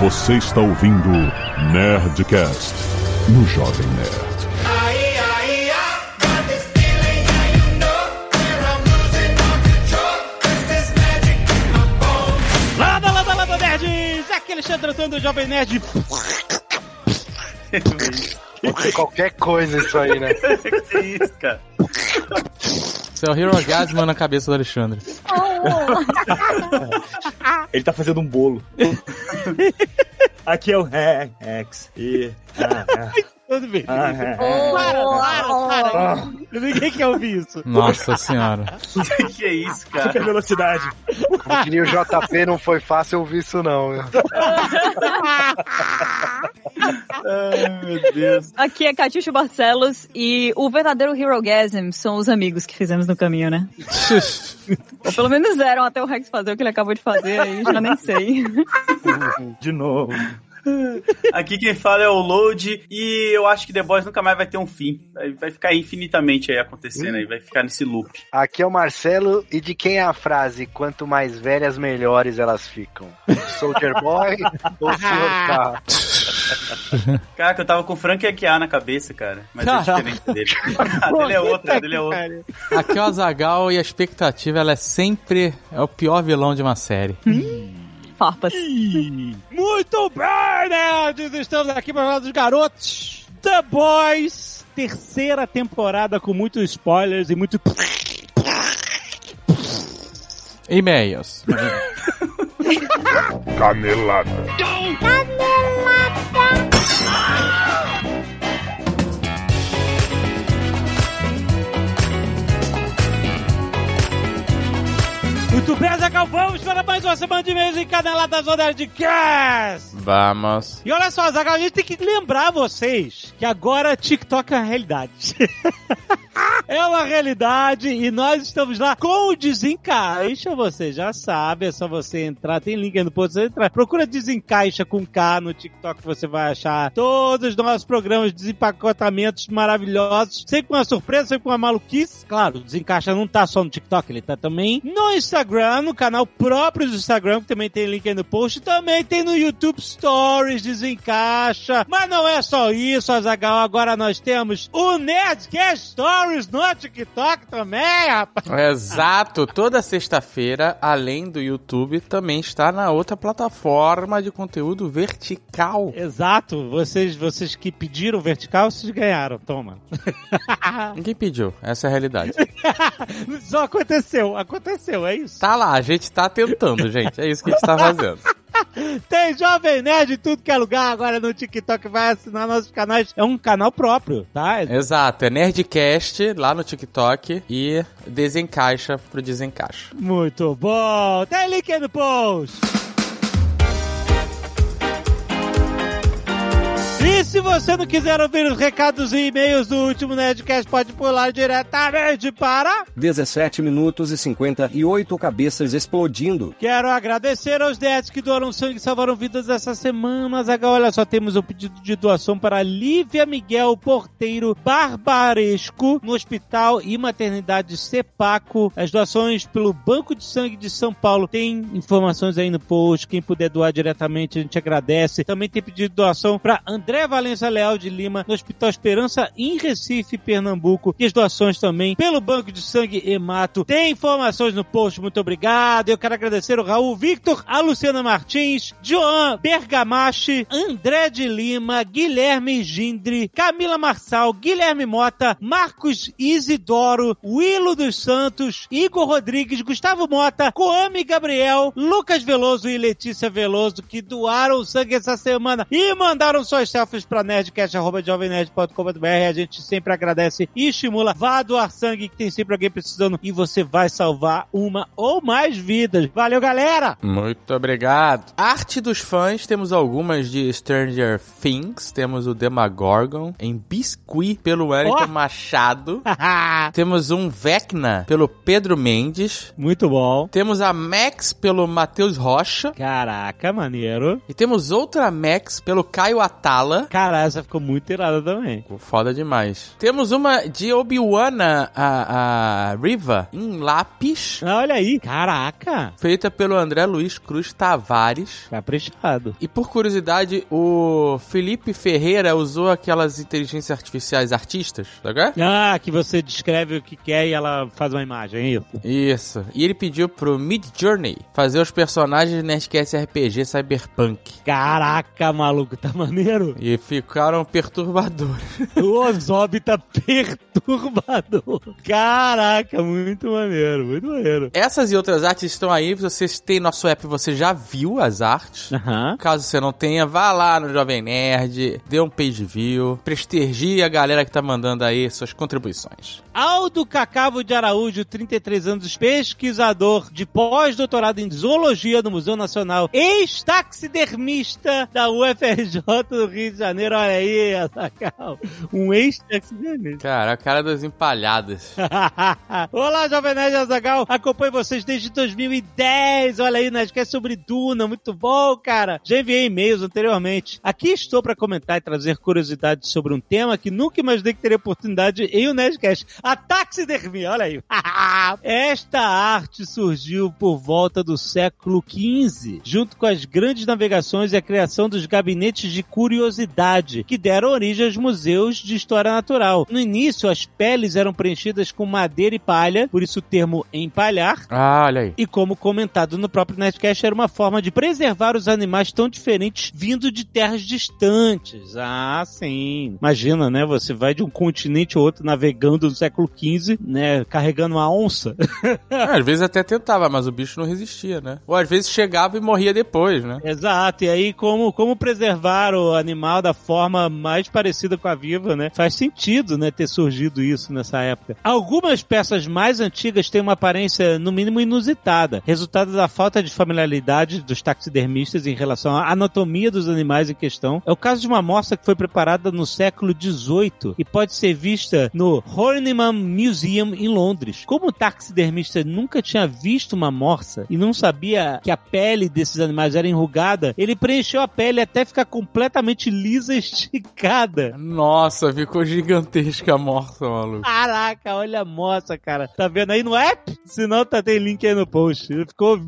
Você está ouvindo Nerdcast no Jovem Nerd. Lada, lada, lada, nerds! Aqui é Alexandre Antônio do Jovem Nerd. Qualquer coisa isso aí, né? que isso, cara? Isso é o Hero Gasman na cabeça do Alexandre. Ele tá fazendo um bolo. Aqui é o Rex. E. Ah, ah, Tudo bem. ah, ah, Para, para, para. ah. Ninguém quer ouvir isso. Nossa senhora. que é isso, cara? Super velocidade. Como diria o JP, não foi fácil ouvir isso, não. Ai, meu Deus. Aqui é Catiuxa Barcelos e o verdadeiro Hero Gasm são os amigos que fizemos no caminho, né? Ou pelo menos eram até o Rex fazer o que ele acabou de fazer, aí já nem sei. De novo. Aqui quem fala é o Load e eu acho que The Boys nunca mais vai ter um fim. Vai, ficar infinitamente aí acontecendo aí, vai ficar nesse loop. Aqui é o Marcelo, e de quem é a frase quanto mais velhas, melhores elas ficam? Soldier Boy ou Sr. K? Caraca, eu tava com o Frank Aguiar na cabeça, cara. Mas é Caraca. diferente dele. A dele é outra, a dele é outra. Aqui é o Azagal e a expectativa ela é sempre é o pior vilão de uma série. Farpas. Muito bem, nerds! Estamos aqui para falar dos garotos. The Boys, terceira temporada com muitos spoilers e muito... E-mails. Canelada. Muito bem, Zagal, vamos para mais uma semana de e-mails em Caneladas do Nerdcast! Vamos. E olha só, Zagal, a gente tem que lembrar vocês que agora TikTok é uma realidade. é uma realidade e nós estamos lá com o Desencaixa, você já sabe, é só você entrar, tem link aí no post, você entra, procura Desencaixa com K no TikTok, você vai achar todos os nossos programas de desempacotamentos maravilhosos, sempre com uma surpresa, sempre com uma maluquice. Claro, o Desencaixa não tá só no TikTok, ele tá também no Instagram, no canal próprio do Instagram, que também tem link aí no post, também tem no YouTube Stories, Desencaixa. Mas não é só isso, Azagal, agora nós temos o Nerdcast Stories no TikTok também, rapaz. Exato. Toda sexta-feira, além do YouTube, também está na outra plataforma de conteúdo vertical. Exato, vocês, vocês que pediram vertical, vocês ganharam, toma. Ninguém pediu. Essa é a realidade. Só aconteceu, aconteceu, é isso. Tá lá, a gente tá tentando, gente. É isso que a gente tá fazendo. Tem Jovem Nerd em tudo que é lugar agora no TikTok, vai assinar nossos canais. É um canal próprio, tá? Exato. É Nerdcast lá no TikTok e desencaixa pro desencaixa. Muito bom. Tem link aí no post. E se você não quiser ouvir os recados e e-mails do último Nerdcast, pode pular diretamente para... 17 minutos e 58 cabeças explodindo. Quero agradecer aos nerds que doaram sangue e salvaram vidas essa semana. Zaga, olha só, temos um pedido de doação para Lívia Miguel Porteiro Barbaresco, no Hospital e Maternidade Sepaco. As doações pelo Banco de Sangue de São Paulo. Tem informações aí no post. Quem puder doar diretamente, a gente agradece. Também tem pedido de doação para André Valença Leal de Lima, no Hospital Esperança, em Recife, Pernambuco. E as doações também pelo Banco de Sangue Hemato. Tem informações no post, muito obrigado. Eu quero agradecer o Raul Victor, a Luciana Martins, Joan Bergamachi, André de Lima, Guilherme Gindre, Camila Marçal, Guilherme Mota, Marcos Isidoro, Willo dos Santos, Igor Rodrigues, Gustavo Mota, Coame Gabriel, Lucas Veloso e Letícia Veloso, que doaram sangue essa semana e mandaram suas selfies pra nerdcast.jovemnerd.com.br. A gente sempre agradece e estimula. Vá doar sangue, que tem sempre alguém precisando e você vai salvar uma ou mais vidas. Valeu, galera! Muito obrigado. Arte dos fãs, temos algumas de Stranger Things. Temos o Demagorgon em Biscuit pelo Wellington Oh! Machado. Temos um Vecna pelo Pedro Mendes. Muito bom. Temos a Max pelo Matheus Rocha. Caraca, maneiro. E temos outra Max pelo Caio Atala. Irada. Cara, essa ficou muito irada também. Ficou foda demais. Temos uma de Obi-Wan, a, a Riva, em lápis, Ah, Olha aí. Caraca. feita pelo André Luiz Cruz Tavares. Caprichado. E por curiosidade, o Felipe Ferreira usou aquelas inteligências artificiais artistas, tá ligado? Ah, que você descreve o que quer e ela faz uma imagem, é isso? Isso. E ele pediu pro Mid Journey fazer os personagens de Nerdcast RPG Cyberpunk. Caraca, maluco, tá maneiro? E ficaram perturbadores. O Ozob tá perturbador. Caraca, muito maneiro, muito maneiro. Essas e outras artes estão aí. Se vocês têm nosso app, você já viu as artes. Aham. Caso você não tenha, vá lá no Jovem Nerd, dê um page view, prestigie a galera que tá mandando aí suas contribuições. Aldo Cacavo de Araújo, 33 anos, pesquisador de pós-doutorado em zoologia no Museu Nacional, ex-taxidermista da UFRJ do Rio de Janeiro. Olha aí, Azaghal. Um ex-taxidermista. Cara, a cara das empalhadas. Olá, Jovem Nerd Azagal. Acompanho vocês desde 2010. Olha aí, Nerdcast sobre Duna. Muito bom, cara. Já enviei e-mails anteriormente. Aqui estou para comentar e trazer curiosidades sobre um tema que nunca imaginei que teria oportunidade em um Nerdcast. A taxidermia. Olha aí. Esta arte surgiu por volta do século XV, junto com as grandes navegações e a criação dos gabinetes de curiosidade, que deram origem aos museus de história natural. No início, as peles eram preenchidas com madeira e palha, por isso o termo empalhar. Ah, olha aí. E como comentado no próprio Nerdcast, era uma forma de preservar os animais tão diferentes vindo de terras distantes. Ah, sim. Imagina, né? Você vai de um continente a outro navegando no século XV, né? Carregando uma onça. Ah, às vezes até tentava, mas o bicho não resistia, né? Ou às vezes chegava e morria depois, né? Exato, e aí como, como preservar o animal da forma mais parecida com a viva, né? Faz sentido, né, ter surgido isso nessa época. Algumas peças mais antigas têm uma aparência, no mínimo, inusitada, resultado da falta de familiaridade dos taxidermistas em relação à anatomia dos animais em questão. É o caso de uma amostra que foi preparada no século XVIII e pode ser vista no Horniman Museum em Londres. Como o taxidermista nunca tinha visto uma morsa e não sabia que a pele desses animais era enrugada, ele preencheu a pele até ficar completamente lisa esticada. Nossa, ficou gigantesca a morsa, maluco. Caraca, olha a moça, cara. Tá vendo aí no app? Se não, tá, tem link aí no post. Ficou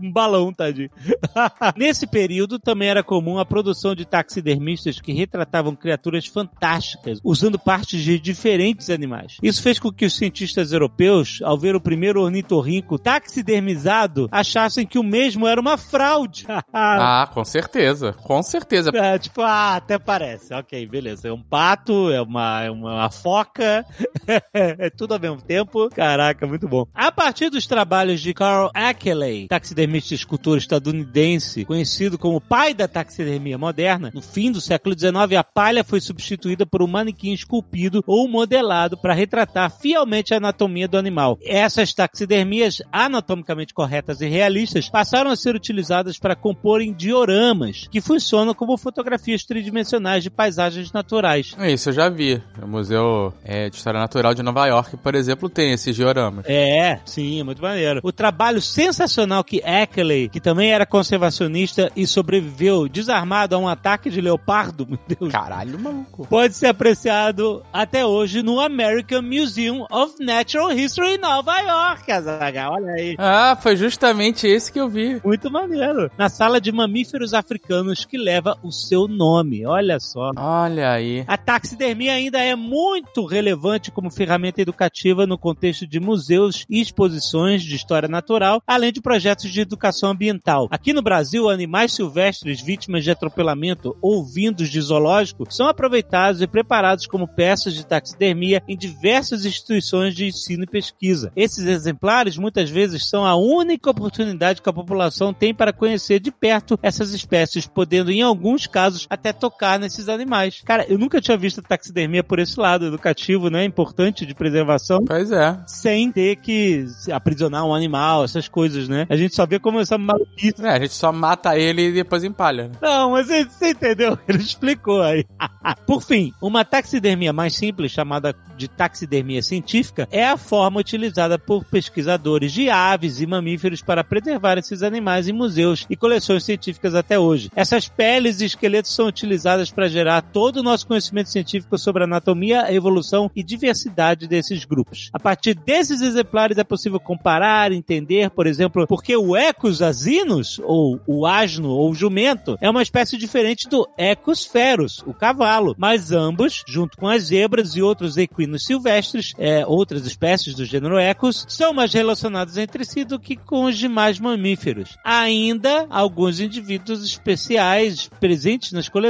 um balão, tadinho. Nesse período, também era comum a produção de taxidermistas que retratavam criaturas fantásticas, usando partes de diferentes animais. Isso fez com que os cientistas europeus, ao ver o primeiro ornitorrinco taxidermizado, achassem que o mesmo era uma fraude. Ah, com certeza. Com certeza. É, tipo, ah, até parece. Ok, beleza. É um pato, é uma, é uma foca, é tudo ao mesmo tempo. Caraca, muito bom. A partir dos trabalhos de Carl Ackley, taxidermista e escultor estadunidense, conhecido como pai da taxidermia moderna, no fim do século XIX, a palha foi substituída por um manequim esculpido ou modelado para retratar fielmente a anatomia do animal. Essas taxidermias anatomicamente corretas e realistas passaram a ser utilizadas para comporem dioramas, que funcionam como fotografias tridimensionais de paisagens naturais. É Isso eu já vi. O Museu é, de História Natural de Nova York, por exemplo, tem esses dioramas. É, sim, é muito maneiro. O trabalho sensacional que Ackley, que também era conservacionista e sobreviveu desarmado a um ataque de leopardo, meu Deus, Caralho, maluco. pode ser apreciado até hoje no American Museum of Natural History em Nova York, Azaghal. Olha aí. Ah, foi justamente esse que eu vi. Muito maneiro. Na sala de mamíferos africanos que leva o seu nome. Olha só. Olha aí. A taxidermia ainda é muito relevante como ferramenta educativa no contexto de museus e exposições de história natural, além de projetos de educação ambiental. Aqui no Brasil, animais silvestres vítimas de atropelamento ou vindos de zoológico são aproveitados e preparados como peças de taxidermia em diversas instituições de ensino e pesquisa. Esses exemplares muitas vezes são a única oportunidade que a população tem para conhecer de perto essas espécies, podendo em alguns casos até tocar nesses animais. Cara, eu nunca tinha visto taxidermia por esse lado educativo, né? Importante de preservação. Pois é. Sem ter que aprisionar um animal, essas coisas, né? A gente só vê como essa maluquice. É, a gente só mata ele e depois empalha. né? Não, mas você, você entendeu? Ele explicou aí. Por fim, uma taxidermia mais simples, chamada de taxidermia científica, é a forma utilizada por pesquisadores de aves e mamíferos para preservar esses animais em museus e coleções científicas até hoje. Essas peles e esqueletos são utilizadas para gerar todo o nosso conhecimento científico sobre a anatomia, a evolução e diversidade desses grupos. A partir desses exemplares é possível comparar, entender, por exemplo, porque o Ecus asinus, ou o asno ou o jumento, é uma espécie diferente do Ecus ferus, o cavalo, mas ambos, junto com as zebras e outros equinos silvestres, é, outras espécies do gênero Ecus, são mais relacionados entre si do que com os demais mamíferos. Ainda, alguns indivíduos especiais presentes nas coleções,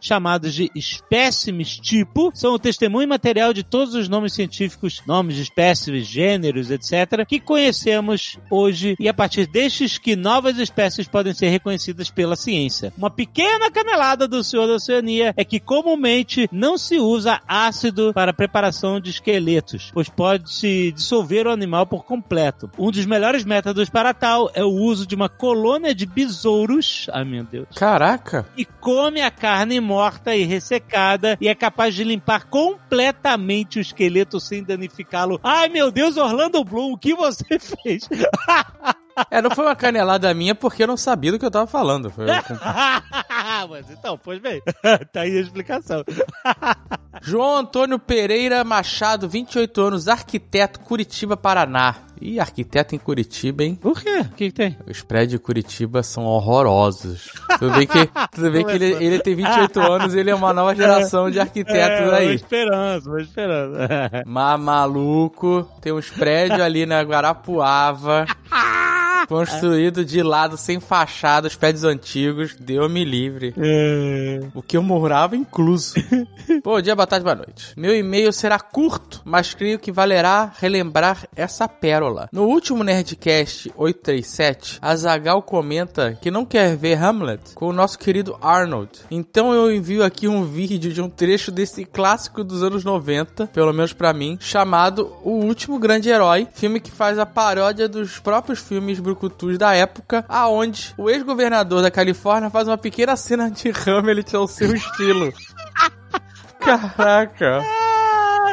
chamados de espécimes tipo, são o testemunho material de todos os nomes científicos, nomes de espécies, gêneros, etc., que conhecemos hoje e a partir destes que novas espécies podem ser reconhecidas pela ciência. Uma pequena canelada do Senhor da Oceania é que comumente não se usa ácido para preparação de esqueletos, pois pode-se dissolver o animal por completo. Um dos melhores métodos para tal é o uso de uma colônia de besouros, ai meu Deus, Caraca! e come a carne morta e ressecada e é capaz de limpar completamente o esqueleto sem danificá-lo. Ai meu Deus, Orlando Bloom, o que você fez? É, não foi uma canelada minha porque eu não sabia do que eu tava falando. Foi Mas então, pois bem, tá aí a explicação. João Antônio Pereira Machado, 28 anos, arquiteto, Curitiba, Paraná. Ih, arquiteto em Curitiba, hein? Por quê? O que, que tem? Os prédios de Curitiba são horrorosos. Tu vê que, tu vê que ele, ele tem 28 anos e ele é uma nova geração de arquitetos Uma aí. esperança, uma esperança. Mas maluco, tem uns prédios ali na Guarapuava. Construído de lado, sem fachada, os prédios antigos. Deu me livre. É. O que eu morava incluso. Bom dia, boa tarde, boa noite. Meu e-mail será curto, mas creio que valerá relembrar essa pérola. No último Nerdcast 837, a Zagal comenta que não quer ver Hamlet com o nosso querido Arnold. Então eu envio aqui um vídeo de um trecho desse clássico dos anos 90, pelo menos pra mim, chamado O Último Grande Herói, filme que faz a paródia dos próprios filmes brucutus da época, aonde o ex-governador da Califórnia faz uma pequena cena de Hamlet ao seu estilo. Caraca.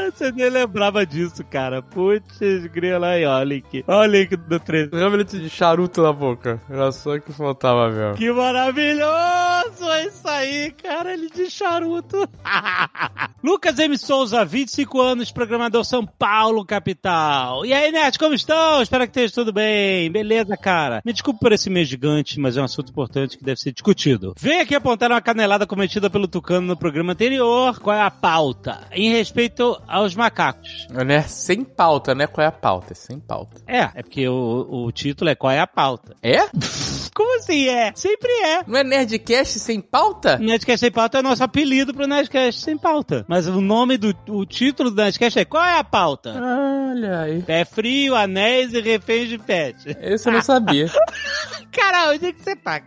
Você nem lembrava disso, cara. Putz, grila aí, ó, o link. Olha o link do trecho. Hamlet de charuto na boca. Era só que faltava mesmo. Que maravilhoso é isso aí, cara. Ele de charuto. Lucas M. Souza, 25 anos, programador São Paulo, capital. E aí, Net, como estão? Espero que esteja tudo bem. Beleza, cara. Me desculpe por esse mês gigante, mas é um assunto importante que deve ser discutido. Vem aqui apontar uma canelada cometida pelo Tucano no programa anterior. Qual é a pauta? Em respeito aos macacos. Né? Sem pauta, né? Qual é a pauta? É sem pauta. É, é porque o, o título é Qual é a pauta? É? Como assim é? Sempre é. Não é Nerdcast sem pauta? Nerdcast Sem Pauta é nosso apelido pro Nerdcast Sem Pauta. Mas o nome do o título do Nerdcast é Qual é a pauta? Olha aí. Pé frio, anéis e reféns de pet. Esse eu não sabia. Cara, onde é que você tá?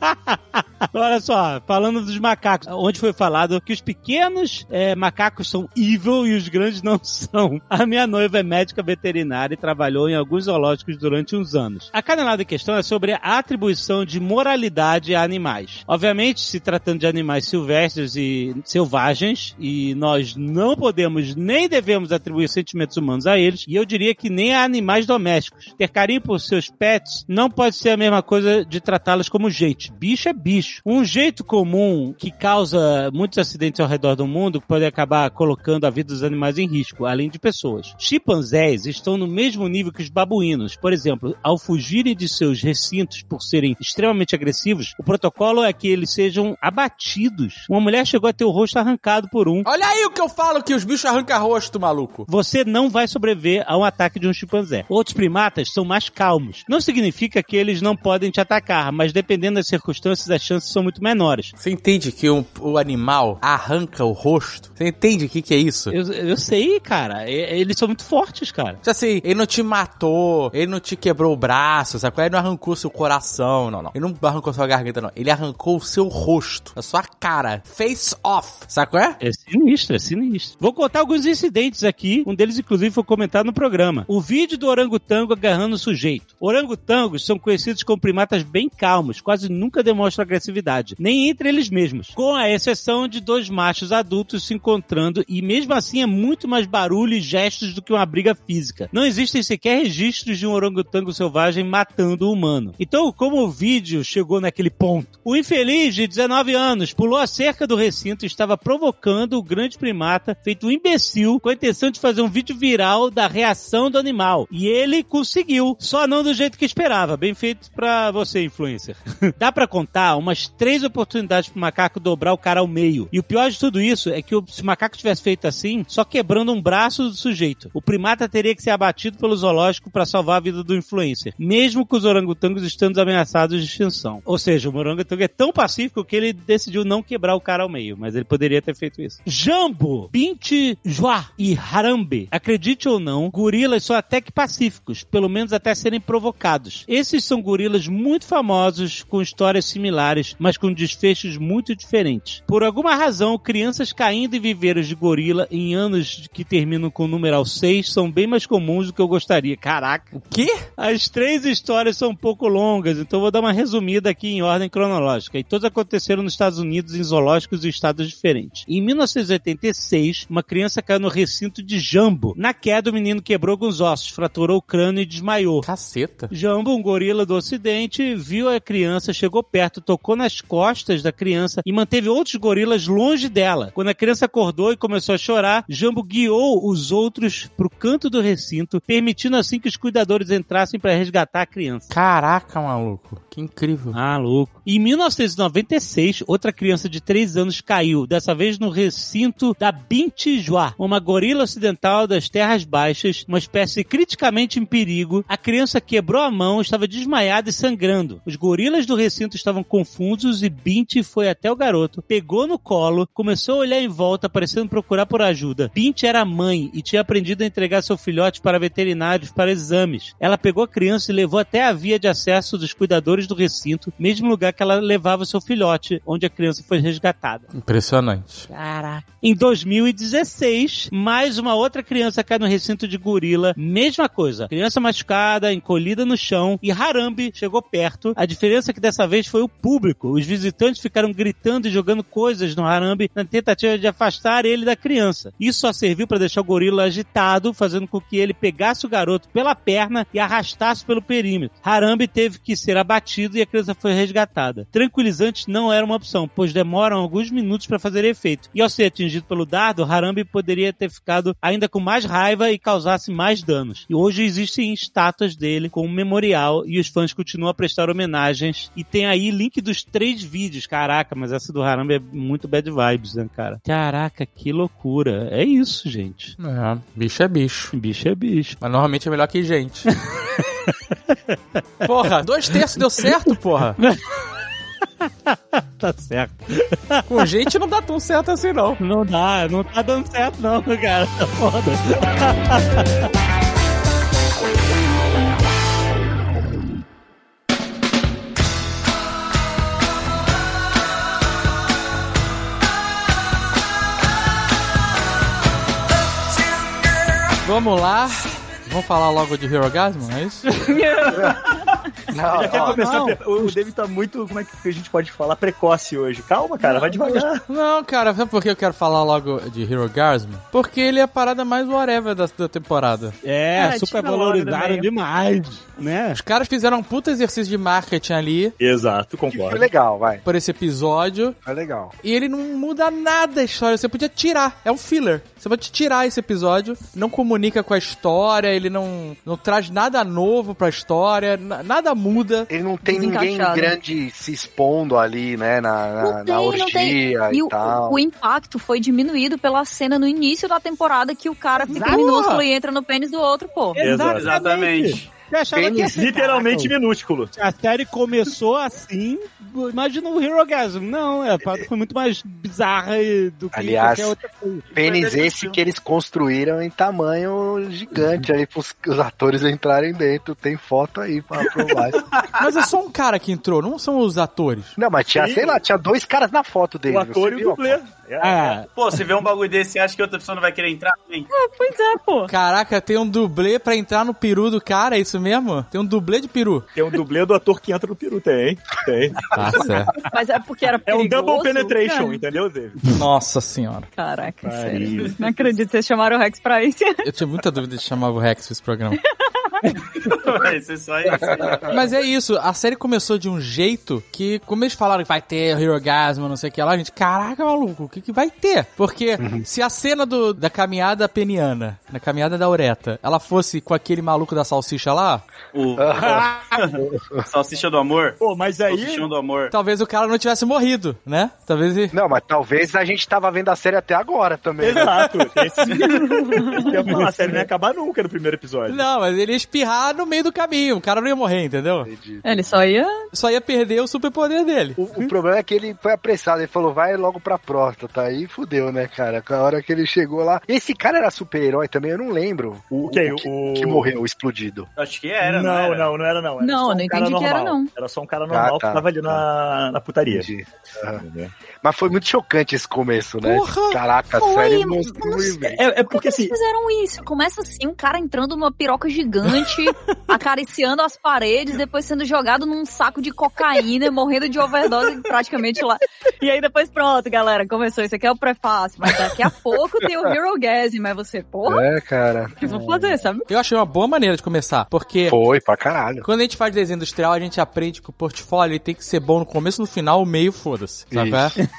Olha só, falando dos macacos, onde foi falado que os pequenos é, macacos são evil e os grandes não são. A minha noiva é médica veterinária e trabalhou em alguns zoológicos durante uns anos. A canelada em questão é sobre a atribuição de moralidade a animais. Obviamente, se tratando de animais silvestres e selvagens, e nós não podemos nem devemos atribuir sentimentos humanos a eles, e eu diria que nem a animais domésticos. Ter carinho por seus pets não pode ser a mesma coisa de tratá-los como gente. Bicho é bicho. Um jeito comum que causa muitos acidentes ao redor do mundo pode acabar colocando a vida dos animais em risco, além de pessoas. Chimpanzés estão no mesmo nível que os babuínos. Por exemplo, ao fugirem de seus recintos por serem extremamente agressivos, o protocolo é que eles sejam abatidos. Uma mulher chegou a ter o rosto arrancado por um. Olha aí o que eu falo que os bichos arrancam rosto, maluco. Você não vai sobreviver a um ataque de um chimpanzé. Outros primatas são mais calmos. Não significa que eles não podem te atacar, mas dependendo das circunstâncias, as chances são muito menores. Você entende que o, o animal arranca o rosto? Você entende o que, que é isso? Eu, eu sei, cara. Eles são muito fortes, cara. Tipo assim, ele não te matou, ele não te quebrou o braço, sabe? Ele não arrancou seu coração, não, não. Ele não arrancou sua garganta, não. Ele arrancou o seu rosto, a sua cara. Face off, sabe qual é? É sinistro, é sinistro. Vou contar alguns incidentes aqui. Um deles, inclusive, foi comentado no programa. O vídeo do orangotango agarrando o sujeito. Orangotangos são conhecidos como primatas bem calmos, quase nunca demonstram agressividade, nem entre eles mesmos, com a exceção de dois machos adultos se encontrando e mesmo assim muito mais barulho e gestos do que uma briga física. Não existem sequer registros de um orangotango selvagem matando o humano. Então, como o vídeo chegou naquele ponto, o infeliz de 19 anos pulou a cerca do recinto e estava provocando o grande primata, feito um imbecil, com a intenção de fazer um vídeo viral da reação do animal. E ele conseguiu, só não do jeito que esperava. Bem feito pra você, influencer. Dá pra contar umas três oportunidades pro macaco dobrar o cara ao meio. E o pior de tudo isso é que se o macaco tivesse feito assim, só quebrando um braço do sujeito, o primata teria que ser abatido pelo zoológico pra salvar a vida do influencer, mesmo com os orangotangos estando ameaçados de extinção. Ou seja, o orangotango é tão pacífico que ele decidiu não quebrar o cara ao meio, mas ele poderia ter feito isso. Jambo, Binti Joa e Harambe, acredite ou não, gorilas são até que pacíficos, pelo menos até serem provocados. Esses são gorilas muito famosos, com histórias similares, mas com desfechos muito diferentes. Por alguma razão, crianças caindo em viveiros de gorila em anos que terminam com o numeral 6 são bem mais comuns do que eu gostaria. Caraca. O quê? As três histórias são um pouco longas, então vou dar uma resumida aqui em ordem cronológica. E todas aconteceram nos Estados Unidos em zoológicos e estados diferentes. Em 1986, uma criança caiu no recinto de Jambo. Na queda, o menino quebrou alguns ossos, fraturou o crânio e desmaiou. Caceta. Jambo, um gorila do ocidente, viu a criança, chegou perto, tocou nas costas da criança e manteve outros gorilas longe dela. Quando a criança acordou e começou a chorar, Jambo guiou os outros pro canto do recinto, permitindo assim que os cuidadores entrassem para resgatar a criança. Caraca, maluco. Que incrível. Ah, louco. Em 1996, outra criança de 3 anos caiu, dessa vez no recinto da Bintijoá, uma gorila ocidental das terras baixas, uma espécie criticamente em perigo. A criança quebrou a mão, estava desmaiada e sangrando. Os gorilas do recinto estavam confusos e Binti foi até o garoto, pegou no colo, começou a olhar em volta, parecendo procurar por ajuda. Binti era mãe e tinha aprendido a entregar seu filhote para veterinários para exames. Ela pegou a criança e levou até a via de acesso dos cuidadores do recinto, mesmo lugar que ela levava seu filhote, onde a criança foi resgatada. Impressionante. Caraca. Em 2016, mais uma outra criança cai no recinto de gorila. Mesma coisa. Criança machucada, encolhida no chão e Harambe chegou perto. A diferença é que dessa vez foi o público. Os visitantes ficaram gritando e jogando coisas no Harambe na tentativa de afastar ele da criança. Isso só serviu para deixar o gorila agitado, fazendo com que ele pegasse o garoto pela perna e arrastasse pelo perímetro. Harambe teve que ser abatido e a criança foi resgatada. Tranquilizantes não era uma opção, pois demoram alguns minutos para fazer efeito. E ao ser atingido pelo dardo, Harambe poderia ter ficado ainda com mais raiva e causasse mais danos. E hoje existem estátuas dele com um memorial e os fãs continuam a prestar homenagens. E tem aí link dos três vídeos. Caraca, mas essa do Harambe é muito bad vibes, né, cara? Caraca, que loucura. É isso, gente. É, bicho é bicho. Bicho é bicho. Mas normalmente é melhor que gente. porra, dois terços deu certo, porra. Tá certo. Com gente não dá tão certo assim, não. Não dá, não tá dando certo não, cara. Tá foda. Vamos lá. Vamos falar logo de Hero Gasm, é isso? Não, Já quer começar. não. a O David tá muito. Como é que a gente pode falar? Precoce hoje. Calma, cara, vai devagar. Não, cara, sabe por que eu quero falar logo de Hero Gasm? Porque ele é a parada mais whatever da, da temporada. É, É, super tira logo valorizaram do meio. demais, né? Os caras fizeram um puta exercício de marketing ali Exato, que concordo. foi legal, vai. por esse episódio. Foi legal. E ele não muda nada a história. Você podia tirar. É um filler. Você pode tirar esse episódio. Não comunica com a história. Ele não, não traz nada novo pra história. na- Nada muda. Ele não tem ninguém grande se expondo ali, né, na, na, Não na tem, não orgia tem. e, E o, tal. o impacto foi diminuído pela cena no início da temporada que o cara fica minúsculo e entra no pênis do outro, pô. Exato. Exatamente. Você achava que ser Literalmente caraca, minúsculo. A série começou assim, imagina o Hero Gasm. Não, a parada foi muito mais bizarra do que Aliás, qualquer outra coisa. Pênis esse que eles construíram em tamanho gigante aí pros os atores entrarem dentro. Tem foto aí pra provar. isso. Mas é só um cara que entrou. Não são os atores. Não, mas tinha, Sim. sei lá, tinha dois caras na foto dele. O ator e o a dublê. É, Ah, Pô, você vê um bagulho desse e acha que outra pessoa não vai querer entrar? Vem. Pois é, pô. Caraca, tem um dublê pra entrar no peru do cara, é isso mesmo? Tem um dublê de peru. Tem um dublê do ator que entra no peru, tem. Tem. Tá certo. Mas é porque era É um perigoso, double penetration, cara. entendeu, David? Nossa senhora. Caraca, Pariu. sério. Não acredito que vocês chamaram o Rex pra isso. Eu tinha muita dúvida de chamar o Rex pra esse programa. Vai ser só isso. Mas é isso, a série começou de um jeito que, como eles falaram que vai ter Hero Gasm, não sei o que lá, a gente, caraca, maluco, o que, que vai ter? Porque se a cena do, da caminhada peniana, na caminhada da Ureta, ela fosse com aquele maluco da salsicha lá, O... Salsicha do amor. Pô, mas aí. Salsichão do amor. talvez o cara não tivesse morrido, né? Talvez ele... Não, mas talvez a gente tava vendo a série até agora também. né? Exato. Esse... Isso falar, a série não ia acabar nunca no primeiro episódio. Não, mas ele ia espirrar no meio do caminho, o cara não ia morrer, entendeu? Entendi. Ele só ia. Só ia perder o superpoder dele. O, o problema é que ele foi apressado, ele falou, vai logo pra próstata. Aí fudeu, né, cara? Com a hora que ele chegou lá. Esse cara era super-herói também, eu não lembro. O que? que, O... que morreu, explodido. Acho que era, não, não, era? não, não era não. Era Não, um não entendi que era, não. Era só um cara normal Ah, tá. que tava ali na, na putaria. Entendi. Mas foi muito chocante esse começo, né? Porra, Caraca, foi, sei. velho. É, é Por que porque eles assim, fizeram isso? Começa assim, um cara entrando numa piroca gigante, acariciando as paredes, depois sendo jogado num saco de cocaína, morrendo de overdose praticamente lá. E aí depois, pronto, galera, começou. Isso aqui é o prefácio. Mas daqui a pouco tem o Hero Gasm. Mas você, porra, É, cara. o que eles vão fazer, sabe? Eu achei uma boa maneira de começar, porque Foi pra caralho. quando a gente faz desenho industrial, a gente aprende que o portfólio tem que ser bom no começo, no final, o meio, foda-se. Sabe?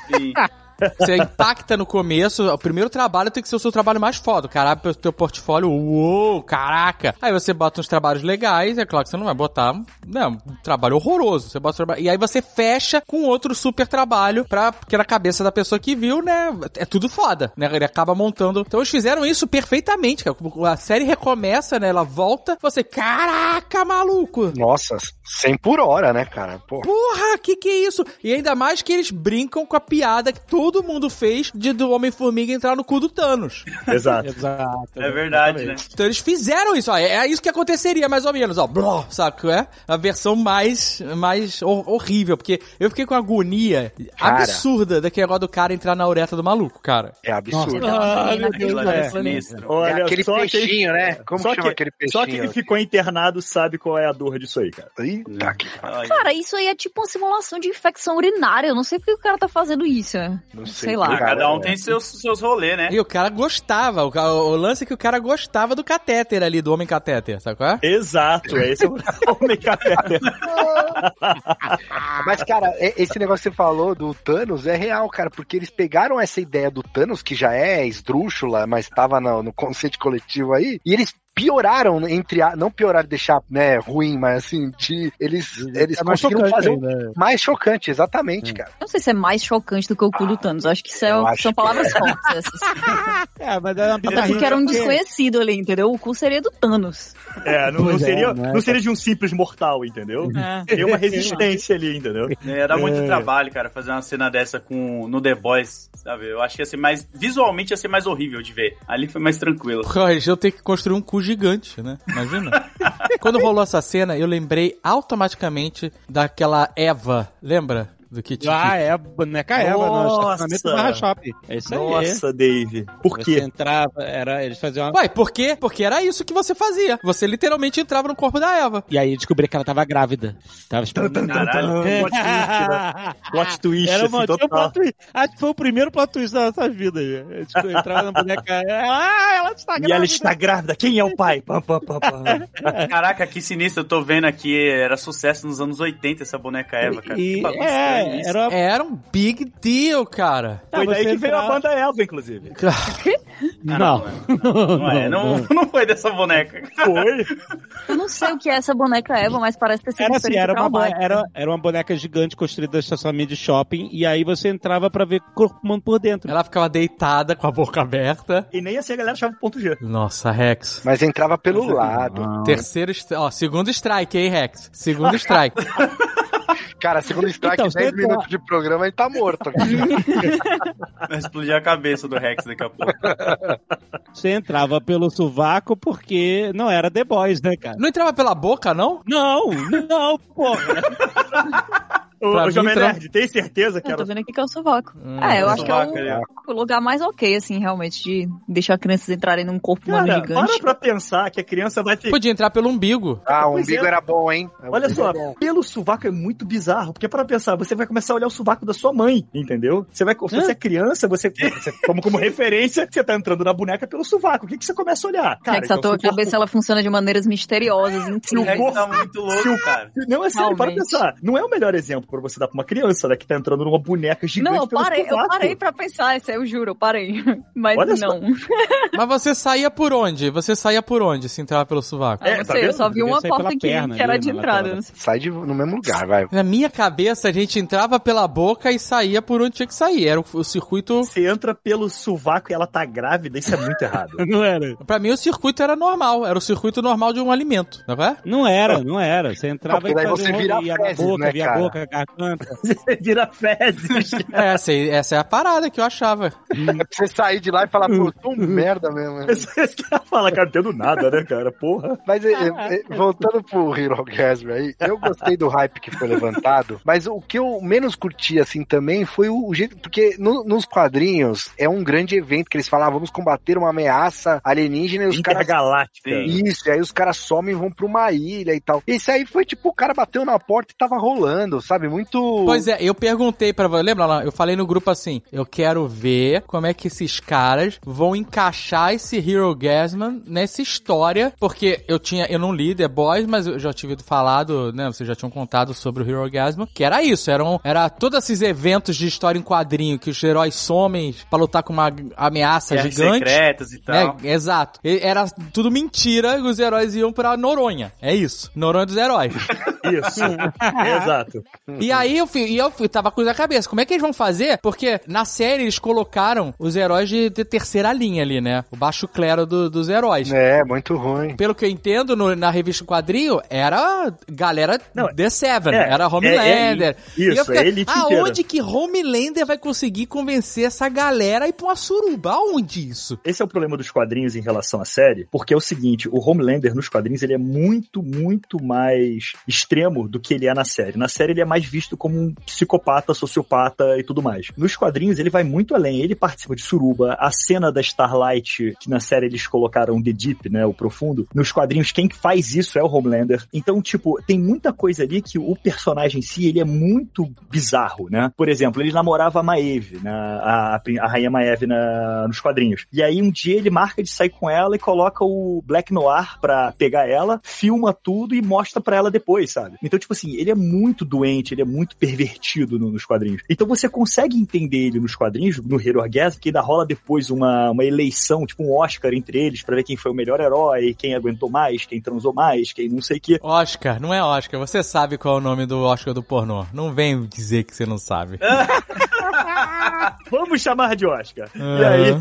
Sim. Você impacta no começo, o primeiro trabalho tem que ser o seu trabalho mais foda. Caralho, o teu portfólio, uou, caraca. Aí você bota uns trabalhos legais, é claro que você não vai botar, não, um trabalho horroroso. Você bota trabalho, e aí você fecha com outro super trabalho pra, porque na cabeça da pessoa que viu, né, é tudo foda, né? Ele acaba montando. Então eles fizeram isso perfeitamente, cara. A série recomeça, né, ela volta, você, caraca, maluco. Nossa, 100 por hora, né, cara? Pô. Porra, que que é isso? E ainda mais que eles brincam com a piada que todo mundo fez de do Homem-Formiga entrar no cu do Thanos. exato. exato. É verdade, né? Então eles fizeram isso, ó. É, é isso que aconteceria, mais ou menos, ó. Bló, saco, é? A versão mais, mais hor- horrível, porque eu fiquei com agonia Cara. absurda daquele negócio do cara entrar na ureta do maluco, cara. É absurdo. Ah, meu Deus, é. sinistro. É Olha, aquele só peixinho, né? Como só chama que- aquele peixinho? Só quem ficou internado sabe qual é a dor disso aí, cara. Eita, que pariu. Olha, Cara, isso aí é tipo uma simulação de infecção urinária. Eu não sei porque o cara tá fazendo isso. Não Sei lá. cara. Cada um tem seus, seus rolês, né? E o cara gostava, o, o lance é que o cara gostava do catéter ali, do homem catéter, sabe qual é? Exato, é esse é o homem catéter. Mas, cara, é- esse negócio que você falou do Thanos é real, cara, porque eles pegaram essa ideia do Thanos, que já é esdrúxula, mas tava no, no conceito coletivo aí, e eles pioraram entre a, não pioraram deixar né ruim mas assim de eles eles É conseguiram fazer um ainda. mais chocante exatamente cara Não sei se é mais chocante do que o cu do Thanos. Acho que isso é- Eu acho são que palavras fortes essas. É, mas é uma Até porque era um desconhecido ali, entendeu? O cu seria do Thanos. É, não, não é, seria, né? não seria de um simples mortal, entendeu? Teria uma resistência ali, entendeu? É, dá muito É. trabalho, cara, fazer uma cena dessa com no The Boys, sabe? Eu acho que ia ser mais. Visualmente ia ser mais horrível de ver. Ali foi mais tranquilo. Porra, iam ter que construir um cu gigante, né? Imagina. Quando rolou essa cena, eu lembrei automaticamente daquela Eva, lembra? Do Kit Ah, é, boneca Eva, no Nossa. estacionamento do Barra Shopping. É isso aí. Nossa, Dave. Por Você quê? entrava, era, eles faziam uma... Ué, por quê? Porque era isso que você fazia. Você literalmente entrava no corpo da Eva. E aí descobri que ela tava grávida. Tava esperando. Caralho. Plot twist, né? Plot twist, Era assim, uma, um total. plot twist. Acho que foi o primeiro plot twist da nossa vida. aí. Tipo, eu entrava na boneca. Ah, ela está grávida. E ela está grávida. Quem é o pai? Pam, pam, pam. Caraca, que sinistro. Eu tô vendo aqui, era sucesso nos anos 80 essa boneca Eva, cara. E, Que estranho é, era. Era um big deal, cara. Foi daí que veio a banda Elva, inclusive. Ah, Não. Não é, não, não foi dessa boneca. Foi. Eu não sei o que é essa boneca Eva, mas parece ter sido Era assim, era uma, era, era uma boneca gigante construída no estacionamento de shopping, e aí você entrava pra ver corpo humano por dentro. Ela ficava deitada com a boca aberta. E nem assim a galera achava o ponto G. Nossa, Rex. mas entrava pelo lado Terceiro, stri- ó, segundo strike, hein, Rex? Segundo strike. cara segundo strike Então, 10 você minutos de programa e tá morto Vai explodir a cabeça do Rex daqui a pouco. Você entrava pelo sovaco porque não era The Boys, né, cara? Não entrava pela boca, não? Não, não, porra. Pra mim, Jovem tra- Nerd, tem certeza que Eu tô era... vendo aqui que é o sovaco. Hum, é, eu é acho que é sovaco, é. o, o lugar mais ok, assim, realmente, de deixar crianças entrarem num corpo humano Cara, gigante. para pra pensar que a criança vai ter... Podia entrar pelo umbigo. Ah, o umbigo é. era bom, hein? O Olha só, é bom. pelo sovaco é muito bizarro, porque para pensar, você vai começar a olhar o sovaco da sua mãe, entendeu? Você vai, se você é criança, você, você como, como referência, você tá entrando na boneca pelo sovaco. O que, que você começa a olhar? é que essa então, tua o corpo- cabeça ela funciona de maneiras misteriosas, O incríveis. Rex tá muito louco, cara. Não, é sério, para pensar. Não é o melhor exemplo pra você dar pra uma criança, né, que tá entrando numa boneca gigante Não, eu parei, eu parei pra pensar, isso aí eu juro, eu parei. Mas Olha não. Mas você saía por onde? Você saía por onde se entrava pelo sovaco? É, não tá sei, eu só vi uma porta que, perna que era ali, de entrada. Sai de, no mesmo lugar, vai. Na minha cabeça, a gente entrava pela boca e saía por onde tinha que sair. Era o, o circuito. Você entra pelo sovaco e ela tá grávida, isso é muito errado. Não era. Pra mim, o circuito era normal. Era o circuito normal de um alimento, não é? Não era, não era. Você entrava Não, e fazia você um vira ia na fezes, boca, né, via a boca, a garganta. Você vira fezes. É, essa, essa é a parada que eu achava. É pra você sair de lá e falar, pô, eu tô um merda mesmo. que ela fala, cara, não entendo nada, né, cara? Porra. Mas é, é, é, voltando pro Hero Gasm aí, eu gostei do hype que foi levantado, mas o que eu menos curti assim também foi o, o jeito, porque no- nos quadrinhos é um grande evento que eles falam, ah, vamos combater uma ameaça alienígena e os caras Intergaláctica. Sim. Isso, e aí os caras somem e vão pra uma ilha e tal. Esse aí foi tipo, o cara bateu na porta e tava rolando, sabe? Muito. Pois é, eu perguntei pra você, lembra lá? Eu falei no grupo assim: eu quero ver como é que esses caras vão encaixar esse Hero Gasman nessa história, porque eu tinha, eu não li The Boys, mas eu já tinha ouvido falado, né? Vocês já tinham contado sobre o Hero Gasman, que era isso, eram, era todos esses eventos de história em quadrinho que os heróis somem pra lutar com uma ameaça Guerras gigante. secretas e tal. né? Exato. Era tudo mentira, os heróis iam pra Noronha. É isso. Noronha dos heróis. Isso. Exato. E aí eu fui, e eu fui, tava com na cabeça. Como é que eles vão fazer? Porque na série eles colocaram os heróis de, de terceira linha ali, né? O baixo clero do- dos heróis. É, muito ruim. Pelo que eu entendo, no- na revista quadrinho, era galera Não, The Seven, é, era Homelander. é, é, E eu isso, fiquei, é elite inteira. Aonde que Homelander vai conseguir convencer essa galera a ir pra uma suruba? Aonde isso? Esse é o problema dos quadrinhos em relação à série, porque é o seguinte, o Homelander nos quadrinhos ele é muito, muito mais extremo do que ele é na série. Na série ele é mais visto como um psicopata, sociopata e tudo mais. Nos quadrinhos ele vai muito além, ele participa de suruba, a cena da Starlight, que na série eles colocaram The Deep, né, o profundo, nos quadrinhos quem faz isso é o Homelander. Então, tipo, tem muita coisa ali que o personagem em si, ele é muito bizarro, né? Por exemplo, ele namorava a Maeve, né, a, a rainha Maeve na, nos quadrinhos. E aí um dia ele marca de sair com ela e coloca o Black Noir pra pegar ela, filma tudo e mostra pra ela depois, sabe? Então, tipo assim, ele é muito doente, ele é muito pervertido no- nos quadrinhos. Então você consegue entender ele nos quadrinhos, no Hero Orgasm, que ainda rola depois uma, uma eleição, tipo um Oscar entre eles, pra ver quem foi o melhor herói, quem aguentou mais, quem transou mais, quem não sei o que. Oscar, não é Oscar. Você sabe qual é o nome do Oscar do pornô. Não vem dizer que você não sabe. Vamos chamar de Oscar. E Aham. aí?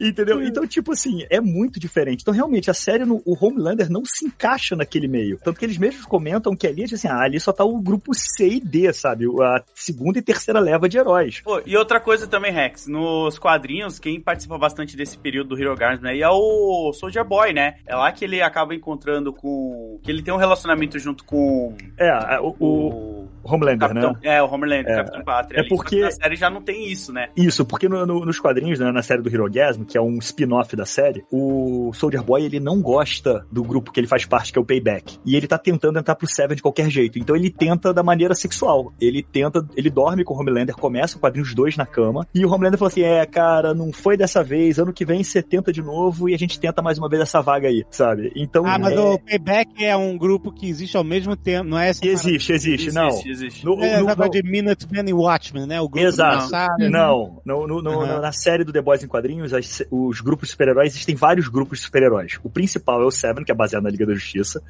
Entendeu? Então, tipo assim, é muito diferente. Então, realmente, a série, no, o Homelander não se encaixa naquele meio. Tanto que eles mesmos comentam que ali, assim, ah, ali só tá o grupo C e D, sabe? A segunda e terceira leva de heróis. Pô, e outra coisa também, Rex, nos quadrinhos, quem participa bastante desse período do Hero Guardian aí é o Soldier Boy, né? É lá que ele acaba encontrando com. que ele tem um relacionamento junto com É, o o. Homelander, Capitão, né? É, o Homelander, É. o Capitão Pátria. É porque- Na série já não tem isso, né? Isso, porque no- no- nos quadrinhos, né, na série do Hirogasm, que é um spin-off da série, o Soldier Boy, ele não gosta do grupo que ele faz parte, que é o Payback. E ele tá tentando entrar pro Seven de qualquer jeito. Então ele tenta da maneira sexual. Ele tenta, ele dorme com o Homelander, começa o quadrinho os dois na cama, e o Homelander fala assim, é, cara, não foi dessa vez, ano que vem você tenta de novo e a gente tenta mais uma vez essa vaga aí, sabe? Então... Ah, mas é, o Payback é um grupo que existe ao mesmo tempo, não é essa Existe, existe, não. Existe, existe. No- É, no- no- de Minutemen e Watchmen, né? O grupo Exato. Sabe. Não, no, no- no- Uhum. na série do The Boys em quadrinhos, as- os grupos de super-heróis, existem vários grupos de super-heróis. O principal é o Seven, que é baseado na Liga da Justiça.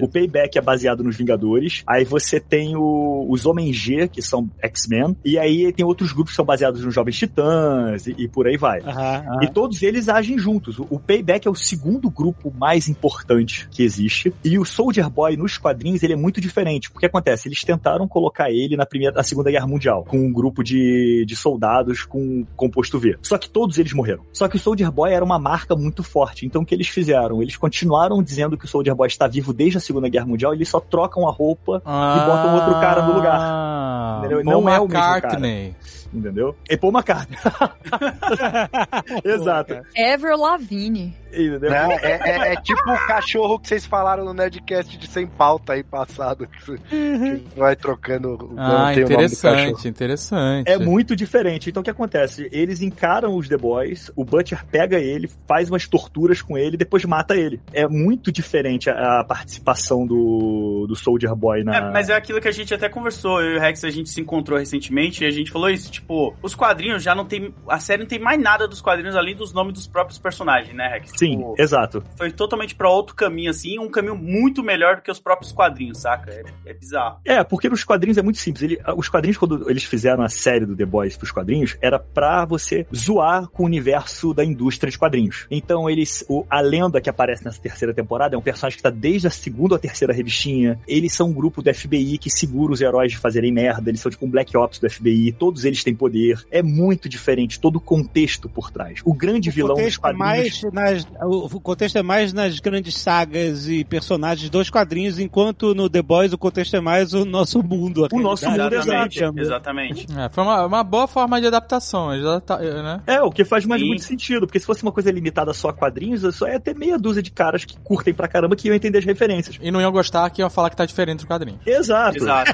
O Payback é baseado nos Vingadores. Aí você tem o- os Homens G, que são X-Men. E aí tem outros grupos que são baseados nos Jovens Titãs e, e por aí vai. Aham, aham. E todos eles agem juntos. O o Payback é o segundo grupo mais importante que existe. E o Soldier Boy nos quadrinhos, ele é muito diferente. Porque acontece, eles tentaram colocar ele na primeira, na Segunda Guerra Mundial, com um grupo de, de soldados com composto V. Só que todos eles morreram. Só que o Soldier Boy era uma marca muito forte. Então o que eles fizeram? Eles continuaram dizendo que o Soldier Boy está vivo desde a Segunda Guerra Mundial, eles só trocam a roupa Ah, e botam outro cara no lugar. Entendeu? Paul Não é o mesmo McCartney. Entendeu? É Paul McCartney. Exato. Ever Lavigne. Entendeu? Né? É, é- é tipo o cachorro que vocês falaram no Nerdcast de sem pauta aí passado. Que que vai trocando. o- Ah, interessante, interessante. É muito diferente. Então o que acontece? Eles encaram os The Boys, o Butcher pega ele, faz umas torturas com ele e depois mata ele. É muito diferente a, a participação do, do Soldier Boy na. É, mas é aquilo que a gente até conversou, eu e o Rex, a gente se encontrou recentemente e a gente falou isso, tipo, os quadrinhos já não tem, a série não tem mais nada dos quadrinhos além dos nomes dos próprios personagens, né, Rex? Sim, Tipo, exato. foi totalmente pra outro caminho, assim, um caminho muito melhor do que os próprios quadrinhos, saca? É, é bizarro. É, porque nos quadrinhos é muito simples. Ele- os quadrinhos, quando eles fizeram a série do The Boys pros quadrinhos, era pra você zoar com o universo da indústria de quadrinhos. Então, eles. o- a lenda que aparece nessa terceira temporada é um personagem que tá desde a segunda ou a terceira revistinha. Eles são um grupo do FBI que segura os heróis de fazerem merda. Eles são tipo um Black Ops do FBI. Todos eles têm poder. É muito diferente todo o contexto por trás. O grande O vilão dos é quadrinhos. mais nas, o contexto é mais nas grandes sagas e personagens dos quadrinhos, enquanto no The Boys o contexto é mais o nosso mundo. O nosso mundo, exato. Exatamente, exatamente. É, foi uma, uma boa forma de adaptação, adapta- né? É, o que faz mais Sim. muito sentido, porque se fosse uma coisa limitada só a quadrinhos, só ia ter meia dúzia de caras que curtem pra caramba que iam entender as referências. E não iam gostar que iam falar que tá diferente do quadrinho. Exato. Exato.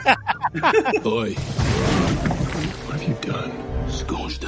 Oi. What have you done? Scorched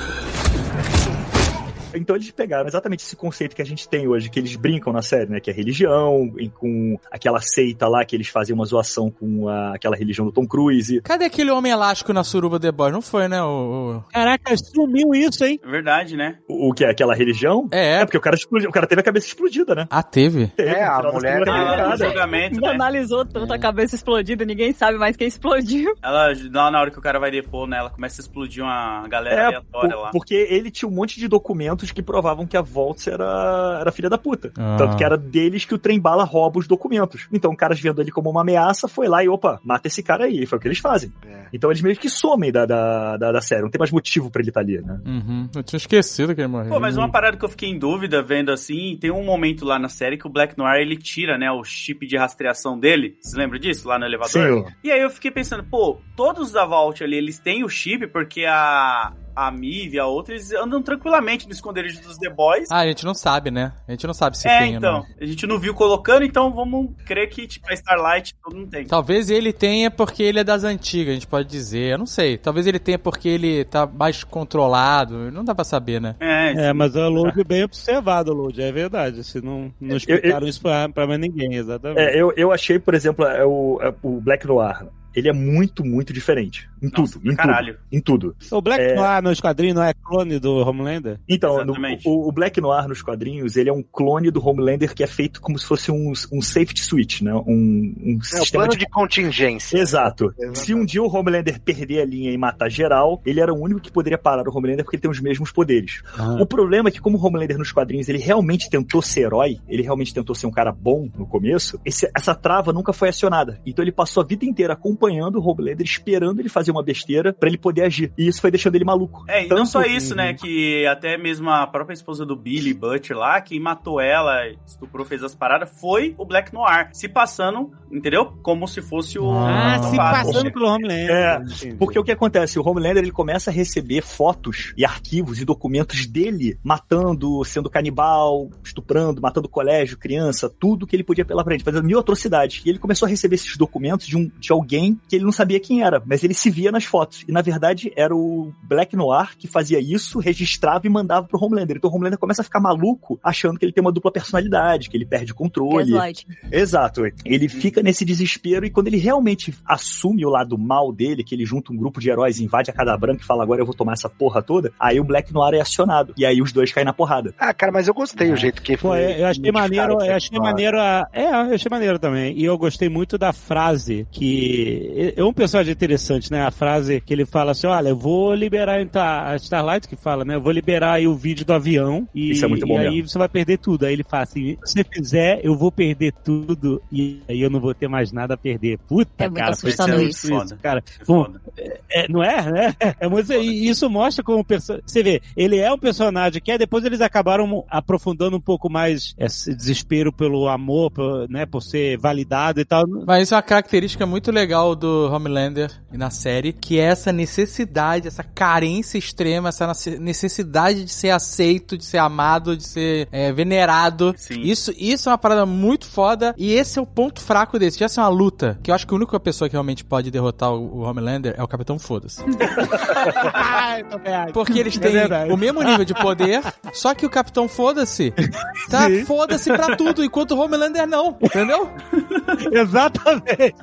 Então eles pegaram exatamente esse conceito que a gente tem hoje, que eles brincam na série, né? Que é religião, e com aquela seita lá que eles faziam uma zoação com a- aquela religião do Tom Cruise. Cadê aquele homem elástico na suruba The Boys? Não foi, né? O, o- Caraca, sumiu isso, hein? É Verdade, né? O, o que é aquela religião? É, É porque o cara explodiu, o cara teve a cabeça explodida, né? Ah, teve? Teve, É, a mulher- Ah, julgamento, né? Banalizou tanto a cabeça explodida, ninguém sabe mais quem explodiu. Ela, lá na hora que o cara vai depor, né? Ela começa a explodir uma galera É, aleatória por- lá. porque ele tinha um monte de documentos que provavam que a Voltz era, era filha da puta. Ah. Tanto que era deles que o trem bala rouba os documentos. Então, o cara vendo ele como uma ameaça, foi lá e, opa, mata esse cara aí. Foi o que eles fazem. É. Então, eles meio que somem da, da, da, da série. Não tem mais motivo pra ele estar ali, né? Uhum. Eu tinha esquecido que ele morreu. Pô, mas uma parada que eu fiquei em dúvida vendo assim, tem um momento lá na série que o Black Noir ele tira, né, o chip de rastreação dele. Vocês lembram disso? Lá no elevador? Sim. E aí eu fiquei pensando, pô, todos da Vault ali, eles têm o chip porque a a Miv e a outra, eles andam tranquilamente no esconderijo dos The Boys. Ah, a gente não sabe, né? A gente não sabe se é, tem ou então. não. A gente não viu colocando, então vamos crer que tipo, a Starlight todo mundo tem. Talvez ele tenha porque ele é das antigas, a gente pode dizer. Eu não sei. Talvez ele tenha porque ele tá mais controlado. Não dá pra saber, né? É, É, mas é Load bem observado, Load, é verdade. Se não, não explicaram isso pra, pra mais ninguém, exatamente. É, eu, eu achei, por exemplo, é o, é o Black Noir. Ele é muito, muito diferente. Em Nossa, tudo. Em caralho. tudo. Em tudo. O Black É. Noir nos quadrinhos não é clone do Homelander? Então, no- o, o Black Noir nos quadrinhos, ele é um clone do Homelander que é feito como se fosse um, um safety switch, né? Um, um É sistema plano de... de contingência. Exato. Exatamente. Se um dia o Homelander perder a linha e matar geral, ele era o único que poderia parar o Homelander porque ele tem os mesmos poderes. O problema é que, como o Homelander nos quadrinhos ele realmente tentou ser herói, ele realmente tentou ser um cara bom no começo, esse- essa trava nunca foi acionada. Então ele passou a vida inteira acompanhando o Homelander, esperando ele fazer uma besteira pra ele poder agir. E isso foi deixando ele maluco. É, e não Tanto- só isso, né? Que até mesmo a própria esposa do Billy Butcher lá, quem matou ela, estuprou, fez as paradas, foi o Black Noir. Se passando, entendeu? Como se fosse o. Ah, o se passando pelo Homelander. É, Entendi. Porque o que acontece? O Homelander ele começa a receber fotos e arquivos e documentos dele matando, sendo canibal, estuprando, matando colégio, criança, tudo que ele podia pela frente, fazendo mil atrocidades. E ele começou a receber esses documentos de, um, de alguém que ele não sabia quem era, mas ele se via nas fotos. E na verdade era o Black Noir que fazia isso, registrava e mandava pro Homelander. Então o Homelander começa a ficar maluco, achando que ele tem uma dupla personalidade, que ele perde o controle. Exato. Ele fica nesse desespero e quando ele realmente assume o lado mal dele, que ele junta um grupo de heróis, invade a cada branca e fala agora eu vou tomar essa porra toda, aí o Black Noir é acionado. E aí os dois caem na porrada. Ah, cara, mas eu gostei o jeito que Pô, foi. eu eu achei maneiro, o eu Black achei maneiro a... É, eu achei maneiro também. E eu gostei muito da frase que é um personagem interessante, né? A frase que ele fala assim: olha, eu vou liberar a Starlight que fala, né? Eu vou liberar aí o vídeo do avião e, Isso é muito bom e aí mesmo. você vai perder tudo. Aí ele fala assim: se você fizer, eu vou perder tudo e aí eu não vou ter mais nada a perder. Puta, É muito cara, foi assustador muito isso. isso, cara. É Bom, foda. é, não é, né? É muito, e isso mostra como você vê, ele é um personagem que é, depois eles acabaram aprofundando um pouco mais esse desespero pelo amor, por, né, por ser validado e tal. Mas isso é uma característica muito legal do Homelander na série, que é essa necessidade, essa carência extrema, essa nece- necessidade de ser aceito, de ser amado, de ser é, venerado. Sim. Isso, isso é uma parada muito foda e esse é o ponto fraco desse. Já é uma luta, que eu acho que a única pessoa que realmente pode derrotar o, o Homelander é o Capitão Foda-se. Porque eles É têm verdade. o mesmo nível de poder, só que o Capitão Foda-se tá foda-se pra tudo, enquanto o Homelander não, entendeu? Exatamente.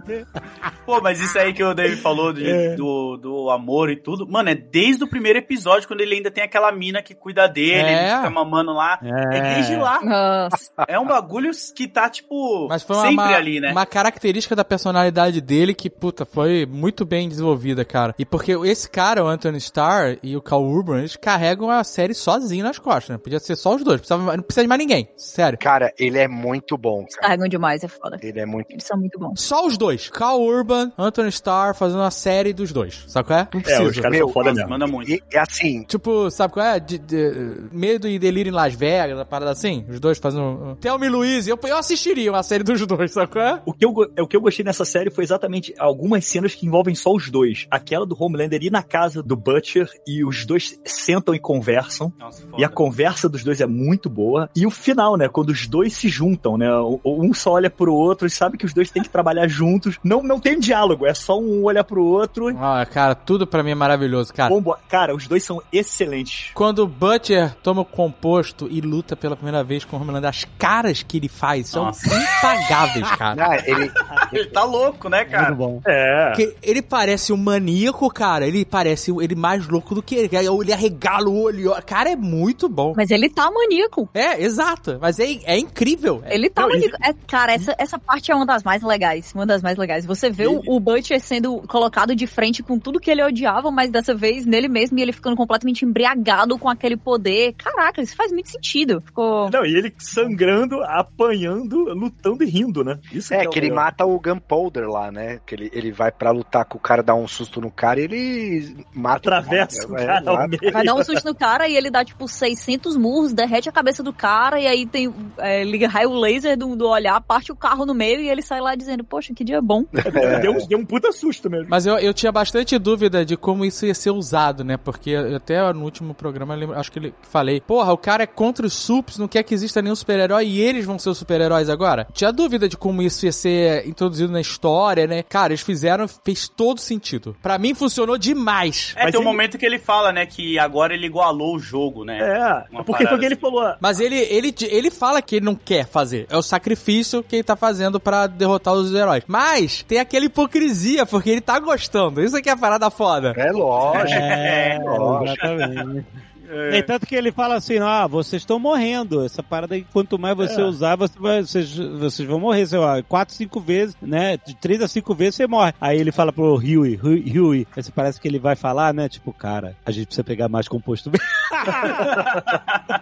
Pô, mas isso aí que o David falou de- É. do, do amor e tudo, mano, é desde o primeiro episódio, quando ele ainda tem aquela mina que cuida dele, É. ele fica mamando lá. É, É. desde lá. Nossa. É um bagulho que tá, tipo, Mas foi uma, sempre uma, ali, né? uma característica da personalidade dele que, puta, foi muito bem desenvolvida, cara. E porque esse cara, o Anthony Starr e o Cal Urban, eles carregam a série sozinho nas costas, né? Podia ser só os dois, precisava, não precisa de mais ninguém, sério. Cara, ele é muito bom, cara. Carregam demais, é foda. Ele é muito. Eles são muito bons. Só os dois. Cal Urban, Anthony Starr fazendo uma série dos dois, sabe qual é? Não É, precisa. os caras Meu, são foda mesmo. manda muito. E, é assim, Tipo, sabe qual é? De, de- medo e delírio em Las Vegas, uma parada assim. Os dois fazendo. Thelma e Louise. Eu, eu assistiria uma série dos dois, sabe qual é? O que, eu, é o que eu gostei nessa série foi exatamente algumas cenas que envolvem só os dois. Aquela do Homelander ir na casa do Butcher e os dois sentam e conversam. Nossa, E a conversa dos dois é muito boa. E o final, né? Quando os dois se juntam, né? o- Um só olha pro outro e sabe que os dois têm que trabalhar juntos. Não, não tem diálogo, é só um olhar pro outro. Ah, cara, tudo pra mim é maravilhoso, cara. Combo- Cara, os dois são excelentes. Quando o Butcher toma o composto e luta pela primeira vez com o Homelander, as caras que ele faz são Nossa. impagáveis, cara. ah, ele, Ele tá louco, né, Muito cara? bom. É. Porque ele parece um maníaco, cara. Ele parece ele mais louco do que ele. Ele arregala o olho. Cara, é muito bom. Mas ele tá maníaco. É, exato. Mas é, é incrível. É- Ele tá Não, maníaco. É, cara, essa, essa parte é uma das mais legais. Uma das mais legais. Você vê o, o Butcher sendo colocado de frente com tudo que ele odiava, mas dessa vez nele mesmo e ele ficando completamente embriagado com aquele poder. Caraca, isso faz muito sentido. Ficou. Não, e ele sangrando, apanhando, lutando e rindo, né? Isso é, o que ele melhor. mata o Gunpowder lá, né? Que ele, ele vai pra lutar com o cara, dá um susto no cara e ele mata Atravessa o É, cara ao exato. meio. Vai dar um susto no cara e ele dá, tipo, 600 murros, derrete a cabeça do cara e aí tem, é, liga raio laser do, do olhar, parte o carro no meio e ele sai lá dizendo, poxa, que dia bom. Deu, um- deu um puta susto mesmo. Mas eu, eu tinha bastante dúvida de como isso ia ser usado, né? Porque até no último programa, eu lembro- acho que ele falei, porra, o cara é contra os sups, não quer que exista nenhum super-herói e eles vão ser os super-heróis agora. Tinha dúvida de como isso ia ser introduzido na história, né? Cara, eles fizeram, fez todo sentido. Pra mim funcionou demais. É, Mas tem um ele- momento que ele fala, né, que agora ele igualou o jogo, né? É, Uma porque parada foi o que ele assim. falou. Mas ele, ele, ele fala que ele não quer fazer. É o sacrifício que ele tá fazendo pra derrotar os heróis. Mas tem aquela hipocrisia, porque ele tá gostando. Isso aqui é a parada foda. É lógico. É, lógico. exatamente. É. E tanto que ele fala assim, ah, vocês estão morrendo. Essa parada aí, quanto mais você É. usar, você vai- vocês, vocês vão morrer, sei lá, quatro, cinco vezes, né? De três a cinco vezes você morre. Aí ele fala pro Huey, Huey, você parece que ele vai falar, né? Tipo, cara, a gente precisa pegar mais composto.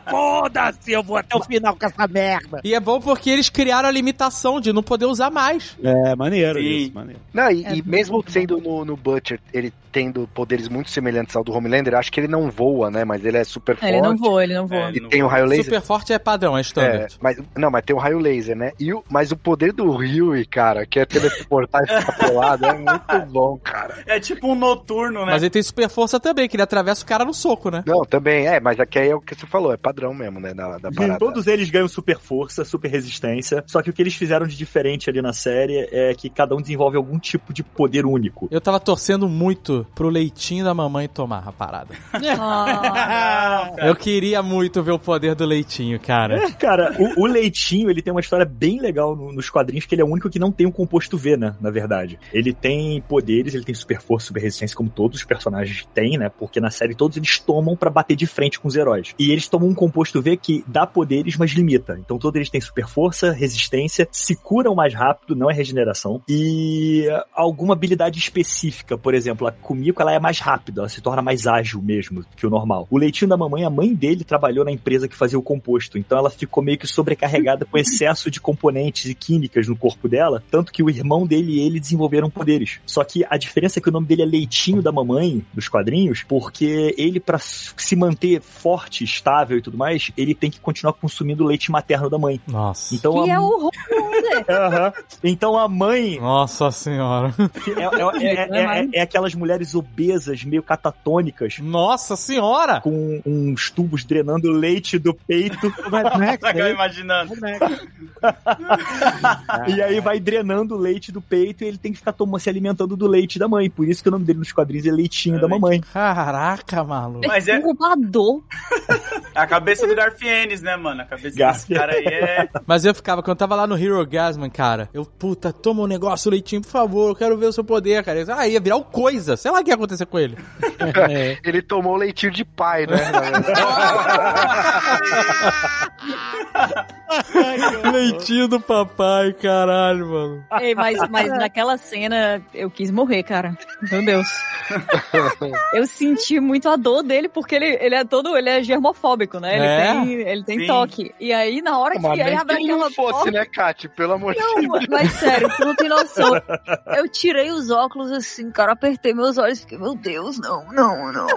Foda-se, eu vou até o final com essa merda. E é bom porque eles criaram a limitação de não poder usar mais. É, maneiro Sim. isso, maneiro. Não, e, É e mesmo sendo no, no Butcher, ele tendo poderes muito semelhantes ao do Homelander, acho que ele não voa, né? Mas ele é super forte. Ele não voa, ele não voa. É, E tem o raio laser. Super forte é padrão, é É, standard. mas, não, mas tem o raio laser, né? E o, mas o poder do Ryu, cara, que é teleportar e ficar pelado, é muito bom, cara. É tipo um noturno, né? Mas ele tem super força também, que ele atravessa o cara no soco, né? Não, também é, mas aqui é o que você falou, é padrão mesmo, né? Da, da parada. Todos eles ganham super força, super resistência. Só que o que eles fizeram de diferente ali na série é que cada um desenvolve algum tipo de poder único. Eu tava torcendo muito pro leitinho da mamãe tomar a parada. Ah, Eu queria muito ver o poder do leitinho, cara. Cara, o, o Leitinho, ele tem uma história bem legal no- nos quadrinhos, que ele é o único que não tem um composto V, né? Na verdade. Ele tem poderes, ele tem super força, super resistência, como todos os personagens têm, né? Porque na série todos eles tomam pra bater de frente com os heróis. E eles tomam um composto V que dá poderes, mas limita. Então todos eles têm super força, resistência, se curam mais rápido, não é regeneração, e alguma habilidade específica. Por exemplo, a Kumiko ela é mais rápida, ela se torna mais ágil mesmo que o normal. O leitinho da mamãe, a mãe dele trabalhou na empresa que fazia o composto, então ela ficou meio que sobrecarregada com excesso de componentes e químicas no corpo dela, tanto que o irmão dele e ele desenvolveram poderes. Só que a diferença é que o nome dele é Leitinho da Mamãe, nos quadrinhos, porque ele, para se manter forte, estável e tudo mais, ele tem que continuar consumindo o leite materno da mãe. Nossa. Então Que a... é o. Aham. Então a mãe Nossa senhora. é, é- é- é- é- é aquelas mulheres obesas, meio catatônicas, Nossa senhora! com uns tubos drenando leite do peito. Tá imaginando. e aí vai drenando o leite do peito e ele tem que ficar tomando, se alimentando do leite da mãe. Por isso que o nome dele nos quadrinhos é Leitinho É da Mamãe. Caraca, maluco. Mas é Incubador. a cabeça do Garfienes, né, mano? A cabeça desse Garfienes. cara aí é. Mas eu ficava, quando eu tava lá no Hero Gasman, cara, eu, puta, toma um negócio, leitinho, por favor, eu quero ver o seu poder, cara. Eu, ah, ia virar o coisa. Sei lá o que ia acontecer com ele. Ele tomou leitinho de pai, né? leitinho do papai, caralho, mano. Ei, mas, mas naquela cena eu quis morrer, cara. Meu Deus. Eu senti muito a dor dele, porque ele, ele é todo, ele é germofóbico, né? Ele É? tem, ele tem Sim. toque. E aí, na hora que Mas ele abre que ele aquela não fosse, porta... né, Kátia? Pelo amor de Não, Deus. mas sério, tu não tem noção. Eu tirei os óculos assim, cara, apertei meus olhos e fiquei, meu Deus, não, não, não.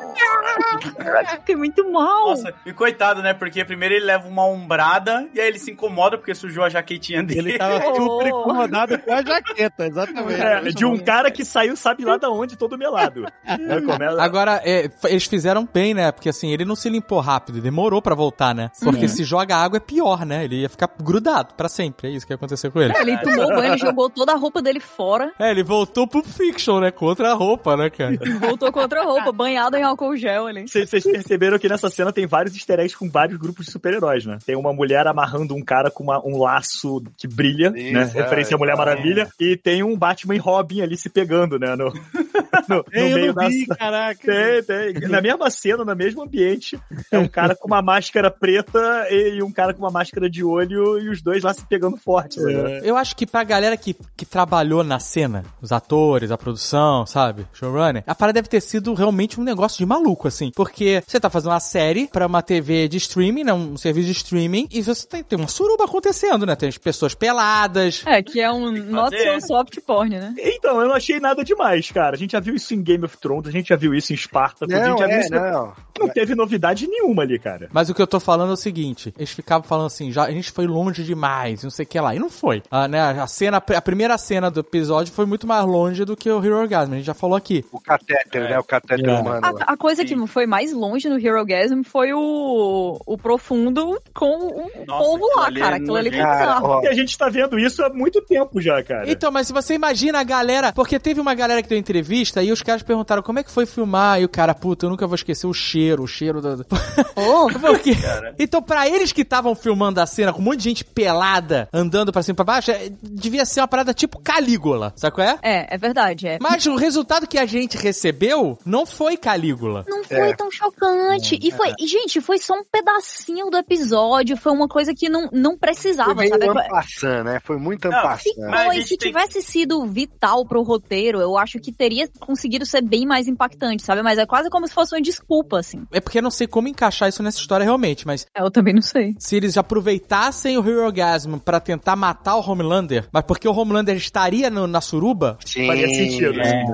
Caraca, fiquei muito mal. Nossa, e coitado, né? Porque primeiro ele leva uma ombrada e aí ele se incomoda porque sujou a jaquetinha dele. Ele tava super incomodado com a jaqueta, exatamente. É, de um cara que saiu sabe lá da onde, todo melado. Né, como é- Agora, é, eles fizeram bem, né? Porque assim, ele não se limpou rápido, demorou pra voltar, né? Porque se joga água é pior, né? Ele ia ficar grudado pra sempre. É isso que ia acontecer com ele. Ele tomou banho, ele jogou toda a roupa dele fora, É, ele voltou pro Fiction, né? Com outra roupa, né, cara? voltou com outra roupa, banhado em álcool gel ali. Vocês vocês perceberam que nessa cena tem vários easter eggs com vários grupos de super-heróis, né? Tem uma mulher amarrando um cara com uma- um laço que brilha, Isso, né? é, Referência à Mulher é. Maravilha. E tem um Batman e Robin ali se pegando, né? No, no, no eu meio da vi, caraca. Tem, tem. Na mesma cena, no mesmo ambiente, é um cara com uma máscara preta e um cara com uma máscara de olho e os dois lá se pegando forte. né? Eu acho que pra galera que, que trabalhou na cena, os atores, a produção, sabe? Showrunner, a parada deve ter sido realmente um negócio de maluco, assim. Porque você tá fazendo uma série pra uma TV de streaming, né? Um serviço de streaming, e você tem, tem uma suruba acontecendo, né? Tem as pessoas peladas. É, que é um not so soft porn, né? Então, eu não achei nada demais, cara. A gente já viu isso em Game of Thrones, a gente já viu isso em Spartacus, a gente Não, já viu é, isso... não. Não teve novidade nenhuma ali, cara. Mas o que eu tô falando é o seguinte, eles ficavam falando assim, já, a gente foi longe demais, não sei o que lá. E não foi. Ah, né, a cena, a primeira cena do episódio foi muito mais longe do que o Hero Orgasm, a gente já falou aqui. O catéter, né? O catéter É. humano. A, a coisa que foi mais longe no Hero Gasm foi o, o profundo com o Nossa, povo lá, é cara. Aquilo ali foi bizarro. E a gente tá vendo isso há muito tempo já, cara. Então, mas se você imagina a galera. Porque teve uma galera que deu entrevista e os caras perguntaram como é que foi filmar. E o cara, puta, eu nunca vou esquecer o cheiro, o cheiro da. Oh, Porque... Então, pra eles que estavam filmando a cena com um monte de gente pelada, andando pra cima e pra baixo, é- devia ser uma parada tipo Calígula, sabe qual é? é, é verdade, é. Mas o resultado que a gente recebeu não foi Calígula. Não foi É. tão chocante. E foi, e, gente, foi só um pedacinho do episódio. Foi uma coisa que não, não precisava, Foi sabe? ampassando, né? Foi muito Não, ampassando. Mas se tem- tivesse sido vital pro roteiro, eu acho que teria conseguido ser bem mais impactante, sabe? Mas é quase como se fosse uma desculpa, assim. É porque eu não sei como encaixar isso nessa história realmente, mas Eu também não sei. se eles aproveitassem o Hero Orgasm pra tentar matar o Homelander, mas porque o Homelander estaria no- na suruba, Sim. Faria sentido. né?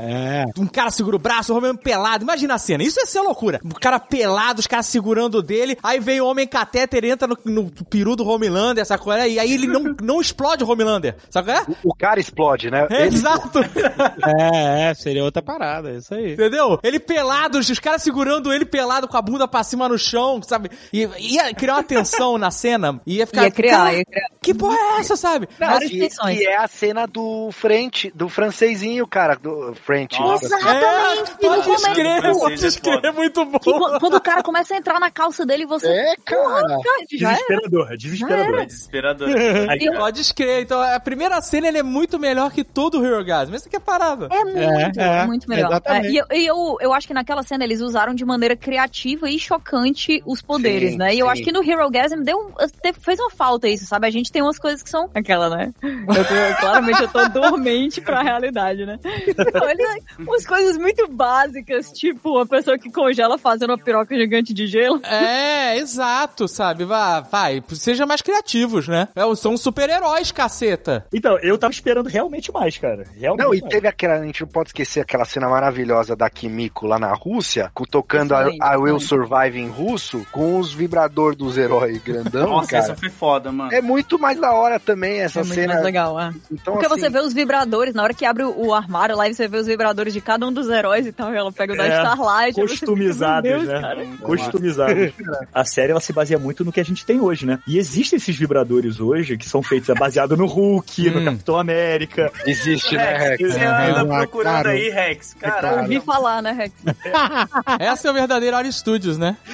É, um cara segura o braço, o Homelander pelado. Imagina a cena, isso ia ser loucura. O cara pelado, os caras segurando dele, aí vem o homem catéter, entra no, no peru do Homelander, essa coisa, e aí ele não, não explode o Homelander, sabe qual é? O, o cara explode, né? É, Ele- Exato. é, é, seria outra parada, é isso aí. Entendeu? Ele pelado, os caras segurando ele pelado com a bunda pra cima no chão, sabe? E ia criar uma tensão na cena. e Ia ficar. Ia criar, "Cara, ia criar. Que porra é essa, sabe? Várias que, tensões. que é a cena do French, do francesinho, cara, do French. Nossa. Exatamente, É, pode no escrever, pode escrever, é muito bom. Que qu- quando o cara começa a entrar na calça dele, você. É, cara. Cara, já é. Desesperador, desesperador. É desesperador. Aí, Pode escrever. Então, a primeira cena ele é muito melhor que todo o Hero Gasm. Essa que é a parada. É muito muito, é, muito melhor. exatamente. É, e eu, e eu, eu acho que naquela cena eles usaram de maneira criativa e chocante os poderes, Sim, né? E eu sim. acho que no Hero Gasm deu, fez uma falta isso, sabe? A gente tem umas coisas que são aquela, né? Eu tô- claramente eu tô dormente pra realidade, né? Então, ele, umas coisas muito básicas, tipo uma pessoa que congela fazendo uma piroca gigante de gelo. É, exato, sabe? Vai, vai, seja mais criativos, né? É, São super-heróis, caceta. Então, eu tava esperando realmente mais, cara. Realmente Não, e mais. teve aquela, a gente não pode esquecer aquela cena maravilhosa da Kimiko lá na Rússia, tocando a, Excelente, a Will. Survive em russo, com os vibradores dos heróis grandão, Nossa, cara. essa foi foda, mano. É muito mais da hora também essa É muito cena. mais legal, é. Então, Porque assim, você vê os vibradores, na hora que abre o, armário lá, e você vê os vibradores de cada um dos heróis e tal, e ela pega o da É, Starlight. você fica, customizados, "Meu Deus, né? cara." Customizados. A série ela se baseia muito no que a gente tem hoje, né? E existem esses vibradores hoje que são feitos é baseado no Hulk, no Hum. Capitão América. Existe, né, você É, anda é, procurando claro. aí, Rex. claro. Caralho. Ouvi falar, né, Rex? Essa é o verdadeiro Ari Studios, né?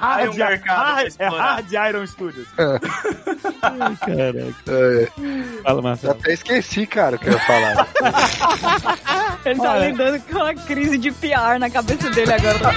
Aí o mercado pra Hard, é explorar. Hard Iron Studios. Caraca. É, Fala, eu Marcelo. até esqueci, cara, o que eu ia falar. Ele tá Olha. lidando com uma crise de PR na cabeça dele agora. Tá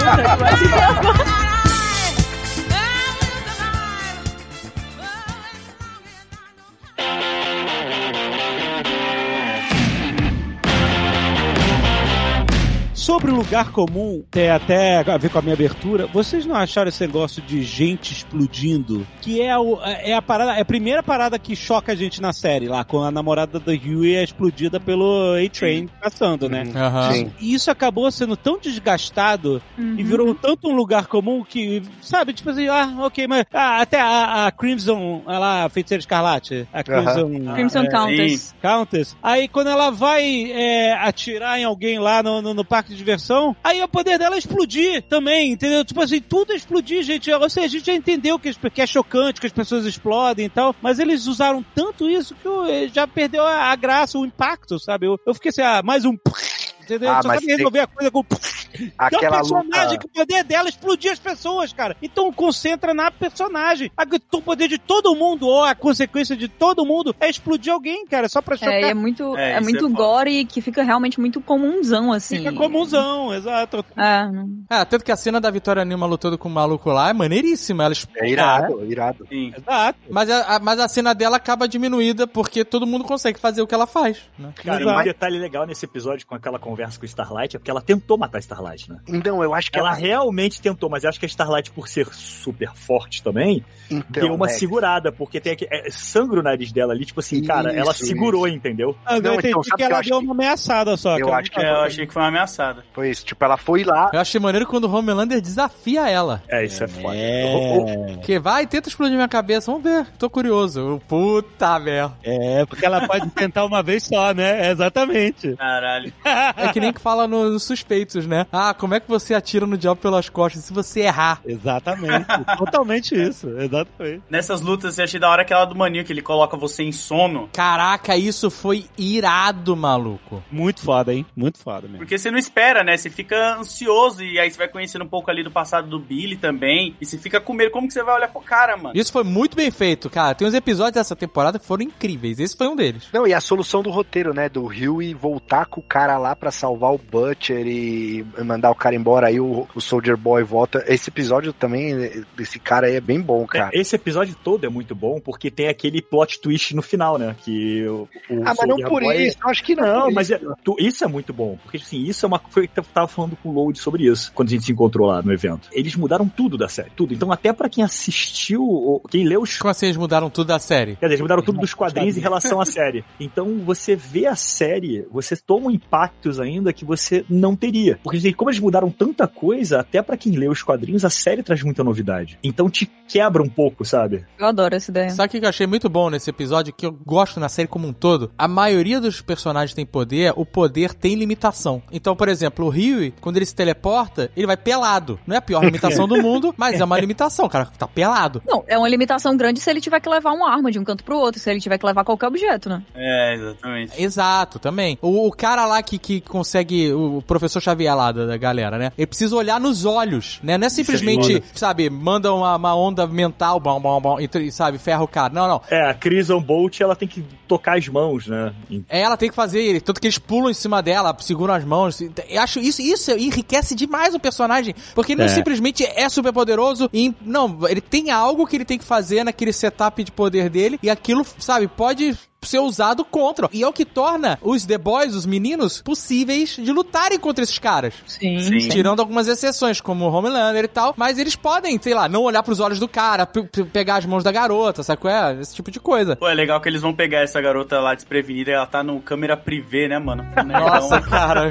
Sobre o lugar comum, tem até a ver com a minha abertura, vocês não acharam esse negócio de gente explodindo? Que é, o, é a parada, é a primeira parada que choca a gente na série, lá, com a namorada da Huey é explodida pelo A-Train passando, né? Sim. E isso acabou sendo tão desgastado e virou tanto um lugar comum que, sabe, tipo assim, ah, ok, mas ah, até a, a Crimson, ela, a feiticeira escarlate, a Crimson, Crimson é, Countess. Countess. Aí quando ela vai é, atirar em alguém lá no, no, no parque de diversão, aí o poder dela é explodir também, entendeu? Tipo assim, tudo é explodir, gente. Ou seja, a gente já entendeu que, é chocante, que as pessoas explodem e tal, mas eles usaram tanto isso que eu, já perdeu a, a graça, o impacto, sabe? Eu, eu fiquei assim, ah, mais um... Entendeu? Ah, Só sabe tem- resolver a coisa com... Tem uma Aquela personagem luta. que o poder dela é explodir as pessoas, cara. Então concentra na personagem. A- O poder de todo mundo, ou a consequência de todo mundo, é explodir alguém, cara. Só pra chocar. É, é muito, É, é, muito é foda. gore que fica realmente muito comunzão, assim. Fica comunzão, exato. É, É, tanto que a cena da Vitória Nilma lutando com o maluco lá é maneiríssima. Ela explode. É irado, irado. Sim. Exato. Mas a, a- mas a cena dela acaba diminuída porque todo mundo consegue fazer o que ela faz, né? Cara, e Exato. um detalhe legal nesse episódio com aquela conversa com o Starlight é porque ela tentou matar a Starlight, né? Então, eu acho que Ela ela. realmente tentou, mas eu acho que a Starlight, por ser super forte também, Então, deu uma Rex, segurada, porque tem aqui, é, sangue o nariz dela ali, tipo assim, cara, ela Isso, segurou, entendeu? Ah, Eu Não, entendi então, que ela deu que- uma ameaçada só. Eu acho que É, eu achei que foi uma ameaçada. Foi isso. Tipo, ela foi lá. Eu achei maneiro quando o Homelander desafia ela. É, isso é, foda. É, Que vai, tenta explodir minha cabeça, vamos ver. Tô curioso. Eu, Puta merda. é, porque ela pode tentar uma vez só, né? Exatamente. Caralho. É que nem que fala no- nos suspeitos, né? Ah, como é que você atira no diabo pelas costas se você errar? Exatamente. Totalmente isso. Exatamente. Nessas lutas, eu achei da hora aquela do maninho que ele coloca você em sono. Caraca, isso foi irado, maluco. Muito foda, hein? Muito foda mesmo. Porque você não espera, né? Você fica ansioso e aí você vai conhecendo um pouco ali do passado do Billy também. E você fica com medo. Como que você vai olhar pro cara, mano? Isso foi muito bem feito, cara. Tem uns episódios dessa temporada que foram incríveis. Esse foi um deles. Não, e a solução do roteiro, né? Do Huey voltar com o cara lá pra salvar o Butcher e mandar o cara embora. Aí o, o Soldier Boy volta. Esse episódio também, desse cara aí, é bem bom, cara. Esse episódio todo é muito bom, porque tem aquele plot twist no final, né? Que o, o ah, mas não por Boy- isso. Eu acho que não. Não, por mas isso. é- tu- isso é muito bom, porque assim, isso é uma coisa que eu tava falando com o Load sobre isso, quando a gente se encontrou lá no evento. Eles mudaram tudo da série, tudo. Então até pra quem assistiu, ou quem leu os Como assim eles mudaram tudo da série? Quer dizer, eles mudaram tudo dos quadrinhos em relação à série. Então, você vê a série, você toma impactos ainda que você não teria. Porque, assim, como eles mudaram tanta coisa, até pra quem lê os quadrinhos, a série traz muita novidade. Então, te quebra um pouco, sabe? Eu adoro essa ideia. Sabe o que eu achei muito bom nesse episódio, que eu gosto na série como um todo? A maioria dos personagens tem poder, o poder tem limitação. Então, por exemplo, o Rio, quando ele se teleporta, ele vai pelado. Não é a pior limitação do mundo, mas é uma limitação, o cara tá pelado. Não, é uma limitação grande se ele tiver que levar uma arma de um canto pro outro, se ele tiver que levar qualquer objeto, né? É, exatamente. Exato, também. O, o cara lá que, que consegue, o professor Xavier lá, da, da galera, né? Ele precisa olhar nos olhos, né? Não é simplesmente, sabe, manda uma, uma onda mental, bom, bom, bom, e, sabe, ferra o cara. Não, não. É, a Crison Bolt, ela tem que tocar as mãos, né? É, ela tem que fazer, tanto que eles pulam em cima dela, seguram as mãos. Eu acho isso, isso enriquece demais o personagem, porque ele não É. simplesmente é super poderoso e não, ele tem algo que ele tem que fazer naquele setup de poder dele e aquilo, sabe, pode ser usado contra. E é o que torna os The Boys, os meninos, possíveis de lutarem contra esses caras. Sim, Sim. Tirando algumas exceções, como o Homelander e tal, mas eles podem, sei lá, não olhar pros olhos do cara, pe- pe- pegar as mãos da garota, sabe qual é? Esse tipo de coisa. Pô, é legal que eles vão pegar essa garota lá desprevenida e ela tá no câmera privê, né, mano? Nossa, cara.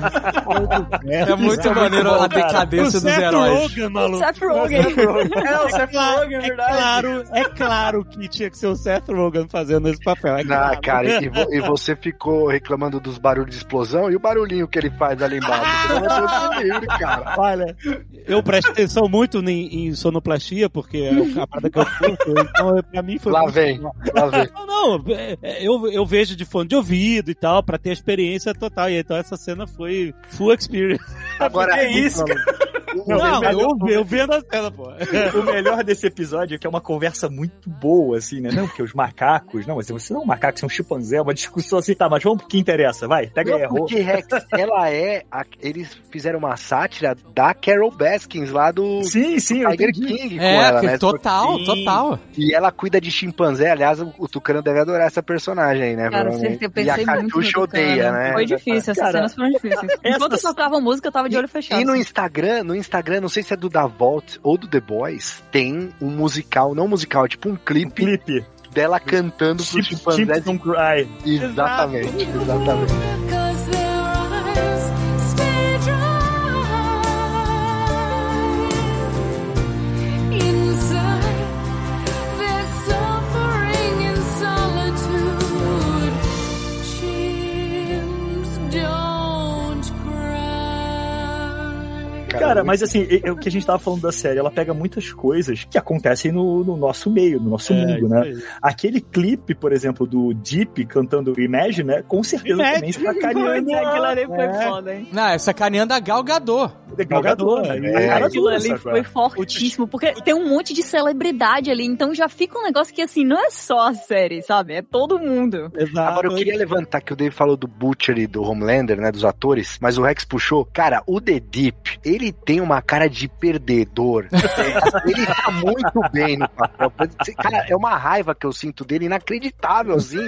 É muito maneiro a decadência dos heróis. Rogen, maluco. Seth Rogen. É, o Seth Claro, Rogen, é é verdade. claro, é claro que tinha que ser o Seth Rogen fazendo esse papel. É Ah, claro. Cara, e, vo- e você ficou reclamando dos barulhos de explosão e o barulhinho que ele faz ali embaixo. Deus, cara. Olha, eu presto atenção muito em, em sonoplastia, porque é a parada que eu curto, então pra mim foi Lá vem, lá vem. Não, não, é, é, eu, eu vejo de fone de ouvido e tal, pra ter a experiência total. E então essa cena foi full experience. Agora, Que isso, Não, mas eu, eu vendo a cena, pô. O melhor desse episódio é que é uma conversa muito boa, assim, né? Não, porque os macacos. Não, mas você não é um macaco, você é um chimpanzé, uma discussão assim, tá, mas vamos pro que interessa, vai, pega aí, errou. porque Rex, ela é. a- eles fizeram uma sátira da Carol Baskins lá do Sim, sim, eu Tiger entendi. King com É, ela, né? total, Sim. total. E ela cuida de chimpanzé. Aliás, o, o Tucano deve adorar essa personagem aí, né? Cara, certeza, eu e a pensei muito no Catiuxa odeia, né? Foi difícil, essas Cara, cenas foram difíceis. Enquanto essas- tocava música, eu tava de olho fechado. E no assim. Instagram, no Instagram, não sei se é do Da Vault ou do The Boys, tem um musical, não musical, é tipo um Um clipe clipe. dela cantando pro Chip, chimpanzé. Chips Don't Cry. Exatamente, exatamente. Cry. Cara, mas assim, e- e o que a gente tava falando da série, ela pega muitas coisas que acontecem no, no nosso meio, no nosso mundo, né? Aquele clipe, por exemplo, do Deep cantando Imagine, né? Com certeza também Imagine, sacaneando Aquilo a ali foi É. foda, hein? Não, é sacaneando a. Galgador, Galgador, né? é. Cara Aquilo ali foi fortíssimo, porque tem um monte de celebridade ali, então já fica um negócio que, assim, não é só a série, sabe? É todo mundo. Exato. Agora eu queria levantar que o Dave falou do Butcher e do Homelander, né, dos atores, mas o Rex puxou. Cara, o The Deep, ele tem uma cara de perdedor. ele tá muito bem no papel. Cara, é uma raiva que eu sinto dele inacreditável, assim.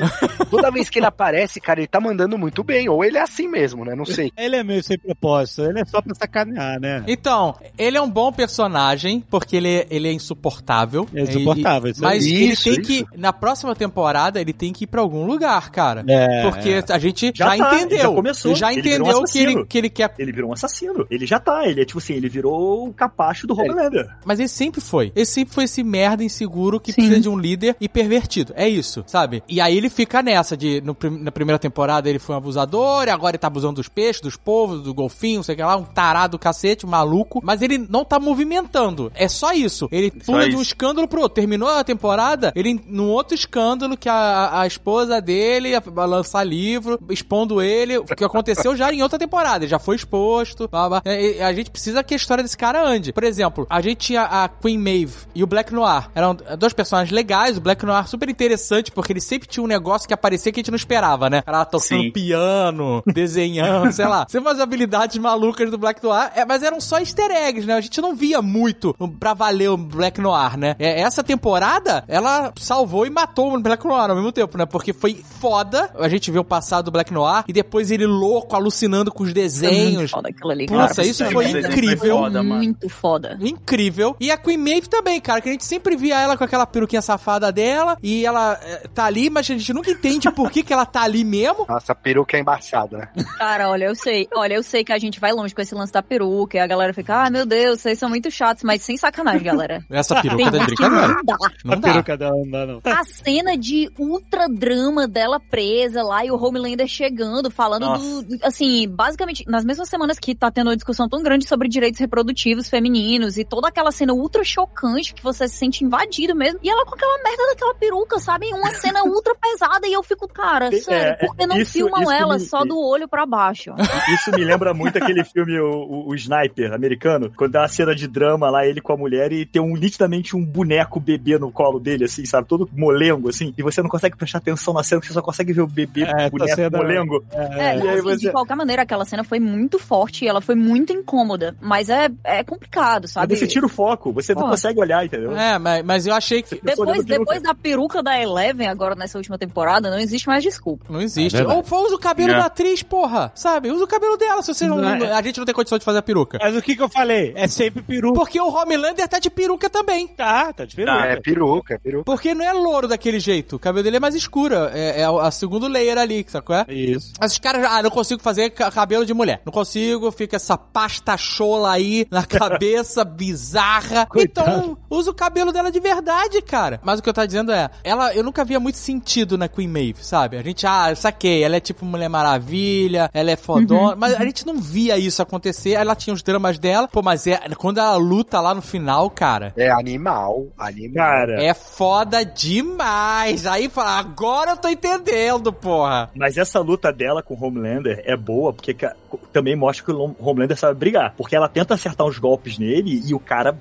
Toda vez que ele aparece, cara, ele tá mandando muito bem. Ou ele é assim mesmo, né? Não sei. Ele é meio sem propósito, ele é só pra sacanear, né? Então, ele é um bom personagem, porque ele, ele é insuportável. É insuportável, E- isso mas ele Isso, tem isso. que, na próxima temporada, ele tem que ir pra algum lugar, cara. É, Porque a gente já, Já tá, entendeu. já começou. Já Ele virou um entendeu que, ele, que ele quer. Ele virou um assassino. Ele já tá, ele é tipo assim, ele virou o capacho do Homelander. Mas ele sempre foi. Ele sempre foi esse merda inseguro que Sim. precisa de um líder e pervertido. É isso, sabe? E aí ele fica nessa de, no na primeira temporada ele foi um abusador, e agora ele tá abusando dos peixes, dos povos, do golfinho, não sei o que lá, um tarado do cacete, um maluco. Mas ele não tá movimentando. É só isso. Ele pula de um escândalo pro outro. Terminou a temporada, ele num outro escândalo que a, a esposa dele ia lançar livro, expondo ele, o que aconteceu já em outra temporada. Ele já foi exposto. blá, blá. É, e a gente precisa que a história desse cara ande. Por exemplo, a gente tinha a Queen Maeve e o Black Noir. Eram dois personagens legais. O Black Noir super interessante, porque ele sempre tinha um negócio que aparecia que a gente não esperava, né? Ela tocando Sim. piano, desenhando, sei lá. Sempre umas habilidades malucas do Black Noir, é, mas eram só easter eggs, né? A gente não via muito pra valer o Black Noir, né? É, essa temporada, ela salvou e matou o Black Noir ao mesmo tempo, né? Porque foi foda. A gente viu o passado do Black Noir e depois ele louco, alucinando com os muito desenhos. foda aquilo ali, Nossa, isso foi incrível. foi foda, mano. Muito foda. Incrível. E a Queen Maeve também, cara, que a gente sempre via ela com aquela peruquinha safada dela e ela eh, tá ali, mas a gente nunca entende por que, que ela tá ali mesmo. Nossa, a peruca é embaçada, né? Cara, olha, eu sei. Olha, eu sei que a gente vai longe com esse lance da peruca e a galera fica, ah, meu Deus, vocês são muito chatos, mas sem sacanagem, galera. Essa Tem peruca tá de gente que brincadeira. não dá. Não a dá. peruca dela não dá, não. A cena de ultra drama dela presa lá e o Homelander chegando, falando Nossa. do, do- Assim, basicamente, nas mesmas semanas que tá tendo uma discussão tão grande sobre direitos reprodutivos femininos e toda aquela cena ultra chocante que você se sente invadido mesmo. E ela com aquela merda daquela peruca, sabe? Uma cena ultra pesada e eu fico, cara, É, sério, é, por que não isso- filmam isso ela me- só do olho pra baixo? Isso me lembra muito aquele filme, o, o- o Sniper americano, quando dá uma cena de drama lá, ele com a mulher e tem um nitidamente um boneco bebê no colo dele, assim, sabe? Todo molengo, assim, e você não consegue prestar atenção na cena, porque você só consegue ver o bebê É, boneco cena- molengo. É, E aí assim, você- de qualquer maneira, aquela cena foi muito forte e ela foi muito incômoda. Mas é, é complicado, Mas sabe? você tira o foco, você não consegue olhar, entendeu? É, mas, mas eu achei que Depois, peruca. depois da peruca da Eleven, agora nessa última temporada, não existe mais desculpa. não existe. É. Ou usa o cabelo É. da atriz, porra. Sabe? Usa o cabelo dela, se você não, Não é. a gente não tem condição de fazer a peruca. Mas o que que eu falei? É sempre peru. Porque o Homelander tá de peruca também. Tá, tá de peruca. É peruca, é peruca. Porque não é louro daquele jeito. O cabelo dele é mais escuro. É, é a segunda layer ali, sacou? É? Isso. Mas os caras, ah, não consigo fazer ca- cabelo de mulher. Não consigo, fica essa pasta chola aí na cabeça, bizarra. Coitado. Então, usa o cabelo dela de verdade, cara. Mas o que eu tava dizendo é, ela, eu nunca via muito sentido na Queen Maeve, sabe? A gente, ah, eu saquei, ela é tipo Mulher Maravilha, ela é fodona, mas a gente não via isso acontecer. Ela tinha os dramas dela, pô, mas é, quando ela luta lá no final, cara, É animal, animal. Cara, é foda demais. Aí fala, agora eu tô entendendo, porra. Mas essa luta dela com o Homelander é boa, porque ca- também mostra que o Homelander sabe brigar. Porque ela tenta acertar uns golpes nele e o cara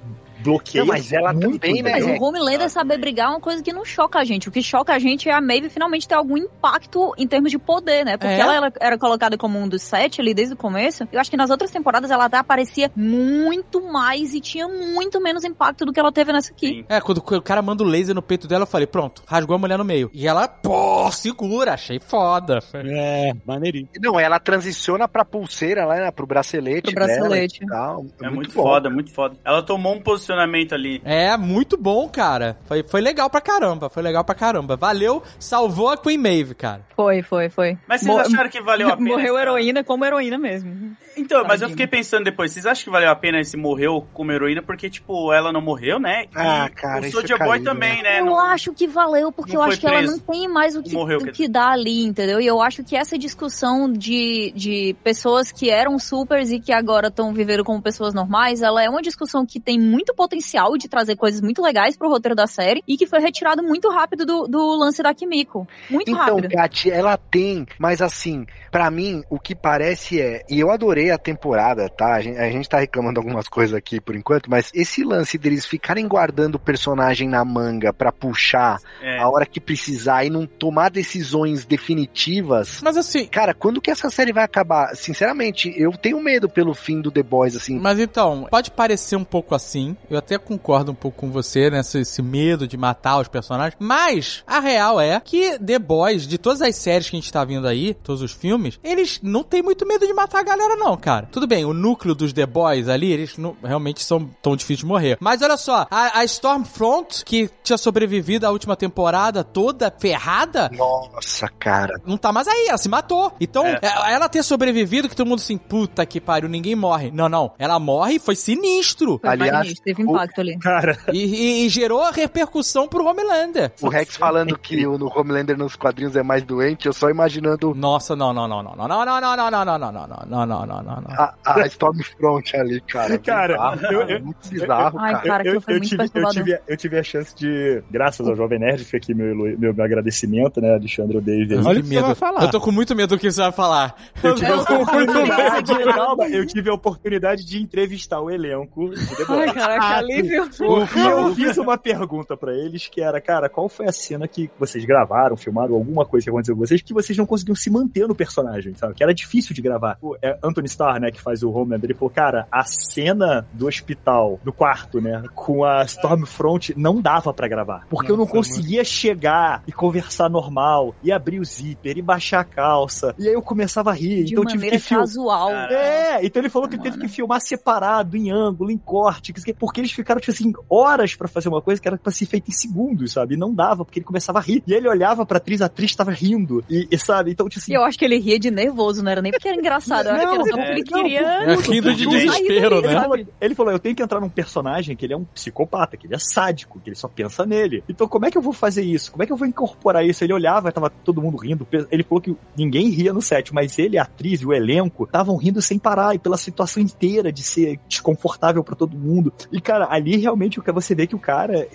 bloqueia. Não, mas ela muito, também, né? Mas o Homelander saber brigar é uma coisa que não choca a gente. O que choca a gente é a Maeve finalmente ter algum impacto em termos de poder, né? Porque É? ela era, era colocada como um dos sete ali desde o começo. Eu acho que nas outras temporadas ela até aparecia muito mais e tinha muito menos impacto do que ela teve nessa aqui. Sim. É, quando o cara manda o laser no peito dela, eu falei, pronto, rasgou a mulher no meio. E ela, pô, segura, achei foda. É, maneirinho. Não, ela transiciona pra pulseira lá, né, pro bracelete. Pro bracelete. dela e tal. É muito, bom. foda, muito foda. Ela tomou um posicionamento ali. É, muito bom, cara. Foi, foi legal pra caramba, foi legal pra caramba. Valeu, salvou a Queen Maeve, cara. Foi, foi, foi. Mas vocês Mo- acharam que valeu a pena? Morreu essa- heroína como heroína mesmo. Então, mas eu fiquei pensando depois, vocês acham que valeu a pena esse morreu como heroína? Porque, tipo, ela não morreu, né? E Ah, cara, o Soldier é Boy também, né? eu Não- acho que valeu, porque não eu acho que ela preso. não tem mais o que, Morreu, o que dar ali, entendeu? E eu acho que essa discussão de, de pessoas que eram supers e que agora estão vivendo como pessoas normais, ela é uma discussão que tem muito potencial de trazer coisas muito legais pro roteiro da série e que foi retirado muito rápido do, do lance da Kimiko. Muito Então, rápido. Kat, ela tem, mas assim, pra mim, o que parece é, e eu adorei a temporada, tá? A gente, a gente tá reclamando algumas coisas aqui por enquanto, mas esse lance deles ficarem guardando o personagem na manga pra puxar É. a hora que precisar e não tomar decisões definitivas. Mas assim, Cara, quando que essa série vai acabar? Sinceramente, eu tenho medo pelo fim do The Boys, assim. Mas então, pode parecer um pouco assim. Eu até concordo um pouco com você, né? Esse, esse medo de matar os personagens. Mas a real é que The Boys, de todas as séries que a gente tá vendo aí, todos os filmes, eles não têm muito medo de matar a galera, não, cara. Tudo bem, o núcleo dos The Boys ali, eles não, realmente são tão difíceis de morrer. Mas olha só, a, a Stormfront, que tinha sobrevivido a última temporada toda ferrada, Nossa, cara. não tá mais aí, ela se matou. Então, É. é- ela ter sobrevivido, que todo mundo assim, puta que pariu, ninguém morre. Não, não. Ela morre e foi sinistro. Aliás, teve impacto ali. Cara, E, e- e gerou a repercussão pro Homelander. O Rex falando que o no Homelander nos quadrinhos é mais doente, eu só imaginando Nossa, não, não, não, não, não, não, não, não, não, não, não, não, não, não, não, não, não, não. a, a Stormfront ali, cara. Cara, Bizarro, eu- eu- muito bizarro, Ai, cara. eu, eu tive, eu, tive, eu tive a chance de, graças ao Jovem Nerd, fica aqui meu, meu, meu agradecimento, né, Alexandre David. Olha Que o que você vai falar. Eu tô com muito medo do que você vai falar. Eu tive, Eu tô com oportunidade, medo. calma, eu tive a oportunidade de entrevistar o elenco de The Boys. Ai, caraca, Ah, alívio. E eu fiz uma pergunta pra eles que era, cara, qual foi a cena que vocês gravaram, filmaram, alguma coisa que aconteceu com vocês, que vocês não conseguiam se manter no personagem, sabe? Que era difícil de gravar. O é, Anthony Starr, né, que faz o Homelander, ele falou, cara, a cena do hospital, do quarto, né, com a Stormfront não dava pra gravar. Porque eu não Nossa, conseguia chegar e conversar normal, e abrir o zíper, e baixar a calça, e aí eu começava a rir, De então eu tive maneira que filmar. casual. Cara. É, então ele falou que teve Mano. que filmar separado, em ângulo, em corte, que- porque eles ficaram, tipo assim, horas pra fazer uma coisa que era pra ser feita em segundos, sabe? E não dava, porque ele começava a rir. E ele olhava pra atriz, a atriz tava rindo. E, e, sabe? Então, tipo assim. E eu acho que ele ria de nervoso, não era nem porque era engraçado, que era Não, porque ele não, queria. É rindo de desespero, ele, né? falou, ele falou, eu tenho que entrar num personagem que ele é um psicopata, que ele é sádico, que ele só pensa nele. Então como é que eu vou fazer isso? Como é que eu vou incorporar isso? Ele olhava, tava todo mundo rindo. Ele falou que ninguém ria no set, mas ele, a atriz e o elenco estavam rindo sem parar e pela situação inteira de ser desconfortável pra todo mundo. E cara, ali realmente o que você vê que o cara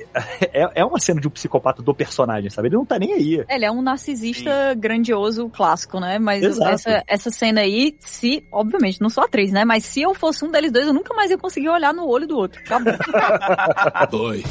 é, é uma cena de um psicopata do personagem, sabe? Ele não tá nem aí. Ele é um narcisista grandioso clássico, né? Mas Exato. essa, essa cena aí, se, obviamente, não sou atriz, né? Mas se eu fosse um deles dois, eu nunca mais ia conseguir olhar no olho do outro. Acabou. Boy,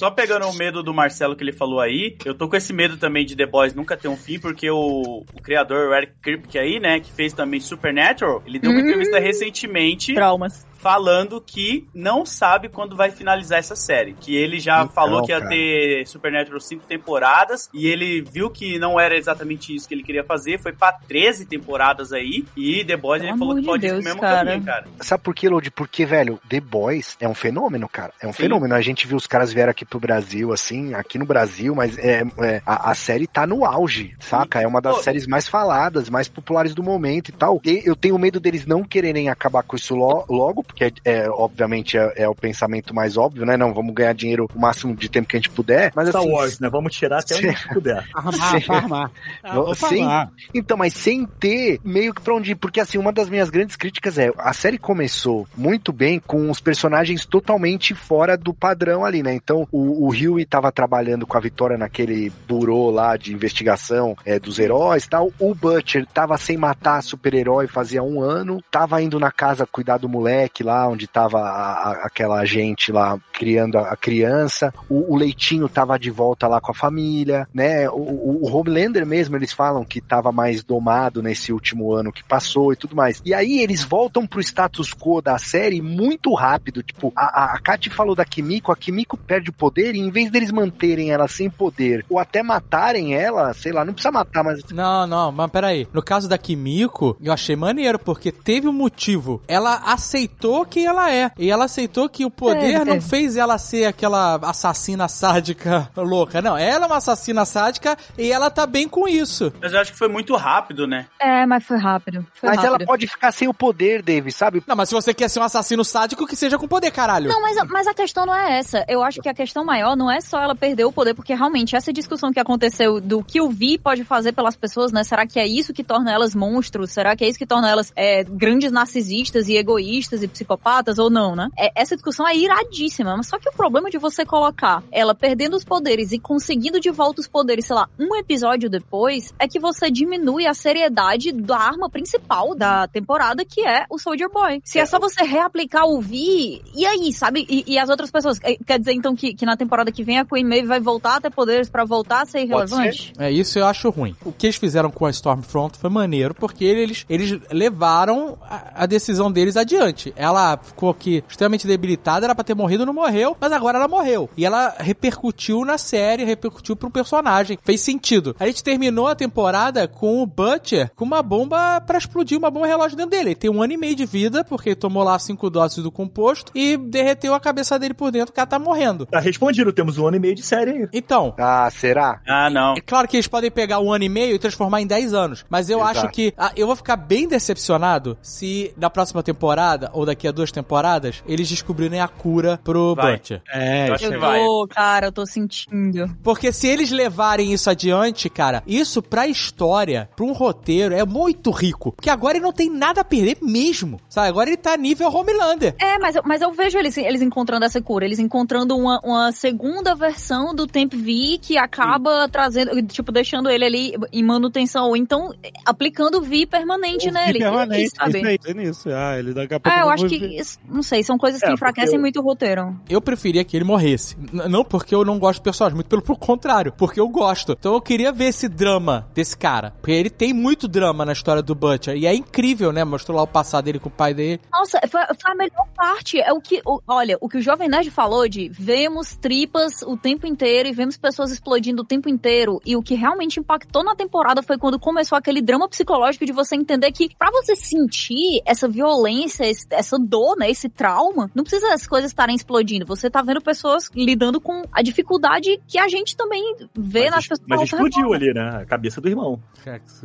Só pegando o medo do Marcelo que ele falou aí, eu tô com esse medo também de The Boys nunca ter um fim, porque o, o criador, o Eric Kripke aí, né, que fez também Supernatural, ele deu uma Hum. entrevista recentemente Traumas. Falando que não sabe quando vai finalizar essa série. Que ele já Então, falou que ia cara. ter Supernatural cinco temporadas e ele viu que não era exatamente isso que ele queria fazer, foi pra 13 temporadas aí e The Boys Pelo ele falou que de pode ir Deus, pro mesmo cara. caminho, cara. Sabe por quê, Lodi? Porque, velho, The Boys é um fenômeno, cara. É um Sim. fenômeno. A gente viu os caras vieram aqui pro Brasil, assim, aqui no Brasil, mas é, é, a, a série tá no auge, saca? É uma das Pô. séries mais faladas, mais populares do momento e tal. E eu tenho medo deles não quererem acabar com isso lo- logo, porque, é, é, obviamente, é, é o pensamento mais óbvio, né? Não, vamos ganhar dinheiro o máximo de tempo que a gente puder. Mas, Star assim, Wars, né? Vamos tirar até onde puder. Armar, farmar. Ah, falar. Então, mas sem ter meio que pra onde ir. Porque, assim, uma das minhas grandes críticas é: a série começou muito bem com os personagens totalmente fora do padrão ali, né? Então, o, o Huey tava trabalhando com a Vitória naquele burô lá de investigação é, dos heróis e tal. O Butcher tava sem matar super-herói fazia um ano. Tava indo na casa cuidar do moleque lá, onde tava a- aquela gente lá criando a, a criança. O, o Leitinho tava de volta lá com a família, né? O, o, o Homelander mesmo, eles falam que tava mais domado nesse último ano que passou e tudo mais. E aí eles voltam pro status quo da série muito rápido. Tipo, a, a, falou da Kimiko, a Kimiko perde o poder e em vez deles manterem ela sem poder ou até matarem ela, sei lá, não precisa matar, mas Não, não, mas peraí. No caso da Kimiko, eu achei maneiro, porque teve um motivo. Ela aceitou quem ela é. E ela aceitou que o poder Teve, não teve. fez ela ser aquela assassina sádica louca. Não, ela é uma assassina sádica e ela tá bem com isso. Mas eu acho que foi muito rápido, né? É, mas foi rápido. Foi mas ela rápido. pode ficar sem o poder, Dave, sabe? Não, mas se você quer ser um assassino sádico, que seja com poder, caralho. Não, mas, a- mas a questão não é essa. Eu acho que a questão maior não é só ela perder o poder, porque realmente essa discussão que aconteceu do que o Vi pode fazer pelas pessoas, né? Será que é isso que torna elas monstros? Será que é isso que torna elas é, grandes narcisistas e egoístas e psicopatas ou não, né? É- essa discussão é iradíssima. Mas só que o problema de você colocar ela perdendo os poderes e conseguindo de volta os poderes, sei lá, um episódio depois, é que você diminui a seriedade da arma principal da temporada, que é o Soldier Boy. Se é, só você reaplicar o Vi, e aí, sabe? E, e as outras pessoas? É, Quer dizer, então, que, que na temporada que vem a Queen Maeve vai voltar a ter poderes pra voltar a ser irrelevante? É isso eu acho ruim. O que eles fizeram com a Stormfront foi maneiro, porque eles, eles levaram a, a decisão deles adiante. Ela ficou aqui extremamente debilitada, era pra ter morrido, não morreu, mas agora ela morreu. E ela repercutiu na série, repercutiu pro personagem. Fez sentido. A gente terminou a temporada com o Butcher com uma bomba pra explodir, uma bomba relógio dentro dele. Ele tem um ano e meio de vida, porque ele tomou lá cinco doses do composto e derreteu a cabeça dele por dentro, o cara tá morrendo. Tá respondido, temos um ano e meio de série aí. Então, Ah, será? Ah, não. é claro que eles podem pegar um ano e meio e transformar em 10 anos. Mas eu Exato. acho que ah, eu vou ficar bem decepcionado se na próxima temporada, ou daqui a duas temporadas, eles descobrirem a cura pro Vai. Butcher. É, Eu acho isso que Eu aí. vai. tô, cara, eu tô sentindo. Porque se eles levarem isso adiante, cara, isso pra história, pra um roteiro, é muito rico. Porque agora ele não tem nada a perder mesmo. Sabe? Agora ele tá nível Homelander. É, mas eu, mas eu vejo eles, eles encontrando essa cura, eles encontrando uma, uma segunda versão do Temp V que acaba trazendo, tipo, deixando ele ali em manutenção, ou então aplicando o V permanente O nele. permanente, E aí, sabe? isso aí, é nisso. Ah, ele daqui a pouco Ah, eu acho que, não sei, são coisas que É, enfraquecem eu- muito o roteiro. Eu preferia que ele morresse. N- não porque eu não gosto do personagem, muito pelo contrário, porque eu gosto. Então eu queria ver esse drama desse cara. Porque ele tem muito drama na história do Butcher. E é incrível, né? Mostrou lá o passado dele com o pai dele. Nossa, foi, foi a melhor parte. É o que, o- olha, o que o Jovem Nerd falou de vemos tripas o tempo inteiro e vemos pessoas explodindo o tempo inteiro. E o que realmente impactou na temporada foi quando começou aquele drama psicológico de você entender que pra você sentir essa violência, esse- essa dor, né, esse trauma, não precisa as coisas estarem explodindo. Você tá vendo pessoas lidando com a dificuldade que a gente também vê Mas, nas es- pessoas. mas explodiu redor. ali, né? A cabeça do irmão.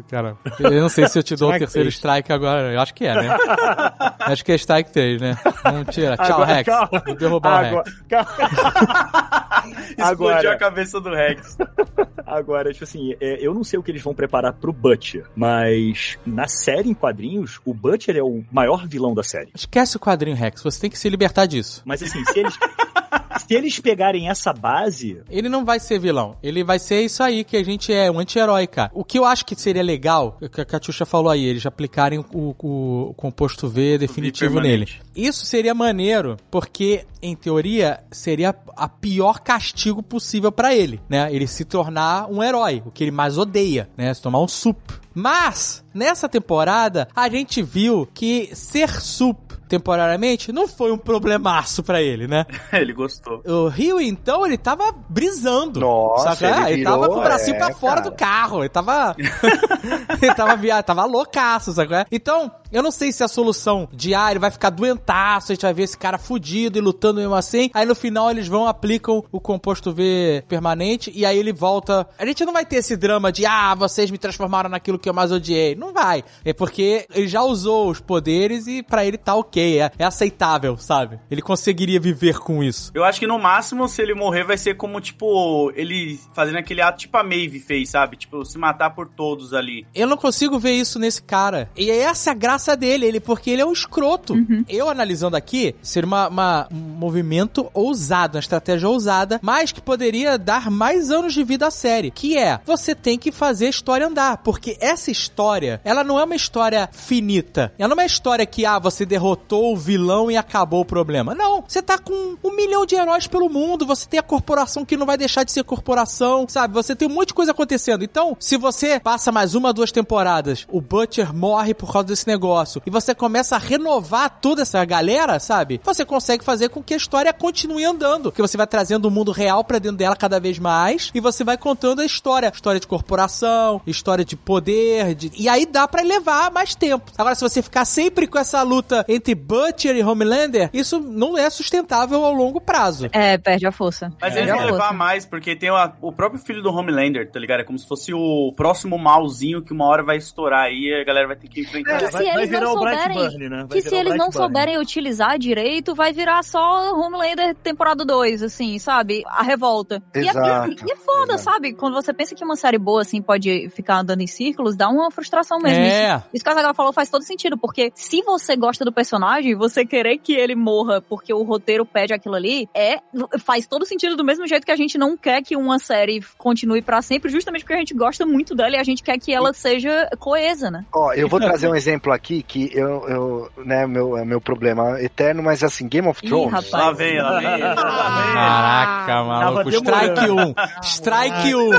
Cara, eu não sei se eu te dou o terceiro strike agora. Eu acho que é, né? acho que é strike 3, né? Não tira. Tchau, Agora, Rex. calma. Vou derrubar o Agora, Rex. calma. Explodiu Agora- a cabeça do Rex. Agora, tipo assim, é, eu não sei o que eles vão preparar pro Butcher, mas na série em quadrinhos, o Butcher é o maior vilão da série. Esquece o quadrinho Rex, você tem que se libertar disso. Mas assim, se eles, se eles pegarem essa base, Ele não vai ser vilão. Ele vai ser isso aí que a gente é, um anti-herói, cara. O que eu acho que seria legal, que a Catiuxa falou aí, eles aplicarem o, o- o composto V definitivo nele. Isso seria maneiro, porque, em teoria, seria a pior castigo possível pra ele, né? Ele se tornar um herói, o que ele mais odeia, né? Se tomar um sup. Mas, nessa temporada, a gente viu que ser sup temporariamente não foi um problemaço pra ele, né? Ele gostou. O Rio, então, ele tava brisando. Nossa, saca? ele ele, tava com o bracinho é, pra fora cara. do carro. Ele tava. ele tava via... tava loucaço, saca? Então, eu não sei se a solução de ah, ele vai ficar doentaço, a gente vai ver esse cara fudido e lutando mesmo assim. Aí no final eles vão, aplicam o composto V permanente e aí ele volta. A gente não vai ter esse drama de ah, vocês me transformaram naquilo que eu mais odiei. Não vai. É porque ele já usou os poderes e pra ele tá ok. É, é aceitável, sabe? Ele conseguiria viver com isso. Eu acho que no máximo, se ele morrer, vai ser como, tipo, ele fazendo aquele ato tipo a Maeve fez, sabe? Tipo, se matar por todos ali. Eu não consigo ver isso nesse cara. E essa é a graça dele, ele, porque ele é um escroto. Eu analisando aqui, seria uma, uma- um movimento ousado, uma estratégia ousada, mas que poderia dar mais anos de vida à série. Que é, você tem que fazer a história andar. Porque essa história, ela não é uma história finita. Ela não é uma história que, ah, você derrotou o vilão e acabou o problema. Não, você tá com um milhão de heróis pelo mundo, você tem a corporação que não vai deixar de ser corporação, sabe? Você tem um monte de coisa acontecendo. Então, se você passa mais uma, duas temporadas, o Butcher morre por causa desse negócio, e você começa a renovar toda essa galera, sabe? Você consegue fazer com que a história continue andando. Que você vai trazendo o mundo real pra dentro dela cada vez mais, e você vai contando a história. História de corporação, história de poder, de... e aí dá pra levar mais tempo. Agora, se você ficar sempre com essa luta entre Butcher e Homelander, isso não é sustentável ao longo prazo. É, perde a força. Mas Perde eles vão levar mais, porque tem a- o próprio filho do Homelander, tá ligado? É como se fosse o próximo malzinho que uma hora vai estourar aí e a galera vai ter que enfrentar. Que se eles não souberem, né? que se eles não souberem utilizar direito, vai virar só Homelander temporada 2, assim, sabe? A revolta. E é- Exato, E é, foda, sabe? Quando você pensa que uma série boa, assim, pode ficar andando em círculos, dá uma frustração mesmo. É. Isso, isso que a Zagal falou faz todo sentido, porque se você gosta do personagem, você querer que ele morra porque o roteiro pede aquilo ali, é faz todo sentido do mesmo jeito que a gente não quer que uma série continue pra sempre, justamente porque a gente gosta muito dela e a gente quer que ela seja coesa, né? Ó, eu vou trazer um exemplo aqui que eu, eu né, meu, é meu problema eterno, mas assim, Game of Ih, Thrones. rapaz. Lá vem, lá vem. Caraca, maluco. Strike 1. Strike 1.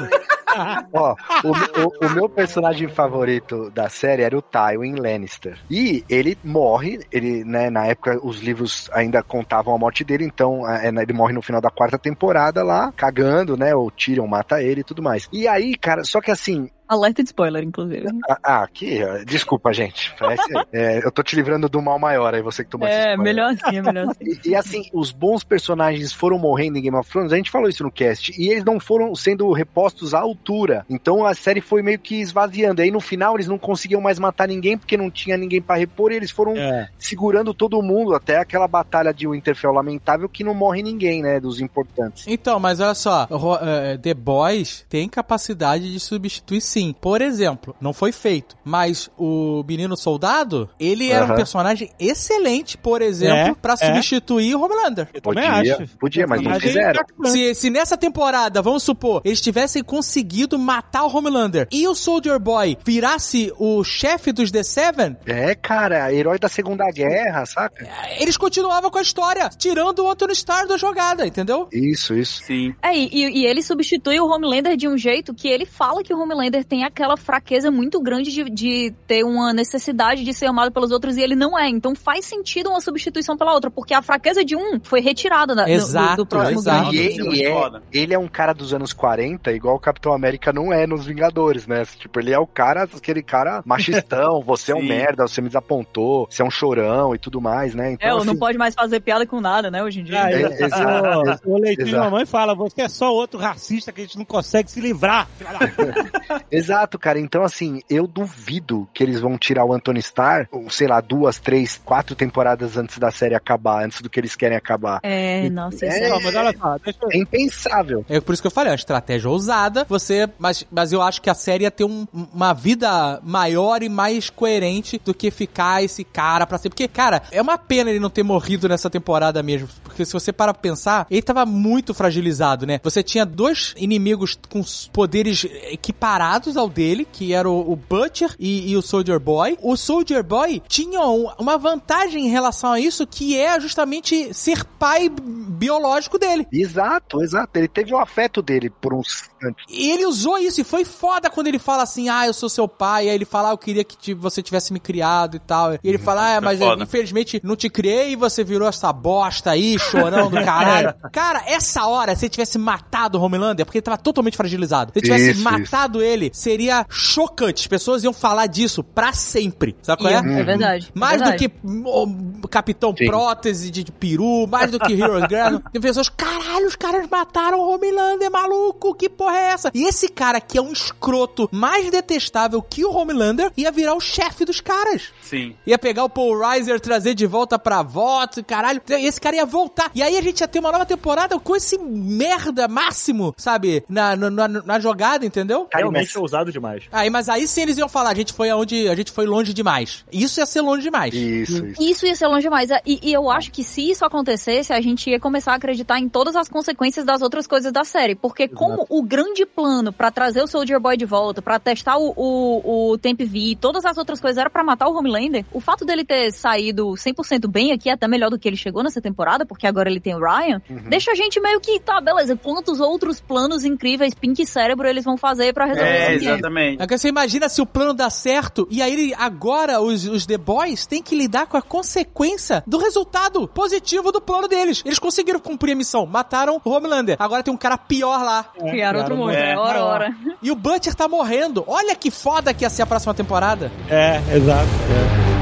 Ó, o, o- o meu personagem favorito da série era o Tywin Lannister. E ele morre, ele, né, na época os livros ainda contavam a morte dele, então é, né, ele morre no final da quarta temporada lá, cagando, né, o Tyrion mata ele e tudo mais. E aí, cara, só que assim, Alerta de spoiler, inclusive. ah, ah, aqui, ó, desculpa, gente, parece, é, eu tô te livrando do mal maior, aí você que tomou É, melhor assim, é melhor assim. E, e, assim, os bons personagens foram morrendo em Game of Thrones, a gente falou isso no cast, e eles não foram sendo repostos à altura. Então a série foi meio que esvaziando. Aí no final eles não conseguiam mais matar ninguém porque não tinha ninguém pra repor, e eles foram É. segurando todo mundo até aquela batalha de Winterfell lamentável que não morre ninguém, né, dos importantes. Então, mas olha só, ro- eh, The Boys tem capacidade de substituir sim. Por exemplo, não foi feito, mas o menino soldado, ele era um Aham. personagem excelente, por exemplo, É, pra é. substituir o Homelander. Eu também Podia, acho. podia, mas não fizeram. impactante. Se, se nessa temporada, vamos supor, eles tivessem conseguido matar o Homelander e o Soldier Boy virasse o chefe dos The Seven, É, cara, herói da Segunda Guerra, saca? eles continuavam com a história, tirando o Anthony Starr da jogada, entendeu? Isso, isso. Sim. É, e, e ele substitui o Homelander de um jeito que ele fala que o Homelander tem aquela fraqueza muito grande de, de ter uma necessidade de ser amado pelos outros e ele não é. Então faz sentido uma substituição pela outra, porque a fraqueza de um foi retirada da, do- do, Exato, do próximo exato. grande. E é ele é, foda. ele é um cara dos anos 40, igual o Capitão América não é nos Vingadores, né? Tipo, ele é o cara, aquele cara machistão, você é um merda, você me desapontou, você é um chorão e tudo mais, né? É, Então, não assim, pode mais fazer piada com nada, né, hoje em dia. Ah, É, isso. exato, o, o leitinho de mamãe fala, você é só outro racista que a gente não consegue se livrar. filha da puta." Exato, cara. Então, assim, eu duvido que eles vão tirar o Anthony Starr, ou, sei lá, duas, três, quatro temporadas antes da série acabar, antes do que eles querem acabar. É, nossa, isso É, Não, mas olha só, eu... É impensável. É por isso que eu falei, é uma estratégia ousada, você, mas, mas eu acho que a série ia ter um- uma vida maior e mais coerente do que ficar esse cara pra sempre. Porque, cara, é uma pena ele não ter morrido nessa temporada mesmo, porque se você para pensar, ele tava muito fragilizado, né? Você tinha dois inimigos com poderes equiparados ao dele, que era o, o Butcher e, e o Soldier Boy. O Soldier Boy tinha um- uma vantagem em relação a isso, que é justamente ser pai biológico dele. Exato, exato. Ele teve o afeto dele por uns instantes. E ele usou isso e foi foda quando ele fala assim: Ah, eu sou seu pai. Aí ele fala: ah, Eu queria que você tivesse me criado e tal. E ele fala: Ah, Foi mas foda. infelizmente não te criei e você virou essa bosta aí, chorão do caralho. Cara, essa hora, se ele tivesse matado o Homelander, porque ele tava totalmente fragilizado, se ele tivesse Isso, matado ele, seria chocante. As pessoas iam falar disso pra sempre. Sabe qual é? É verdade. é Mais do verdade. que o Capitão Sim. Prótese de, de peru, mais do que Heroes Girl. Tem pessoas, caralho, os caras mataram o Homelander, maluco, que porra é essa? E esse cara que é um escroto mais detestável que o Homelander ia virar o chefe dos caras. Sim. Ia pegar o Paul Reiser, trazer de volta pra voto, caralho. E esse cara ia voltar. E aí a gente ia ter uma nova temporada com esse merda máximo, sabe? Na, na, na- na jogada, entendeu? Realmente é ousado demais. Aí, mas aí sim eles iam falar, a gente foi aonde, a gente foi longe demais. Isso ia ser longe demais. Isso, isso. Isso ia ser longe demais. E, e eu acho que se isso acontecesse, a gente ia começar a acreditar em todas as consequências das outras coisas da série. Porque como o grande plano pra trazer o Soldier Boy de volta, pra testar o, o, o Temp V e todas as outras coisas era pra matar o Homelander, o fato dele ter saído 100% bem aqui, até melhor do que ele chegou nessa temporada, porque agora ele tem o Ryan, deixa a gente meio que, tá, beleza, quantos outros planos incríveis, Pink Cérebro, eles vão fazer pra resolver É, isso aqui? exatamente. É que você imagina se o plano dá certo e aí ele- agora os, os The Boys têm que lidar com a consequência do resultado positivo do plano deles. Eles conseguiram cumprir a missão, mataram o Homelander. Agora tem um cara pior lá. Criaram outro mundo, é. é, ora, ora. E o Butcher tá morrendo. Olha que foda que ia ser a próxima temporada. É, exato.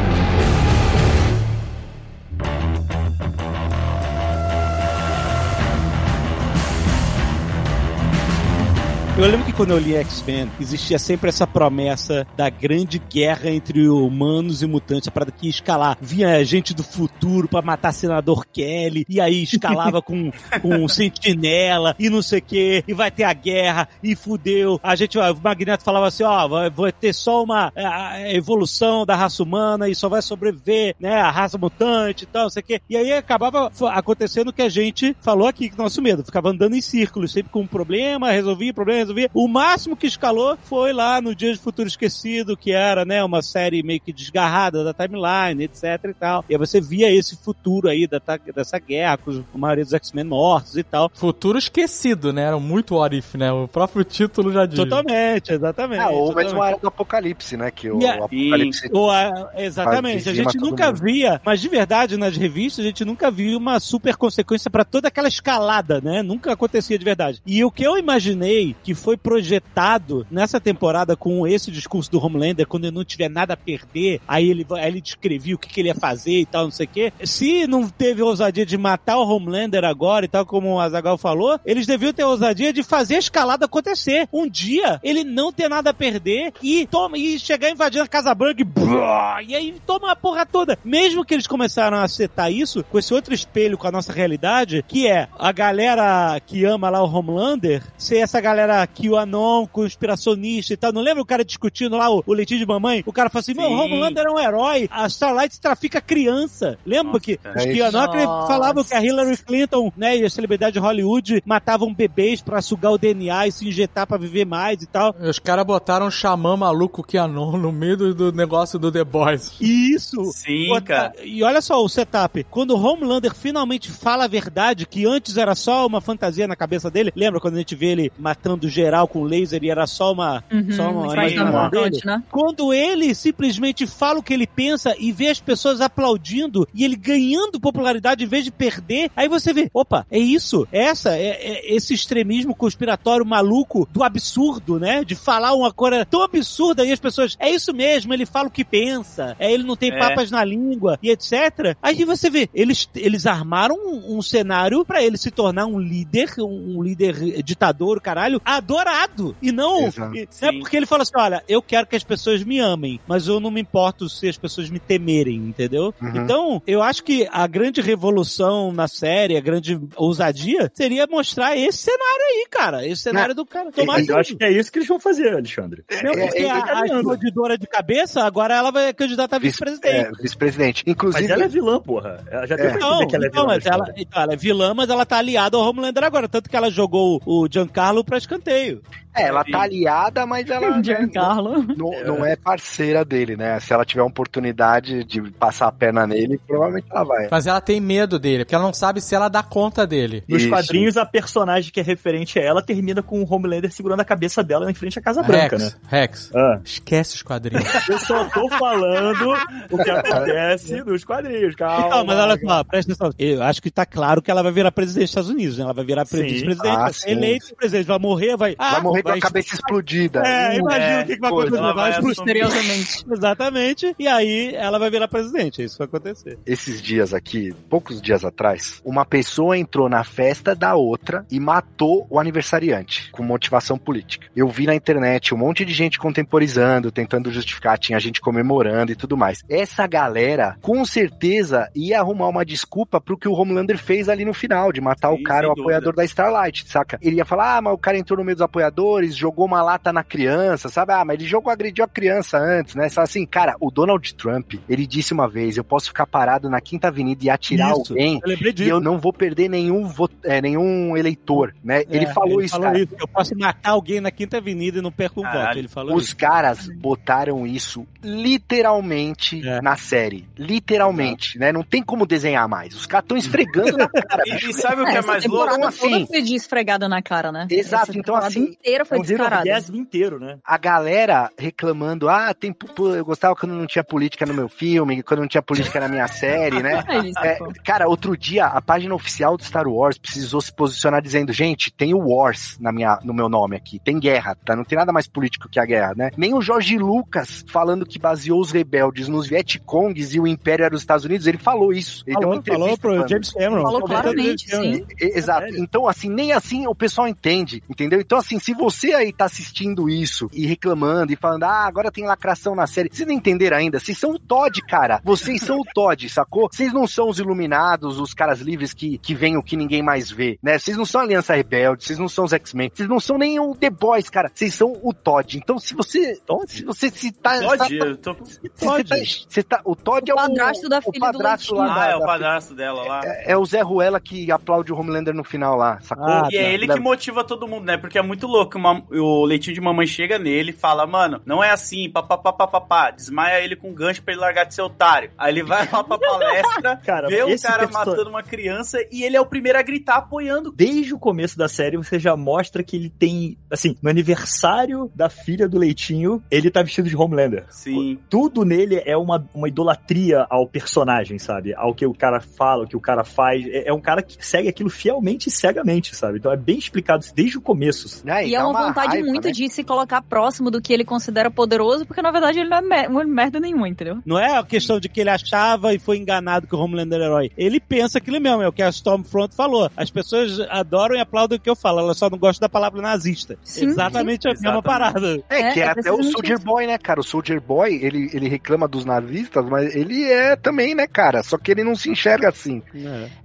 Eu lembro que quando eu li X-Men, existia sempre essa promessa da grande guerra entre humanos e mutantes, a parada que ia escalar. Vinha gente do futuro pra matar senador Kelly, e aí escalava com, com sentinela e não sei o que, e vai ter a guerra, e fudeu. A gente, o Magneto falava assim, ó, vai, vai ter só uma é, a evolução da raça humana e só vai sobreviver, né, a raça mutante e tal, não sei o que. E aí acabava acontecendo o que a gente falou aqui, que nosso medo, ficava andando em círculos, sempre com um problema, resolvia, problema, resolvia. O máximo que escalou foi lá no Dia de Futuro Esquecido, que era, né, uma série meio que desgarrada da timeline, etc e tal. E aí você via esse futuro aí da, dessa guerra, com os- a maioria dos X-Men mortos e tal. Futuro esquecido, né? Era muito what if, né? O próprio título já diz. Totalmente, exatamente. Ah, ou mesmo totalmente. a era do Apocalipse, né? Que o E a- Apocalipse. Ou a- exatamente. A gente nunca mundo. via, mas de verdade, nas revistas, a gente nunca viu uma super consequência pra toda aquela escalada, né? Nunca acontecia de verdade. E o que eu imaginei que foi projetado nessa temporada com esse discurso do Homelander, quando ele não tiver nada a perder, aí ele, aí ele descrevia o que, que ele ia fazer e tal, não sei o quê. Se não teve ousadia de matar o Homelander agora e tal, como o Azagal falou, eles deviam ter ousadia de fazer a escalada acontecer. Um dia, ele não ter nada a perder e, toma, e chegar invadindo a Casa Branca e, e aí toma a porra toda. Mesmo que eles começaram a acertar isso com esse outro espelho com a nossa realidade, que é a galera que ama lá o Homelander ser essa galera que o Anon, conspiracionista e tal. Não lembra o cara discutindo lá o, o leitinho de mamãe? O cara fala assim: meu. Homelander é um herói, a Starlight trafica criança. Lembra Nossa, que os É que isso. Anon falavam que a Hillary Clinton, né, e a celebridade de Hollywood matavam bebês pra sugar o DNA e se injetar pra viver mais e tal. Os caras botaram um xamã maluco Keanon no meio do, do negócio do The Boys. Isso! Sim, cara. E olha só o setup. Quando o Homelander finalmente fala a verdade, que antes era só uma fantasia na cabeça dele, lembra quando a gente vê ele matando geral com laser e era só uma, Uhum, só uma imaginação na dele? né? Quando ele simplesmente fala o que ele pensa e vê as pessoas aplaudindo e ele ganhando popularidade em vez de perder, aí você vê, opa, é isso, essa, é, é esse extremismo conspiratório maluco do absurdo, né? De falar uma coisa tão absurda e as pessoas, é isso mesmo, ele fala o que pensa, é, ele não tem É. papas na língua e etc. Aí você vê, eles, eles armaram um, um cenário pra ele se tornar um líder, um, um líder ditador, caralho, há adorado. E não. E- é porque ele fala assim: olha, eu quero que as pessoas me amem, mas eu não me importo se as pessoas me temerem, entendeu? Uhum. Então, eu acho que a grande revolução na série, a grande ousadia, seria mostrar esse cenário aí, cara. Esse cenário do cara tomar Mas eu acho que é isso que eles vão fazer, Alexandre. Não, É, porque é, a, a explodidora de cabeça, agora ela vai candidatar a Vice- vice-presidente. é, vice-presidente. Inclusive, Mas ela é vilã, porra. Ela já deu pra Não, que ela é então, vilã. mas ela, então, ela é vilã, mas ela tá aliada ao Homelander agora. Tanto que ela jogou o Giancarlo pra escanteio escanteio é, ela tá aliada, mas ela Giancarlo. não, não é parceira dele, né? Se ela tiver uma oportunidade de passar a perna nele, provavelmente ela vai. Mas ela tem medo dele, porque ela não sabe se ela dá conta dele. Nos Isso. quadrinhos, a personagem que é referente a ela termina com o Homelander segurando a cabeça dela em frente à Casa Branca, né? Rex, Rex, Ah, esquece os quadrinhos. eu só tô falando o que acontece nos quadrinhos, calma. Não, mas olha só, presta atenção. Eu acho que tá claro que ela vai virar presidente dos Estados Unidos, né? Ela vai virar Sim. vice-presidente, Ah, vai ser eleito, presidente vai morrer, vai... vai ah, morrer com a cabeça explodida. É, imagina É, o que, que vai coisa. acontecer. Ela Vai. Misteriosamente. Exatamente. E aí ela vai virar presidente. É isso que vai acontecer. Esses dias aqui, poucos dias atrás, uma pessoa entrou na festa da outra e matou o aniversariante com motivação política. Eu vi na internet um monte de gente contemporizando, tentando justificar, tinha gente comemorando e tudo mais. Essa galera, com certeza, ia arrumar uma desculpa pro que o Homelander fez ali no final, de matar Sim, o cara, o apoiador da Starlight, saca? Ele ia falar, ah, mas o cara entrou no meio dos apoiadores, jogou uma lata na criança, sabe? Ah, mas ele jogou, agrediu a criança antes, né? Só assim, cara, o Donald Trump, ele disse uma vez, eu posso ficar parado na Quinta Avenida e atirar Isso. alguém Eu lembrei e eu não vou perder nenhum, vo- é, nenhum eleitor, né? ele É, falou isso, falou cara. isso. Eu posso matar alguém na Quinta Avenida e não perco um Caralho. voto. Ele falou Os isso. caras botaram isso literalmente É. na série. Literalmente, né? Não tem como desenhar mais. Os caras estão esfregando na cara. E, e sabe o que é, mais louco? assim- toda foi esfregada na cara, né? Exato, Essa então, assim, inteira foi É um orgasmo inteiro, né? a galera reclamando, ah, tem, eu gostava quando não tinha política no meu filme, quando não tinha política na minha série, né? É isso, É, cara, outro dia a página oficial do Star Wars precisou se posicionar dizendo, gente, tem o Wars na minha, no meu nome aqui, tem guerra, tá? Não tem nada mais político que a guerra, né? Nem o Jorge Lucas falando que baseou os rebeldes nos Vietcongs e o Império era os Estados Unidos, ele falou isso. Ele deu uma Falou, falou pro falando. James Cameron. Falou Falou claramente, sim. Exato. Então, assim, nem assim o pessoal entende, entendeu? Então, assim, se você aí tá assistindo isso e reclamando e falando, ah, agora tem lacração na série, vocês não entenderam ainda? Vocês são o Todd, cara. Vocês são o Todd, sacou? Vocês não são os iluminados, os caras livres que, que veem o que ninguém mais vê, né? Vocês não são a Aliança Rebelde, vocês não são os X-Men, vocês não são nem o The Boys, cara. Vocês são o Todd. Então, se você. Se você se tá. Todd, eu tô... se você tá, você tá- o Todd é O padrasto da o filha do padrasto Leitinho. lá Ah, da- é o da- padrasto dela lá. é, é o Zé Ruela que aplaude o Homelander no final lá, sacou? Ah, E é tá. ele que motiva todo mundo, né? Porque é muito louco. Uma- o leitinho de mamãe chega nele e fala, mano, não é assim, papapá, desmaia ele com um gancho pra ele largar de ser otário. Aí ele vai lá pra palestra, Cara, vê o cara matando uma criança e ele é o primeiro a gritar apoiando. Desde o começo da série, você já mostra que ele tem, assim, no aniversário da filha do Leitinho, ele tá vestido de Homelander. Sim. Tudo nele é uma, uma idolatria ao personagem, sabe? Ao que o cara fala, o que o cara faz. É, é um cara que segue aquilo fielmente e cegamente, sabe? Então é bem explicado isso desde o começo. Né? E é dá uma vontade raiva, muito né? de se colocar próximo do que ele considera poderoso, porque na verdade ele não é mer- uma merda nenhuma, entendeu? Não é a questão de que ele achava e foi enganado que o Homelander era herói. Ele pensa aquilo mesmo, é o que a Stormfront falou. As pessoas adoram e aplaudem o que eu falo, elas só não gostam da palavra nazista. Sim, Exatamente a mesma Exatamente. parada. É, É, que é, é até o Soldier isso. Boy, né, cara? O Soldier Boy, ele, ele reclama dos nazistas, mas ele é também, né, cara? Só que ele não se enxerga assim.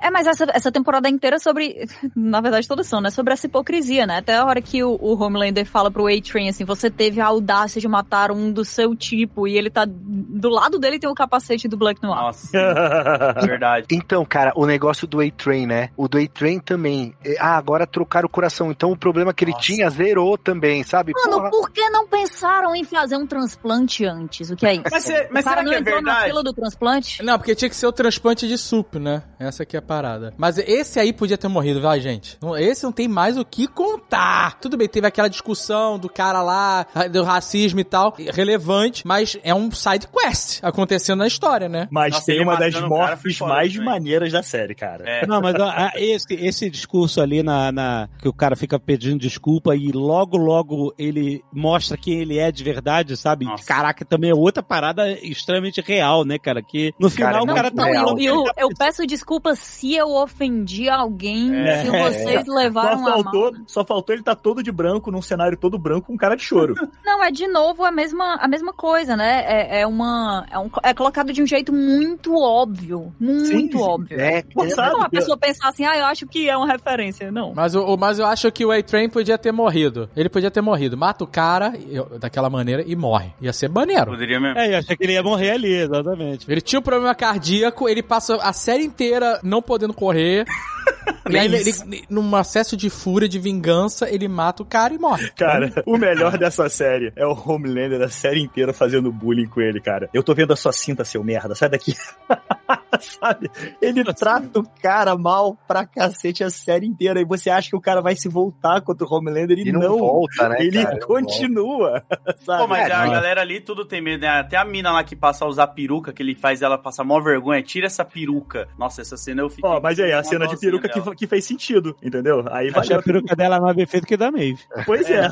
É, mas essa, essa temporada inteira é sobre. Na verdade, todas são, né? Sobre essa hipocrisia, né? Até a hora que o, o Homelander fala pro A-Train assim: você teve a audácia de matar um do seu tipo, e ele tá. Do lado dele tem o capacete do Black Noir. Nossa, é verdade. Então, cara, o negócio do A-Train, né? O do A-Train também. é, Ah, agora trocaram o coração. Então o problema que ele Nossa. tinha zerou também, sabe? Mano, Porra. por que não pensaram em fazer um transplante antes? O que é isso? Mas, cê- mas o cara será não que é entrou na verdade? fila do transplante? Não, porque tinha que ser o transplante de sup, né? Essa aqui é a parada. Mas esse aí podia ter morrido, vai, gente. Esse não tem mais o que contar. Tudo bem, teve aquela discussão do cara lá, do racismo e tal, relevante, mas é um side quest acontecendo na história, né? Mas Nossa, tem uma das mortes mais também. maneiras da série, cara. É. Não, mas ó, a- esse, esse discurso ali na, na- que o cara fica pedindo desculpa e logo, logo ele mostra quem ele é de verdade, sabe? Nossa. Caraca, também é outra parada extremamente real, né, cara? Que no final Cara, o cara tá real. eu, eu, eu peço desculpa se eu ofendi alguém, É. se vocês Só levaram a mal. faltou, só faltou ele tá todo de branco branco num cenário todo branco com cara de choro. Não, é de novo a mesma, a mesma coisa, né? É, é uma. É, um- é colocado de um jeito muito óbvio. Muito Sim, sim. óbvio. É, Forçado. Não, a pessoa pensar assim, ah, eu acho que é uma referência. Não. Mas, o, o- mas eu acho que o A-Train podia ter morrido. Ele podia ter morrido. Mata o cara eu- daquela maneira e morre. Ia ser maneiro. Poderia mesmo. É, eu achei que ele ia morrer ali, exatamente. Ele tinha um problema cardíaco, ele passa a série inteira não podendo correr. e aí, ele, ele- num acesso de fúria, de vingança, ele mata o cara e morre. Cara, o melhor dessa série é o Homelander a série inteira fazendo bullying com ele, cara. Eu tô vendo a sua cinta, seu merda, sai daqui. Sabe? Ele trata o cara mal pra cacete a série inteira. E você acha que o cara vai se voltar contra o Homelander e, E não volta, né, Ele cara? Não continua. Sabe? Pô, mas É, a não. galera ali tudo tem medo, né? Até a mina lá que passa a usar peruca, que ele faz ela passar mó vergonha, tira essa peruca. Nossa, essa cena eu fiquei. Ó, mas aí, a cena de peruca que, que fez sentido, entendeu? Aí Achei valeu a peruca dela mais bem feita que a da Maeve. Pois é.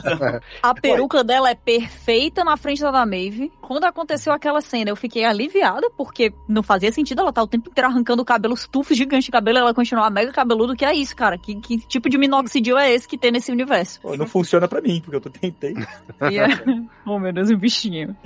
A peruca dela é perfeita na frente da da Maeve. Quando aconteceu aquela cena, eu fiquei aliviada, porque não fazia sentido ela tá o tempo inteiro arrancando o cabelo, os tufos gigantes de cabelo, e ela continuar mega cabeludo. Que é isso, cara? Que, que tipo de minoxidil é esse que tem nesse universo? Pô, não funciona pra mim, porque eu tô tentei. E é- Oh, meu Deus, o bichinho.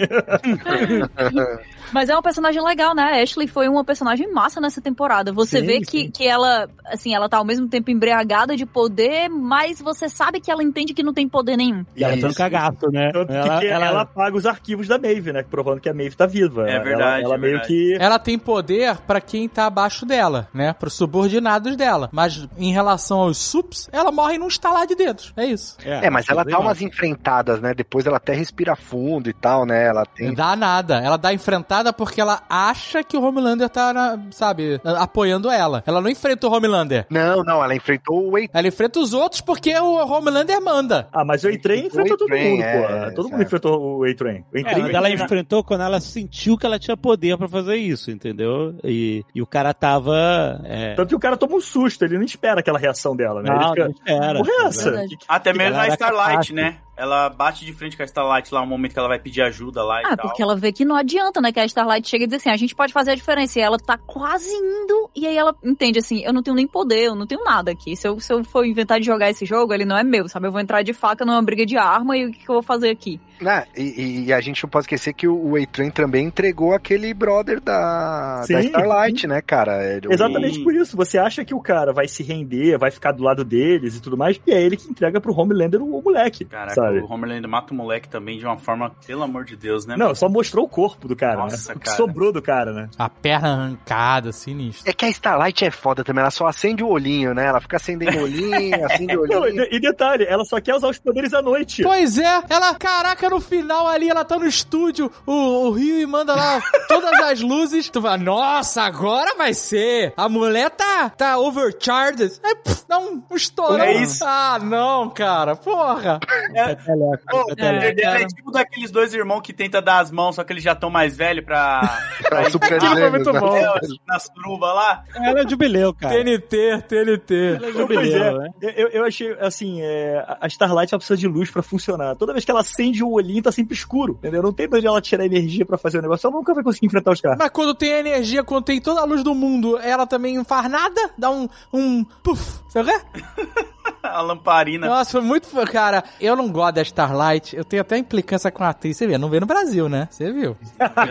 Mas é um personagem legal, né? A Ashley foi uma personagem massa nessa temporada. Você Sim, vê sim. que, que ela, assim, ela tá ao mesmo tempo embriagada de poder, mas você sabe que ela entende que não tem poder nenhum. E ela tem um cagaço, né? Tanto Ela, que ela, ela- apaga os arquivos da Maeve, né? Provando que a Maeve tá viva. É Ela- verdade, Ela, é meio verdade. que. Ela tem poder pra quem tá abaixo dela, né? Pros subordinados dela. Mas em relação aos sups, ela morre num estalar de dedos. É isso. É, mas ela bem dá mal. umas enfrentadas, né? Depois ela até respira fundo e tal, né? Ela Não tem. dá nada. Ela dá enfrentada porque ela acha que o Homelander tá, na- sabe, apoiando ela. Ela não enfrenta o Homelander. Não, não, ela enfrentou o Wade. Ela enfrenta os outros porque o Homelander manda. Ah, mas o A-Train enfrenta todo mundo, é, pô. é, todo mundo certo. enfrentou o A-Train. O É, mas ela enfrentou quando ela sentiu que ela tinha poder pra fazer isso, entendeu? E, e o cara tava. É... Tanto que o cara toma um susto, ele não espera aquela reação dela, né? ele Não, fica. não espera. Porra, é essa? Verdade. Até mesmo Ela a era Starlight, capaz. né? Ela bate de frente com a Starlight lá, um momento que ela vai pedir ajuda lá e Ah, porque ela vê que não adianta, né? Que a Starlight chega e diz assim: a gente pode fazer a diferença. E ela tá quase indo, e aí ela entende assim: eu não tenho nem poder, eu não tenho nada aqui. Se eu, se eu for inventar de jogar esse jogo, ele não é meu, sabe? Eu vou entrar de faca numa briga de arma e o que, que eu vou fazer aqui? Né? E, e a gente não pode esquecer que o A-Train também entregou aquele brother da, da Starlight, né, cara? Ele- Exatamente por isso. Você acha que o cara vai se render, vai ficar do lado deles e tudo mais, e é ele que entrega pro Homelander o, o moleque. Caraca, sabe? o Homelander mata o moleque também de uma forma, pelo amor de Deus, né? Não, só mostrou o corpo do cara, Nossa, né? O que cara. sobrou do cara, né? A perna arrancada, sinistro. É que a Starlight é foda também, ela só acende o olhinho, né? Ela fica acendendo o olhinho, acende o Não, olhinho. e, e detalhe, ela só quer usar os poderes à noite. Pois é, ela, caraca, no final ali, ela tá no estúdio, o, o Rio e manda lá todas as luzes. Tu fala, nossa, agora vai ser. A mulher tá, tá overcharged. Aí, pff, dá um, um estourão. É isso. Ah, não, cara, porra. Peteleco, Pô, ele é, cara. tipo daqueles dois irmãos que tenta dar as mãos, só que eles já estão mais velhos pra. Pra super Aquilo foi muito bom. É, na suruba lá. Ela é jubileu, cara. TNT, TNT. Ela é Pois jubileu, é, né? eu, eu achei, assim, é, a Starlight precisa de luz pra funcionar. Toda vez que ela acende o olhinho, tá sempre escuro, entendeu? Não tem de onde ela tirar energia pra fazer o negócio. Ela nunca vai conseguir enfrentar os caras. Mas quando tem energia, quando tem toda a luz do mundo, ela também não faz nada? Dá um, um puff, sabe? o quê? A lamparina. Nossa, foi muito. Cara, eu não gosto da Starlight. Eu tenho até implicância com a atriz. Você vê, não vê no Brasil, né? Você viu?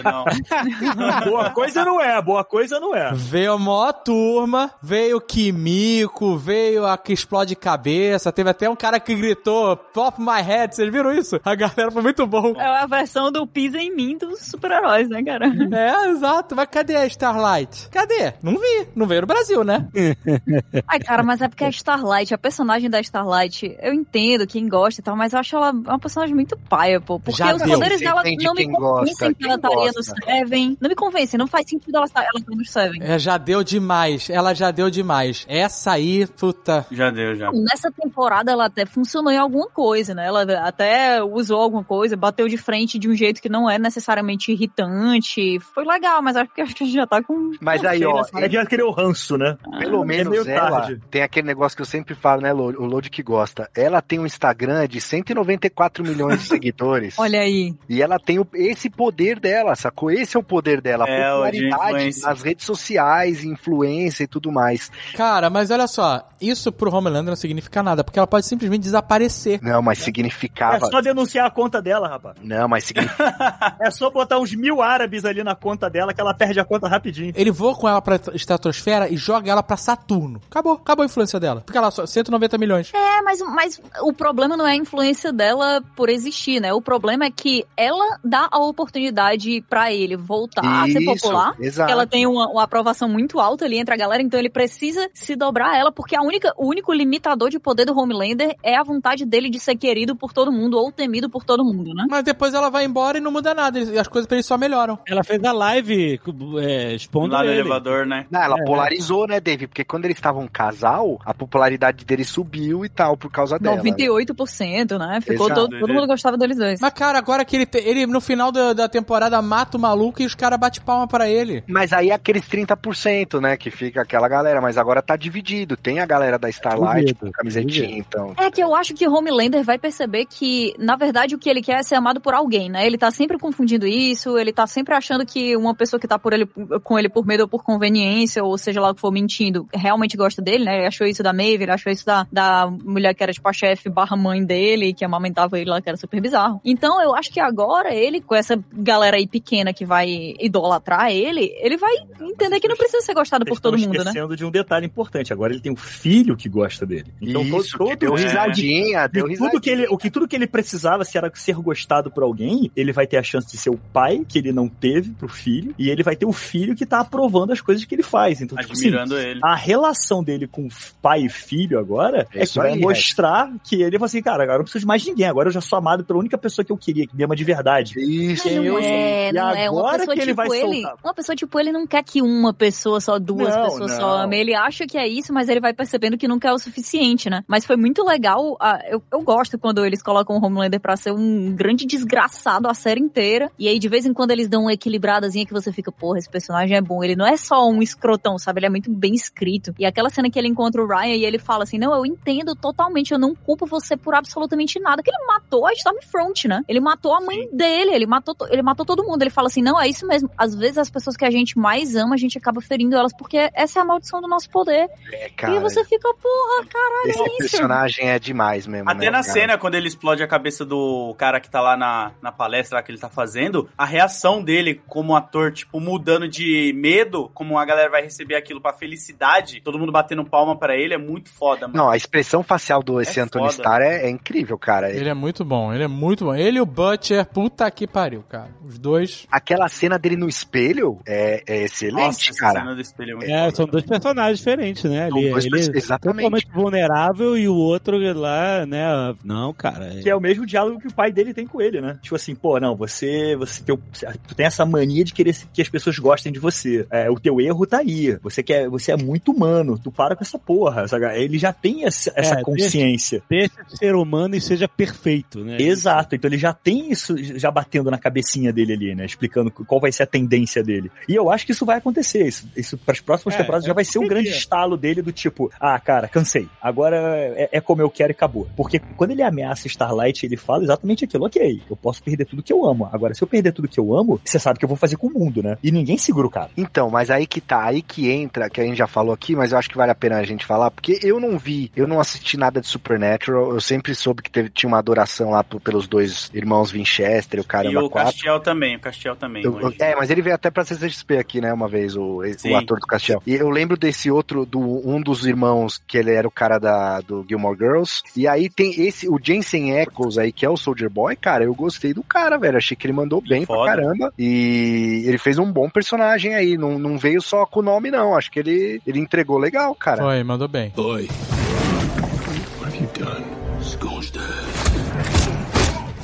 Não. boa coisa não é, boa coisa não é. Veio a maior turma, veio o Kimiko, veio a que explode cabeça. Teve até um cara que gritou Pop My Head. Vocês viram isso? A galera foi muito bom. É a versão do Pisa em mim dos super-heróis, né, cara? É, exato. Mas cadê a Starlight? Cadê? Não vi. Não veio no Brasil, né? Ai, cara, mas é porque a Starlight, a personagem da Starlight, eu entendo quem gosta e tal, mas eu acho ela uma personagem muito paia, pô. Porque Já os deu. poderes Você dela não me convencem gosta, que ela estaria no. Seven. Não me convence, não faz sentido ela estar, ela estar no Seven. É, já deu demais. Ela já deu demais. Essa aí, puta. Já deu, já. Nessa temporada ela até funcionou em alguma coisa, né? Ela até usou alguma alguma coisa, bateu de frente de um jeito que não é necessariamente irritante. Foi legal, mas acho que acho que a gente já tá com. Mas aí, ó, Aí já criou ranço, né? Pelo é menos meio ela tarde. tem aquele negócio que eu sempre falo, né, o Lodi que gosta. Ela tem um Instagram de 194 milhões de seguidores. Olha aí. E ela tem o- esse poder dela, sacou? Esse é o poder dela. A É, o de popularidade nas redes sociais, influência e tudo mais. Cara, mas olha só, isso pro Homelander não significa nada, porque ela pode simplesmente desaparecer. Não, mas É significava. só denunciar a conta dela, rapaz. Não, mas significava. É só botar uns mil árabes ali na conta dela que ela perde a conta rapidinho. Ele voa com ela pra estratosfera e joga ela pra Saturno. Acabou, acabou a influência dela. Fica lá só 190 milhões. É, mas, mas o problema não é a influência dela por existir, né? O problema é que ela dá a oportunidade pra ele voltar a ser Isso, popular. exato. Ela tem uma, uma aprovação muito alta ali entre a galera, então ele precisa se dobrar a ela, porque a única, o único limitador de poder do Homelander é a vontade dele de ser querido por todo mundo ou temido por todo mundo, né? Mas depois ela vai embora e não muda nada. E as coisas pra ele só melhoram. Ela fez a live é, expondo Lá no ele. elevador, né? Não, ela É. polarizou, né, Dave? Porque quando eles estavam um casal, a popularidade dele subiu e tal, por causa dela. 98%, né? Ficou Exato. todo, todo mundo gostava deles dois. Mas, cara, agora que ele, te- ele no final da, da temporada mata o maluco e os caras batem palma pra ele. Mas aí é aqueles 30%, né, que fica aquela galera, mas agora tá dividido. Tem a galera da Starlight com camisetinha, então. É que eu acho que Homelander vai perceber que, na verdade, o que ele quer é ser amado por alguém, né? Ele tá sempre confundindo isso, ele tá sempre achando que uma pessoa que tá por ele, com ele por medo ou por conveniência, ou seja lá o que for mentindo, realmente gosta dele, né? Ele achou isso da Maeve, ele achou isso da, da mulher que era tipo a chefe barra mãe dele, que amamentava ele lá, que era super bizarro. Então eu acho que agora ele, com essa galera aí pequena que vai idolatrar ele, ele vai entender que não precisa ser gostado por todo mundo, né? de um detalhe importante. Agora ele tem um filho que gosta dele. Então Isso, todo, que deu é, risadinha, de deu tudo risadinha. que ele, o que tudo que ele precisava, se era ser gostado por alguém, ele vai ter a chance de ser o pai que ele não teve pro filho, e ele vai ter o filho que tá aprovando as coisas que ele faz. Então, tipo assim, Admirando ele. a relação dele com pai e filho agora É é, que vai aí, mostrar que ele vai assim, cara, agora eu não preciso de mais ninguém, agora eu já sou amado pela única pessoa que eu queria, que me ama de verdade. Isso. Não eu- é, e não é. Uma pessoa que ele tipo vai ele, soltar. uma pessoa tipo ele não quer que uma pessoa só, duas Não, pessoas não. só amem. Ele acha que é isso, mas ele vai percebendo que nunca é o suficiente, né? Mas foi muito legal. ah, eu, eu gosto quando eles colocam o Homelander pra ser um grande desgraçado a série inteira. E aí, de vez em quando, eles dão uma equilibradazinha que você fica, porra, esse personagem é bom. Ele não é só um escrotão, sabe? Ele é muito bem escrito. E aquela cena que ele encontra o Ryan e ele fala assim: Não, eu entendo totalmente, eu não culpo você por absolutamente nada. Que ele matou a Stormfront, né? Ele matou a mãe dele, ele matou, to- ele matou todo mundo. Ele fala assim: Não, é isso mesmo. Às vezes as pessoas que a gente mais ama, a gente acaba ferindo elas porque essa é a maldição do nosso poder. É, e cara, você fica, porra, caralho, esse é isso. personagem é demais mesmo. Até né, na cara? cena, quando ele explode a cabeça do cara que tá lá na, na palestra lá que ele tá fazendo, a reação dele como ator, tipo, mudando de medo, como a galera vai receber aquilo pra felicidade, todo mundo batendo palma pra ele, é muito foda, mano. Não, a expressão facial do esse É Anthony foda. Starr é, é incrível, cara. Ele é muito bom, ele é muito bom. Ele e o Butcher, puta que pariu, cara. Os dois. Aquela cena dele no espelho é, é excelente, Nossa, essa cara. cena do espelho é muito É, são dois personagens diferentes, né? São Ele, dois ele é exatamente. totalmente vulnerável e o outro lá, né? Não, cara. é- Que é o mesmo diálogo que o pai dele tem com ele, né? Tipo assim, pô, não, você, você teu, tu tem essa mania de querer que as pessoas gostem de você. É, o teu erro tá aí. Você quer, você é muito humano. Tu para com essa porra. sabe? Ele já tem essa, essa É, consciência. Deixa de ser humano e seja perfeito, né? Exato, então ele já tem isso já batendo na cabecinha dele ali, né? Explicando qual vai ser a tendência dele. E eu acho que isso vai acontecer. Isso, isso para as próximas É, temporadas já vai ser um grande estalo dele do tipo, ah, cara, cansei. Agora é, é como eu quero e acabou. Porque quando ele ameaça Starlight, ele fala exatamente aquilo. Ok, eu posso perder tudo que eu amo. Agora, se eu perder tudo que eu amo, você sabe o que eu vou fazer com o mundo, né? E ninguém segura o cara. Então, mas aí que tá, aí que entra, que a gente já falou aqui, mas eu acho que vale a pena a gente falar, porque eu não vi, eu não assisti nada de Supernatural, eu sempre soube que teve, tinha uma adoração lá pelos dois irmãos Winchester, o E caramba o quatro. Castiel também, o Castiel também. Eu- hoje. é, mas ele veio até pra CCXP aqui, né, uma vez, o, o ator do Castiel. E eu lembro desse outro, do um dos irmãos, que ele era o cara da, do Gilmore Girls. E aí tem esse, o Jensen Ackles aí, que é o Soldier Boy, cara, eu gostei do cara, velho. Achei que ele mandou bem pra Foda. caramba. E ele fez um bom personagem aí. Não, não veio só com o nome, não. Acho que ele, ele entregou legal, cara. Foi, mandou bem. Boy, what have you done?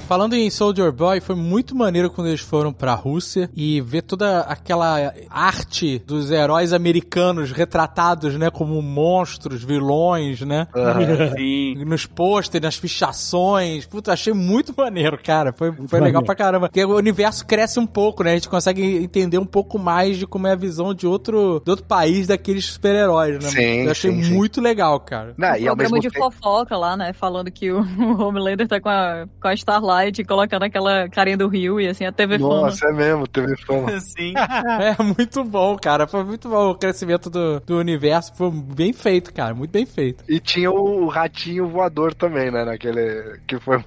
Falando em Soldier Boy, foi muito maneiro quando eles foram pra Rússia e ver toda aquela arte dos heróis americanos retratados, né, como monstros, vilões, né? Sim. Nos pôsteres, nas fichações. Puta, achei muito maneiro, cara. Foi, foi legal pra caramba. Porque o universo cresce um pouco, né? A gente consegue entender um pouco mais de como é a visão de outro, de outro país daqueles super-heróis, né? Sim, Eu achei sim, sim. muito legal, cara. Não, e ao programa de tempo. fofoca lá, né? Falando que o, o Homelander tá com a, com a Starlight colocando aquela carinha do Rio e assim, a TV Fama. Nossa, é mesmo, TV Fama. Sim. É muito bom, cara. Foi muito bom o crescimento do, do universo. Foi bem feito, cara. Muito bem feito. E tinha o ratinho voador também, né? Naquele. Que foi.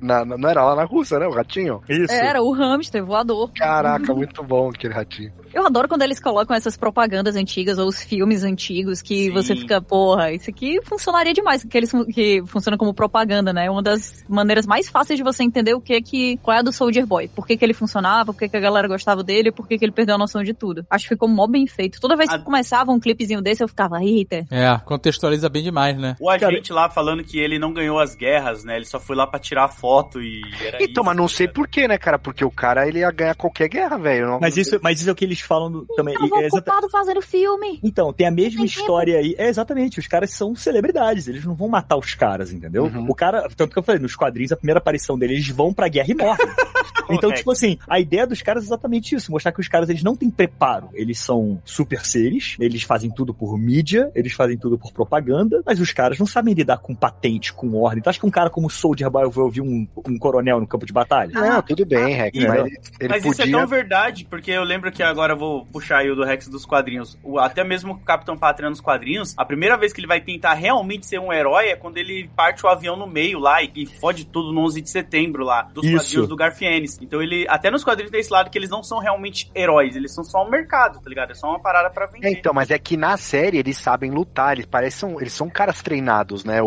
Na, na- não era lá na Rússia, né? O ratinho? Isso. Era o hamster voador. Caraca, muito bom aquele ratinho. Eu adoro quando eles colocam essas propagandas antigas ou os filmes antigos que Sim. você fica, porra, isso aqui funcionaria demais, que eles que funciona como propaganda, né? Uma das maneiras mais fáceis de você entender o que é que qual é a do Soldier Boy, por que, que ele funcionava, por que, que a galera gostava dele, por que, que ele perdeu a noção de tudo. Acho que ficou mó bem feito. Toda vez que A- começava um clipezinho desse, eu ficava, eita. É, contextualiza bem demais, né? O agente lá falando que ele não ganhou as guerras, né? Ele só foi lá pra tirar foto e era Então, isso, mas não sei cara. por quê, né, cara? Porque o cara ele ia ganhar qualquer guerra, velho. Mas isso, mas isso é o que eles falam do- também. Tava É exata- fazendo filme. Então, tem a mesma Tem história aí. É exatamente, os caras são celebridades, eles não vão matar os caras, entendeu? Uhum. O cara, tanto que eu falei, nos quadrinhos, a primeira aparição deles, eles vão pra guerra e morrem. então, Correto. tipo assim, a ideia dos caras é exatamente isso, mostrar que os caras, eles não têm preparo. Eles são super seres, eles fazem tudo por mídia, eles fazem tudo por propaganda, mas os caras não sabem lidar com patente, com ordem. Tu acha que um cara como Soldier Boy vai ouvir um, um coronel no campo de batalha? Não, tudo bem, Rex. Ah, mas ele, ele Mas isso é podia. tão verdade, porque eu lembro que agora eu vou puxar aí o do Rex dos quadrinhos. O- até mesmo o Capitão Pátria nos quadrinhos, a primeira vez que ele vai tentar realmente ser um herói é quando ele parte o avião no meio lá e, e fode tudo no 11 de setembro lá, dos Isso. quadrinhos do Garfienes. Então ele, até nos quadrinhos tem esse lado que eles não são realmente heróis, eles são só um mercado, tá ligado? É só uma parada pra vender. É, então, mas é que na série eles sabem lutar, eles parecem. Eles são caras treinados, né? O,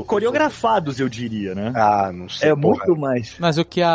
o- Coreografados, eu diria, né? Ah, não sei. É porra. muito mais. Mas o que a,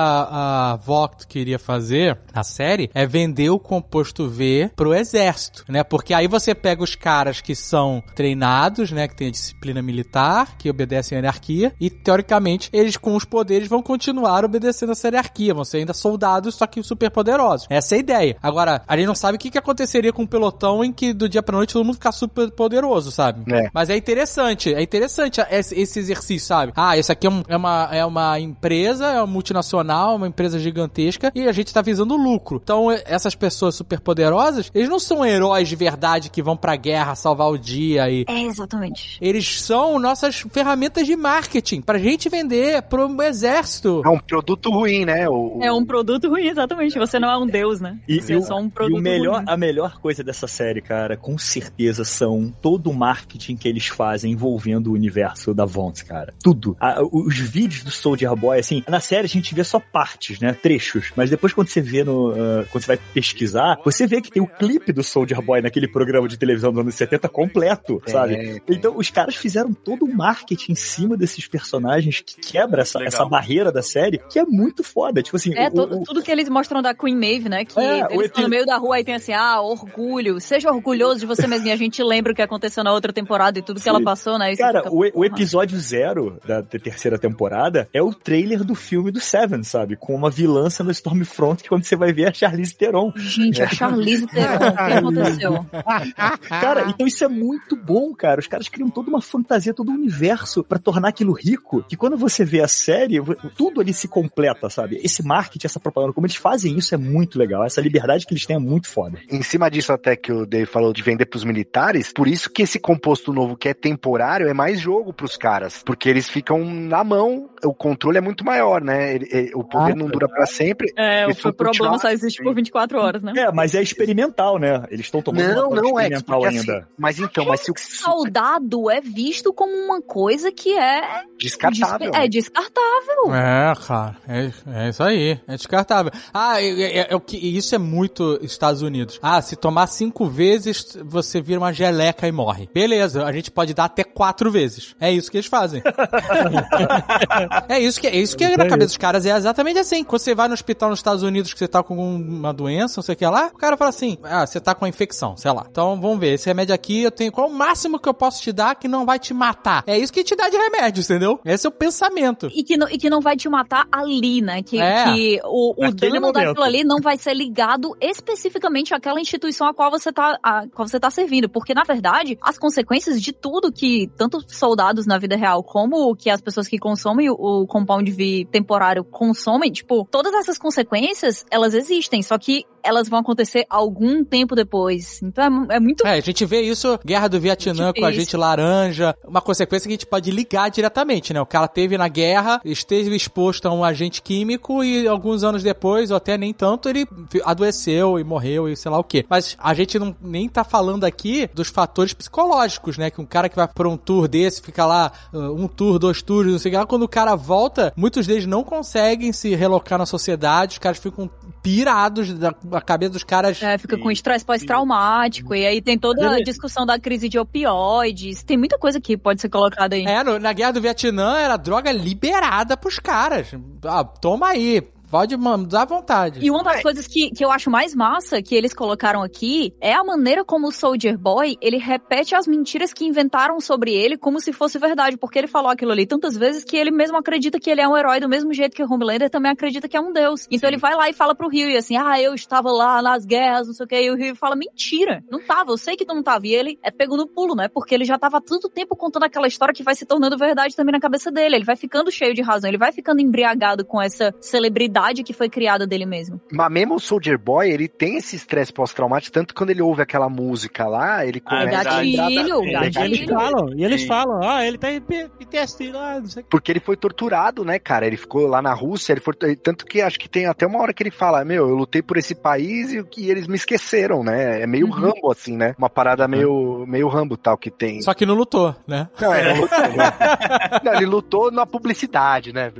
a Vogt queria fazer na série é vender o composto V pro exército, né? Porque aí você pega os caras que são treinados, né? Que tem a disciplina militar, que obedecem à hierarquia, e teoricamente eles com os poderes vão continuar obedecendo essa hierarquia, vão ser ainda soldados, só que super poderosos. Essa é a ideia. Agora, a gente não sabe o que, que aconteceria com um pelotão em que do dia pra noite todo mundo ficar super poderoso, sabe? É. Mas é interessante, é interessante esse, esse exercício, sabe? Ah, isso aqui é, um- é uma, é uma empresa, é uma multinacional, uma empresa gigantesca, e a gente tá visando lucro. Então, essas pessoas super poderosas, eles não são heróis de verdade que vão pra guerra salvar o dia e. É, exatamente. Eles são nossas ferramentas de marketing pra gente vender pro exército. É um produto ruim, né? O, o- É um produto ruim, exatamente. Você não é um deus, né? E, Você e é o- só um e produto o melhor, ruim. a melhor coisa dessa série, cara, com certeza são todo o marketing que eles fazem envolvendo o universo da Vons, cara. Tudo. A- os vídeos do Soldier Boy, assim, na série a gente vê só partes, né? Trechos. Mas depois quando você vê no. ah, quando você vai pesquisar, você vê que tem o clipe do Soldier Boy naquele programa de televisão dos anos 70 completo, sabe? É, Então, os caras fizeram todo o marketing em cima desses personagens que quebra essa, essa barreira da série, que é muito foda. Tipo assim, É, o- to- o- tudo que eles mostram da Queen Maeve, né? Que É, eles estão no meio da rua e tem assim, ah, orgulho, seja orgulhoso de você mesmo. E a gente lembra o que aconteceu na outra temporada e tudo que Sim. ela passou, né? Cara, fica, o, o episódio zero da, da terceira temporada é o trailer do filme do Seven, sabe? Com uma vilã sendo Stormfront, que quando você vai ver é a Charlize Theron. Gente, a Charlize Theron, o que aconteceu? Cara, então isso é muito bom, cara. Os caras criam toda uma fantasia, todo um universo pra tornar aquilo rico, que quando você vê a série, tudo ali se completa, sabe? Esse marketing, essa propaganda, como eles fazem isso é muito legal. Essa liberdade que eles têm é muito foda. Em cima disso até que o Dave falou de vender pros militares, por isso que esse composto novo que é temporário é mais jogo pros caras, porque eles ficam na mão, o controle é muito maior, né? Ele- ele- o poder Ah, não dura pra sempre. É, o problema só existe por 24 horas, né? É, mas é experimental, né? Eles estão tomando Não, uma não é, experimental porque ainda. assim, mas então, mas se o Soldado é visto como uma coisa que é descartável. despe- É descartável. É, cara, é, é isso Isso aí, é descartável. Ah, é, é- é o que, isso é muito Estados Unidos. Ah, se tomar cinco vezes, você vira uma geleca e morre. Beleza, a gente pode dar até quatro vezes. É isso que eles fazem. é isso que é isso que é na cabeça dos caras é exatamente assim. Quando você vai no hospital nos Estados Unidos que você tá com uma doença, não sei o que lá, o cara fala assim: "Ah, você tá com uma infecção, sei lá. Então vamos ver, esse remédio aqui eu tenho qual o máximo que eu posso te dar que não vai te matar?". É isso que te dá de remédio, entendeu? Esse é o pensamento. E que, não, e que não vai te matar ali, né? Que, É. que o, o dano momento. daquilo ali não vai ser ligado especificamente àquela instituição a qual você tá, a qual você tá servindo. Porque, na verdade, as consequências de tudo que tanto soldados na vida real como que as pessoas que consomem o, o Compound V temporário consomem, tipo, todas essas consequências, elas existem, só que elas vão acontecer algum tempo depois. Então é, é muito É, a gente vê isso, Guerra do Vietnã Muito com a gente laranja, uma consequência que a gente pode ligar diretamente, né? O cara teve na guerra, esteve exposto a um agente químico e alguns anos depois, ou até nem tanto, ele adoeceu e morreu e sei lá o quê. Mas a gente não nem tá falando aqui dos fatores psicológicos, né? Que um cara que vai pra um tour desse, fica lá uh, um tour, dois tours, não sei o que lá, quando o cara volta, muitos deles não conseguem se relocar na sociedade, os caras ficam pirados, da, a cabeça dos caras É, fica com estresse pós-traumático, e aí tem toda a discussão da crise de opioides, tem muita coisa que pode ser colocada aí. É, no- na guerra do Vietnã era droga liberada pros caras. Ah, toma aí, pode mandar à vontade. E uma das coisas que, que eu acho mais massa que eles colocaram aqui é a maneira como o Soldier Boy, ele repete as mentiras que inventaram sobre ele como se fosse verdade, porque ele falou aquilo ali tantas vezes que ele mesmo acredita que ele é um herói do mesmo jeito que o Homelander também acredita que é um deus. Então ele vai lá e fala pro Rio e assim, ah, eu estava lá nas guerras, não sei o que, e o Rio fala, mentira, não tava, eu sei que tu não tava. E ele é pego no pulo, né, porque ele já tava tanto tempo contando aquela história que vai se tornando verdade também na cabeça dele, ele vai ficando cheio de razão, ele vai ficando embriagado com essa celebridade que foi criada dele mesmo. Mas mesmo o Soldier Boy, ele tem esse estresse pós-traumático, tanto que quando ele ouve aquela música lá, ele Ah, é começa a lembrar da- Gatilho, é, E eles gatilho. falam, e eles Sim. falam, ah, ele tá em PTSD lá, não sei o que. Porque ele foi torturado, né, cara? Ele ficou lá na Rússia, ele foi. Tanto que acho que tem até uma hora que ele fala: Meu, eu lutei por esse país e, e eles me esqueceram, né? É meio Uhum. rambo, assim, né? Uma parada meio, meio rambo tal que tem. Só que não lutou, né? Não, é, não lutou, né? Não, ele lutou na publicidade, né?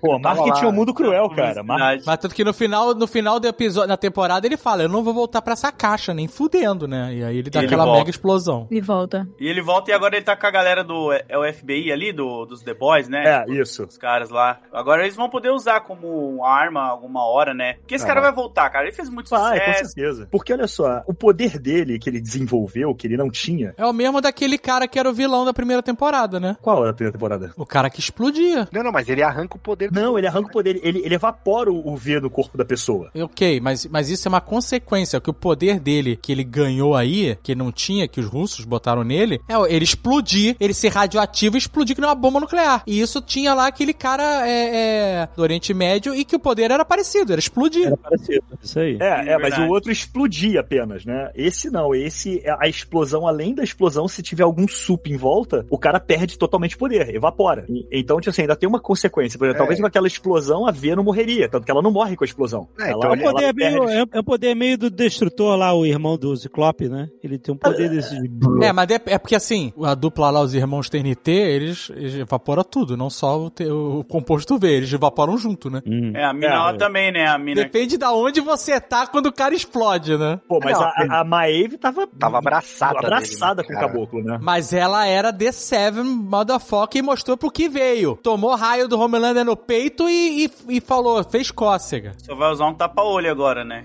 Pô, marketing é um mundo cruel, cara. Mar- Verdade. Mas tanto que no final, no final do episódio, da temporada, ele fala, eu não vou voltar pra essa caixa, nem fudendo, né? E aí ele dá ele aquela volta. mega explosão. E volta. E ele volta e agora ele tá com a galera do é o FBI ali, do, dos The Boys, né? É, isso. Os caras lá. Agora eles vão poder usar como arma alguma hora, né? Porque esse Ah. cara vai voltar, cara. Ele fez muito com sucesso. certeza. Porque olha só, o poder dele que ele desenvolveu, que ele não tinha. É o mesmo daquele cara que era o vilão da primeira temporada, né? Qual é a primeira temporada? O cara que explodia. Não, não, mas ele arranca o poder do Não, ele arranca o poder, ele, ele evapora o, o V do corpo da pessoa. Ok, mas, mas isso é uma consequência, que o poder dele, que ele ganhou aí, que não tinha, que os russos botaram nele, é ele explodir, ele ser radioativo e explodir que nem uma bomba nuclear. E isso tinha lá aquele cara é, é, do Oriente Médio e que o poder era parecido, era explodir. Era parecido, isso aí. É, é, mas o outro explodia apenas, né? Esse não, esse, a explosão, além da explosão, se tiver algum sup em volta, o cara perde totalmente poder, evapora. Então, tipo assim, ainda tem uma consequência. Por exemplo, É. talvez com aquela explosão a V não morreria, tanto que ela não morre com a explosão. É, ela, então É um poder, ela meio, perde. é, é um poder meio do destrutor lá, o irmão do Ciclope, né? Ele tem um poder desse de... É, mas é, é porque assim, a dupla lá, os irmãos TNT, eles, eles evaporam tudo, não só o, te- o composto V, eles evaporam junto, né? Hum. É, a mina É, lá é. também, né? A mina. Depende da onde você tá quando o cara explode, né? Pô, mas Não, a, a Maeve tava, Tava abraçada abraçada dele, com né, o cara? caboclo, né? Mas ela era The Seven Motherfucker e mostrou pro que veio. Tomou raio do Homelander no peito e, e, e falou, fez cócega. Só vai usar um tapa-olho agora, né?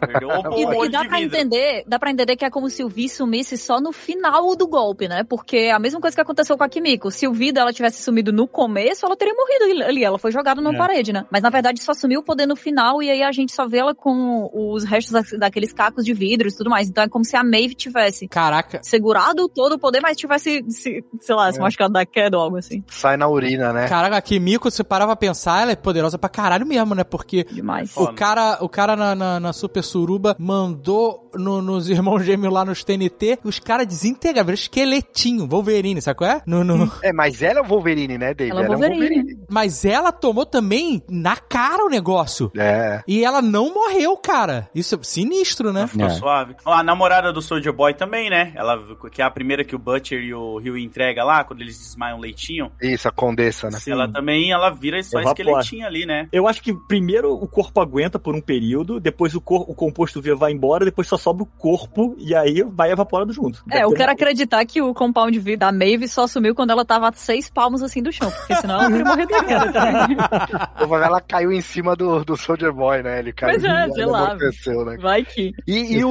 Perdeu o E, olho e dá pra vidro. entender, dá pra entender que é como se o Vi sumisse só no final do golpe, né? Porque é a mesma coisa que aconteceu com a Kimiko. Se o Vi dela tivesse sumido no começo, ela teria morrido ali. Ela foi jogada numa É. parede, né? Mas na verdade só sumiu o poder no final e aí a gente só vê ela com os restos da- daqueles cacos de vidros e tudo mais. Então é como se a Maeve tivesse Caraca. segurado todo o poder, mas tivesse, se- sei lá, se É. machucado da queda ou algo assim. Sai na urina, né? Caraca, a Kimiko, se parar pra pensar, ela é poderosa pra caralho mesmo, né? Porque Demais. O cara, o cara na, na, na Super Suruba mandou no- nos irmãos gêmeos lá nos TNT, os caras desintegraram, esqueletinho, Wolverine, sabe qual é? No, no... É, mas ela é o Wolverine, né, David? Ela é o um Wolverine. Mas ela tomou também na cara o negócio. É. E ela não morreu, cara. Isso é sinistro, né? Ficou suave. Ó, A namorada do Soldier Boy também, né? Ela, que é a primeira que o Butcher e o Rio entrega lá, quando eles desmaiam o leitinho. Isso, a condessa, né? Ela também, ela vira só Evapora. esqueletinho ali, né? Eu acho que primeiro o corpo aguenta por um período, depois o, cor, o composto V vai embora, depois só sobra o corpo e aí vai evaporando junto. É, eu quero acreditar que o compound V da Maeve só sumiu quando ela tava a seis palmos assim do chão, porque senão ela teria morrido também. Ou ela caiu em cima do, do Soldier Boy, né? Ele caiu Pois é, sei lá. amorteceu, né? Vai que. E, e o,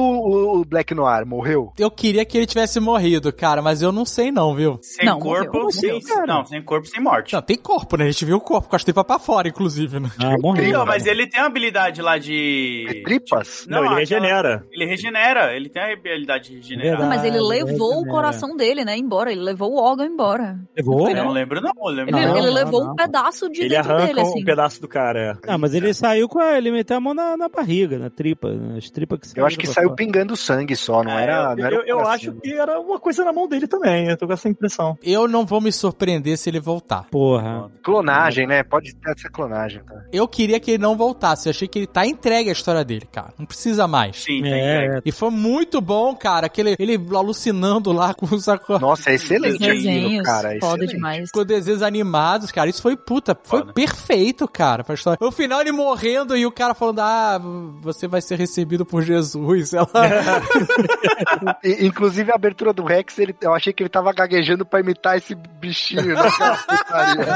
o Black Noir morreu? Eu queria que ele tivesse morrido, cara, mas eu não sei não, viu? Sem Não, corpo, morreu. sem, não, sem corpo, sem morte. Não, tem corpo, né? A gente viu o corpo com as tripas pra fora, inclusive, né? Ah, morreu. Não, mas ele tem uma habilidade lá de. Tripas? Não, ele aquela- regenera. Ele regenera, ele tem a habilidade de regenerar. Verdade. Mas ele levou o regenera. coração dele, né, embora. Ele levou o órgão embora. Levou? Eu não lembro, não. Eu lembro Ele, Não, ele não, levou não. um pedaço de Ele dentro arranca dele, assim. um pedaço do cara. é. Ah, mas ele saiu com a. Ele meteu a mão na, na barriga, na tripa. Nas tripas que Eu acho que saiu fora. pingando sangue só, não É, era. Não era Eu, o eu coração. acho que era uma coisa na mão dele também, eu tô com essa impressão. Eu não vou me surpreender se ele voltar. Porra. Clonagem, né? Pode ter essa clonagem, tá? Eu queria que ele não voltasse. Eu achei que ele tá entregue à história dele, cara. Não precisa mais. Sim, tem É. E foi muito bom, cara. Aquele, ele alucinando lá com os, aco- Nossa, é excelente aquilo, Desenhos, cara. é foda excelente. demais. com desenhos animados, cara. Isso foi puta. Foi Foda. perfeito, cara, pra história. No final ele morrendo e o cara falando: Ah, você vai ser recebido por Jesus. Ela... Inclusive a abertura do Rex, ele, eu achei que ele tava gaguejando pra imitar esse bichinho. Né? Putaria.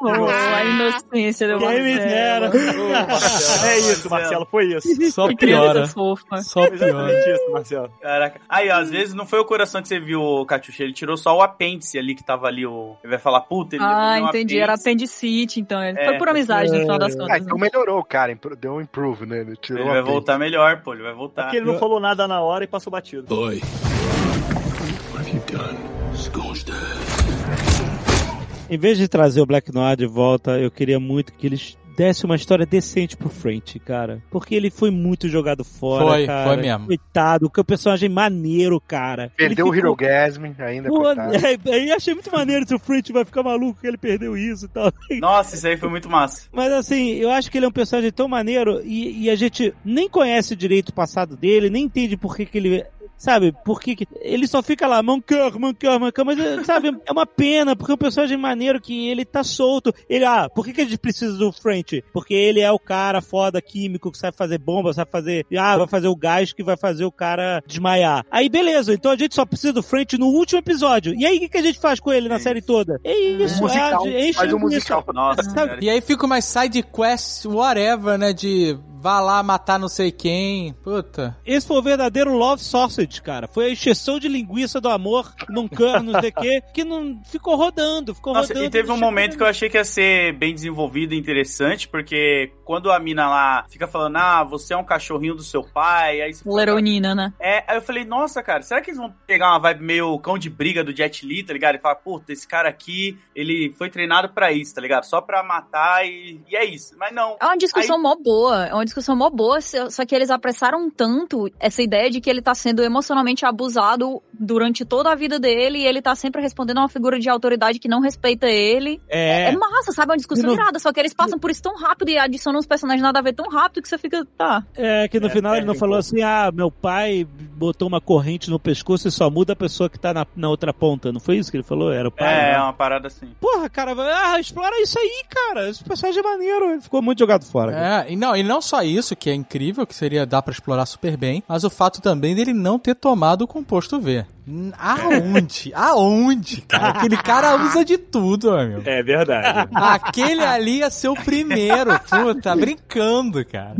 Oh, a inocência do Quem me dera. Marcelo. É isso, Marcelo, foi isso. Só Que piora. criança fofa. Só piora. Exatamente isso, Marcelo. Caraca. Aí, ó, às vezes não foi o coração que você viu, Catiuxa. Ele tirou só o apêndice ali que tava ali. O... Ele vai falar, puta, ele Ah, entendi. Era apêndice. apendicite, então. Ele É, foi por amizade no final das Ah, contas. então né? melhorou, cara. impro- Deu um improve, né? Ele tirou Ele vai voltar melhor, pô. Ele vai voltar. Porque ele não falou nada na hora e passou batido. Boy, what have you done? Em vez de trazer o Black Noir de volta, eu queria muito que eles dessem uma história decente pro French, cara. Porque ele foi muito jogado fora, Foi, cara. foi mesmo. Coitado, que é um personagem maneiro, cara. Perdeu o Ele ficou- Hirogasm ainda, Pô, coitado. é, aí achei muito maneiro se o French vai ficar maluco que ele perdeu isso e tal. Nossa, isso aí foi muito massa. Mas assim, eu acho que ele é um personagem tão maneiro e, e a gente nem conhece direito o passado dele, nem entende por que, que ele. Sabe, por que, ele só fica lá, mancar, mancar, mancar, mas sabe, é uma pena, porque é um personagem maneiro que ele tá solto. Ele, ah, por que, que a gente precisa do French? Porque ele é o cara foda químico que sabe fazer bomba, sabe fazer. Ah, vai fazer o gás que vai fazer o cara desmaiar. Aí beleza, então a gente só precisa do French no último episódio. E aí o que, que a gente faz com ele na série toda? É isso, musical, é, enche faz um musical. Nossa, Sabe- cara. E aí fica umas side quests, whatever, né? De vá lá matar não sei quem. Puta. Esse foi o verdadeiro Love Sausage, cara. Foi a encheção de linguiça do amor, não quero, não sei o quê, que não ficou rodando, ficou Nossa, rodando. e teve um momento que eu achei que ia ser bem desenvolvido e interessante, porque quando a mina lá fica falando, ah, você é um cachorrinho do seu pai, aí você fala, Leronina, né? É, aí eu falei, nossa, cara, será que eles vão pegar uma vibe meio cão de briga do Jet Li, tá ligado? E falar, puta, esse cara aqui, ele foi treinado pra isso, tá ligado? Só pra matar e, e é isso. Mas não. É uma discussão mó boa, é uma discussão mó boa, só que eles apressaram tanto essa ideia de que ele tá sendo emocionalmente abusado durante toda a vida dele e ele tá sempre respondendo a uma figura de autoridade que não respeita ele. É, É, massa, sabe? É uma discussão no- irada, só que eles passam por isso tão rápido e adicionam uns personagens nada a ver tão rápido que você fica, tá. é que no É, final ele perde não um falou assim, ah, meu pai botou uma corrente no pescoço e só muda a pessoa que tá na, na outra ponta. Não foi isso que ele falou? Era o pai? É, né? é uma parada assim. Porra, cara, ah, explora isso aí, cara. Esse personagem é maneiro. Ele ficou muito jogado fora. cara. É, e não, e não só isso, que é incrível, que seria dar pra explorar super bem, mas o fato também dele não ter tomado o composto V. Aonde? Aonde, cara? Aquele cara usa de tudo, meu. É verdade. Aquele ali ia ser o primeiro. Puta, brincando, cara.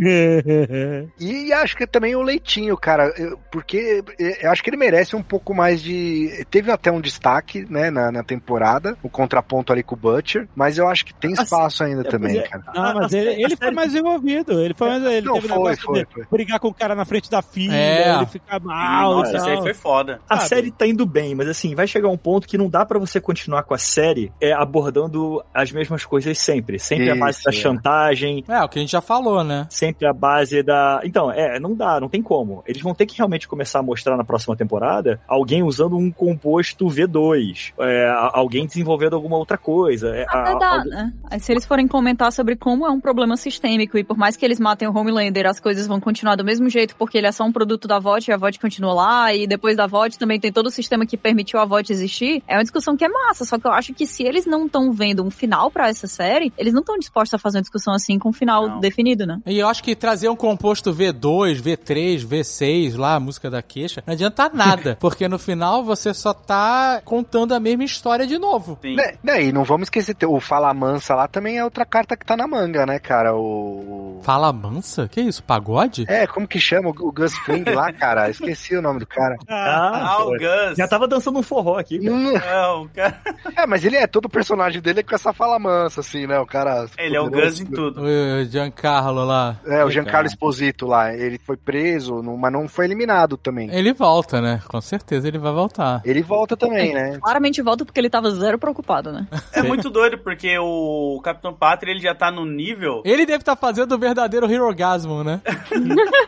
E acho que também o Leitinho, cara, porque eu acho que ele merece um pouco mais de. Teve até um destaque, né, na, na temporada, o contraponto ali com o Butcher, mas eu acho que tem espaço ainda também, é- cara. Não, mas ele, ele foi mais envolvido. Ele foi mais. Ele Não, teve foi, negócio foi, de foi. brigar com o cara na frente da filha, É. ele ficar mal. Nossa, isso aí foi foda. A Sabe? Série tá indo bem, mas assim, vai chegar um ponto que não dá pra você continuar com a série é, abordando as mesmas coisas sempre. Sempre a base Isso, da é. chantagem, É, o que a gente já falou, né? sempre a base da. Então, é, não dá, não tem como. Eles vão ter que realmente começar a mostrar na próxima temporada alguém usando um composto V2, é, a- alguém desenvolvendo alguma outra coisa. É, a- Até dá, algu- né? Se eles forem comentar sobre como é um problema sistêmico e por mais que eles matem o Homelander, as coisas vão continuar do mesmo jeito porque ele é só um produto da VOT e a VOT continua lá e depois da VOT também tem todo o sistema que permitiu a VOT existir, é uma discussão que é massa. Só que eu acho que se eles não estão vendo um final pra essa série, eles não estão dispostos a fazer uma discussão assim com um final Não. definido, né? E eu acho que trazer um composto V2, V3, V6, lá, a música da queixa, não adianta nada. porque no final você só tá contando a mesma história de novo. Sim. Né, né, e não vamos esquecer, o Fala Mansa lá também é outra carta que tá na manga, né, cara? O. Fala mansa? Que isso? Pagode? É, como que chama o o Gus Fring lá, cara? Esqueci o nome do cara. Ah, Ah, o Gus. já tava dançando um forró aqui. cara. Hum, Não, cara... É, mas ele é, todo o personagem dele é com essa fala mansa, assim, né? O cara. Ele é o Gus em tudo. O Giancarlo lá. É, o Giancarlo Esposito lá. Ele foi preso, mas não foi eliminado também. Ele volta, né? Com certeza ele vai voltar. Ele volta também, né? Claramente volta porque ele tava zero preocupado, né? É muito doido, porque o Capitão Pátria, ele já tá no nível... Ele deve estar fazendo o verdadeiro Hirogasmo, né?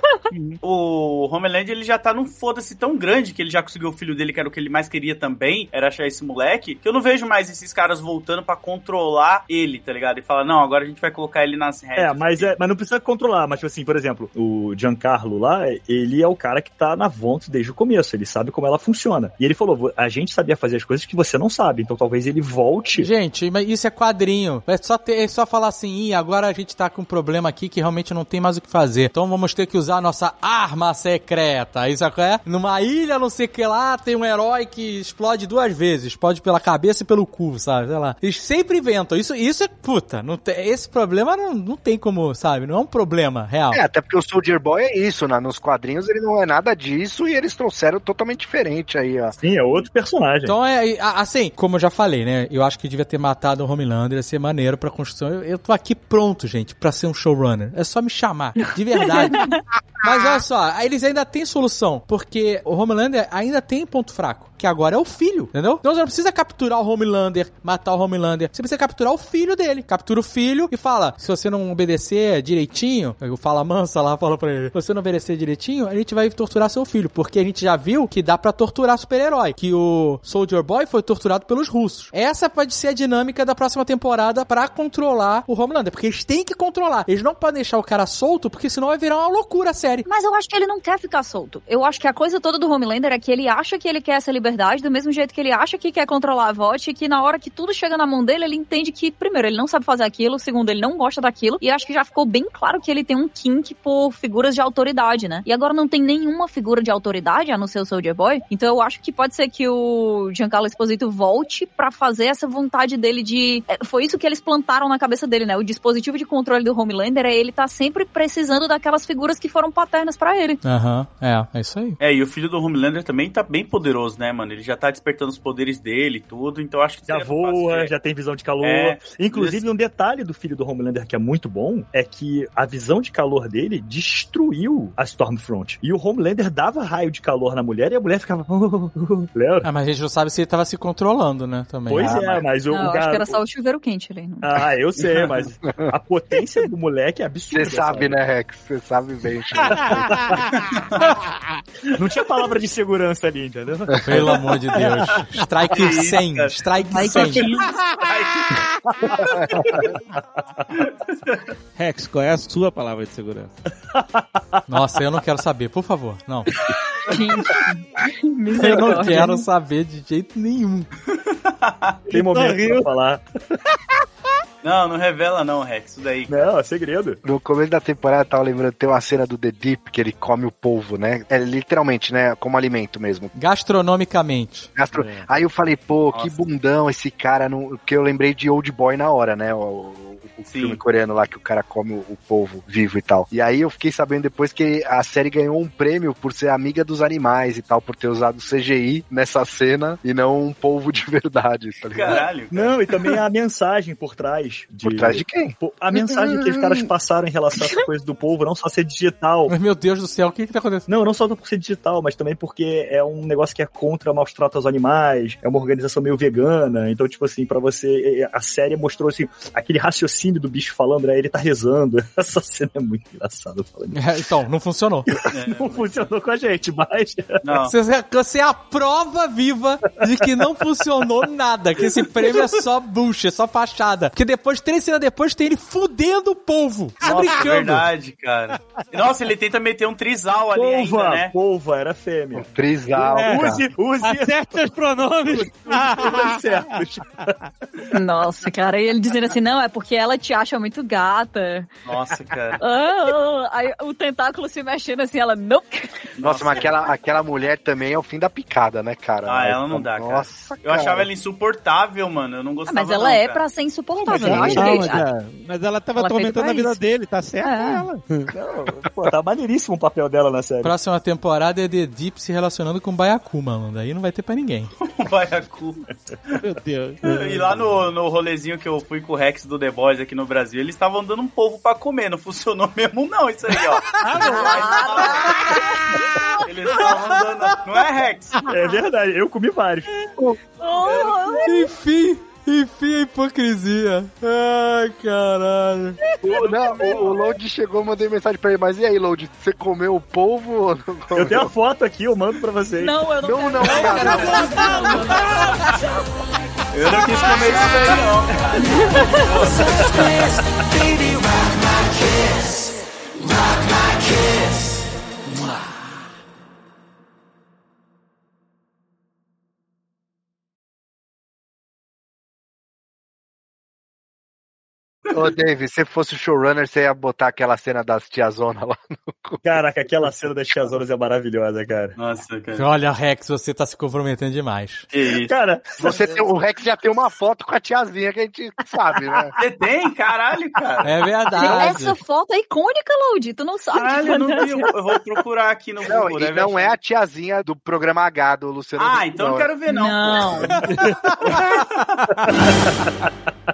O Homeland, ele já tá num foda-se tão grande que ele já conseguiu filho dele, que era o que ele mais queria também, era achar esse moleque, que eu não vejo mais esses caras voltando pra controlar ele, tá ligado? E falar, não, agora a gente vai colocar ele nas É, rédeas. mas, é, mas não precisa controlar. Mas, tipo assim, por exemplo, o Giancarlo lá, ele é o cara que tá na Vonts desde o começo. Ele sabe como ela funciona. E ele falou: a gente sabia fazer as coisas que você não sabe. Então talvez ele volte. Gente, mas isso é quadrinho. É só, ter, é só falar assim, Ih, agora a gente tá com um problema aqui que realmente não tem mais o que fazer. Então vamos ter que usar a nossa arma secreta. Isso é? Numa ilha, não sei o que lá, tem um herói que explode duas vezes. Explode pela cabeça e pelo cu, sabe? Sei lá. Eles sempre inventam. Isso, isso é puta. Não tem, esse problema não, não tem como, sabe? Não é um problema real. É, até porque o Soldier Boy é isso, né? Nos quadrinhos ele não é nada disso e eles trouxeram totalmente diferente aí, ó. Sim, é outro personagem. Então é, a- assim, como eu já falei, né? Eu acho que devia ter matado o Homelander, ia ser maneiro pra construção. Eu, eu tô aqui pronto, gente, pra ser um showrunner. É só me chamar, de verdade. Mas olha só, eles ainda têm solução, porque o Homelander ainda tem ponto fraco, que agora é o filho, entendeu? Então você não precisa capturar o Homelander, matar o Homelander, você precisa capturar o filho dele. Captura o filho e fala, se você não obedecer direitinho, o Fala Mansa lá fala pra ele, se você não obedecer direitinho, a gente vai torturar seu filho, porque a gente já viu que dá pra torturar super-herói, que o Soldier Boy foi torturado pelos russos. Essa pode ser a dinâmica da próxima temporada pra controlar o Homelander, porque eles têm que controlar. Eles não podem deixar o cara solto, porque senão vai virar uma loucura a série. Mas eu acho que ele não quer ficar solto. Eu acho que a coisa toda do Homelander é que ele acha que ele quer essa liberdade, do mesmo jeito que ele acha que quer controlar a VOT, e que na hora que tudo chega na mão dele, ele entende que, primeiro, ele não sabe fazer aquilo, segundo, ele não gosta daquilo, e acho que já ficou bem claro que ele tem um kink por figuras de autoridade, né? E agora não tem nenhuma figura de autoridade, a não ser o Soldier Boy, então eu acho que pode ser que o Giancarlo Esposito volte pra fazer essa vontade dele de... é, Foi isso que eles plantaram na cabeça dele, né? O dispositivo de controle do Homelander é ele tá sempre precisando daquelas figuras que foram paternas pra ele. Aham, é, é isso aí. É, e o filho do Homelander também tá bem poderoso, né, mano? Ele já tá despertando os poderes dele e tudo, então acho que Já fácil voa, de- já tem visão de calor. É, Inclusive, um detalhe do filho do Homelander que é muito bom é que a visão de calor dele destruiu a Stormfront. E o Homelander dava raio de calor na mulher e a mulher ficava. Lembra? Ah, mas a gente não sabe se ele tava se controlando, né, também. Pois Ah, é, mas o, Não, o eu acho que era só o chuveiro quente ali. Não. Ah, eu sei, mas a potência do moleque é absurda. Você sabe, né, Rex? Você sabe bem. Não tinha palavra de segurança ali, entendeu? Pelo amor de Deus. Strike 100, strike 100. Rex, qual é a sua palavra de segurança? Nossa, eu não quero saber, por favor. Não. Gente, Eu não quero saber de jeito nenhum. Tem momento pra falar. Não, não revela não, Rex, isso daí. Não, é segredo. No começo da temporada, eu tava lembrando, tem uma cena do The Deep que ele come o polvo, né? É literalmente, né? Como alimento mesmo. Gastronomicamente. Gastro... Aí eu falei, pô, que Nossa. bundão esse cara. No... Porque eu lembrei de Old Boy na hora, né? O, o Sim. filme coreano lá que o cara come o, o polvo vivo e tal. E aí eu fiquei sabendo depois que a série ganhou um prêmio por ser amiga dos animais e tal, por ter usado CGI nessa cena e não um polvo de verdade, tá ligado? Caralho. Não, e também a mensagem por trás. De... Por trás de quem? A mensagem que os caras passaram em relação a essa coisa do povo, não só ser digital. Mas, meu Deus do céu, o que que tá acontecendo? Não, não só por ser digital, mas também porque é um negócio que é contra maus tratos aos animais, é uma organização meio vegana. Então, tipo assim, pra você. A série mostrou assim, aquele raciocínio do bicho falando, né? Ele tá rezando. Essa cena é muito engraçada falando. É, então, não funcionou. Não funcionou com a gente, mas. Não. Você, você é a prova viva de que não funcionou nada, que esse prêmio é só bucha, é só fachada. Porque depois três cenas depois, tem ele fudendo o polvo. Tá Nossa, brincando. verdade, cara. Nossa, ele tenta meter um trisal ali Polva, ainda, né? polva, era fêmea. Trisal. É. Use, use Acerte os pronomes. os certos. Nossa, cara, e ele dizendo assim, não, é porque ela te acha muito gata. Nossa, cara. Ah, ah, aí o tentáculo se mexendo assim, ela, não. Nossa, mas aquela, aquela mulher também é o fim da picada, né, cara? Ah, ela não dá, cara. Nossa, Eu achava ela insuportável, mano. Eu não Ah, gostava mas ela não, é cara. pra ser insuportável. Não, Eu mas acho Não, que mas, é, mas ela tava Ela atormentando a vida isso. dele, tá certo É. ela. Não, pô, tá maneiríssimo o papel dela na série. Próxima temporada é The Deep se relacionando com o Baiacu, mano. Daí não vai ter pra ninguém. O Baiacu. Meu Deus. E lá no, no rolezinho que eu fui com o Rex do The Boys aqui no Brasil, eles estavam dando um povo pra comer. Não funcionou mesmo, não, isso aí, ó. Eles estavam dando. Não é, Rex? É verdade, eu comi vários. enfim, enfim, a hipocrisia. Ai, caralho. O, não, o, o Load chegou, mandei mensagem pra ele, mas e aí, Load, você comeu o polvo ou não comeu? Eu tenho a foto aqui, eu mando pra vocês. Não, eu não, Não, quero. não, cara. Eu não quis comer isso daí, não. Ô, Dave, se fosse o showrunner, você ia botar aquela cena das tiazona lá. Caraca, aquela cena das tiazonas é maravilhosa, cara. Nossa, cara. Olha, Rex, você tá se comprometendo demais. Que isso. Cara, Você tem, o Rex já tem uma foto com a tiazinha que a gente sabe, né? Você tem? Caralho, cara. É verdade. Essa foto é icônica, Load. Tu não sabe. Caralho, eu não vi. Eu vou procurar aqui no Não, Google. e deve não é a tiazinha do programa H do Luciano. Ah, Huck, então eu não quero ver, não. Não.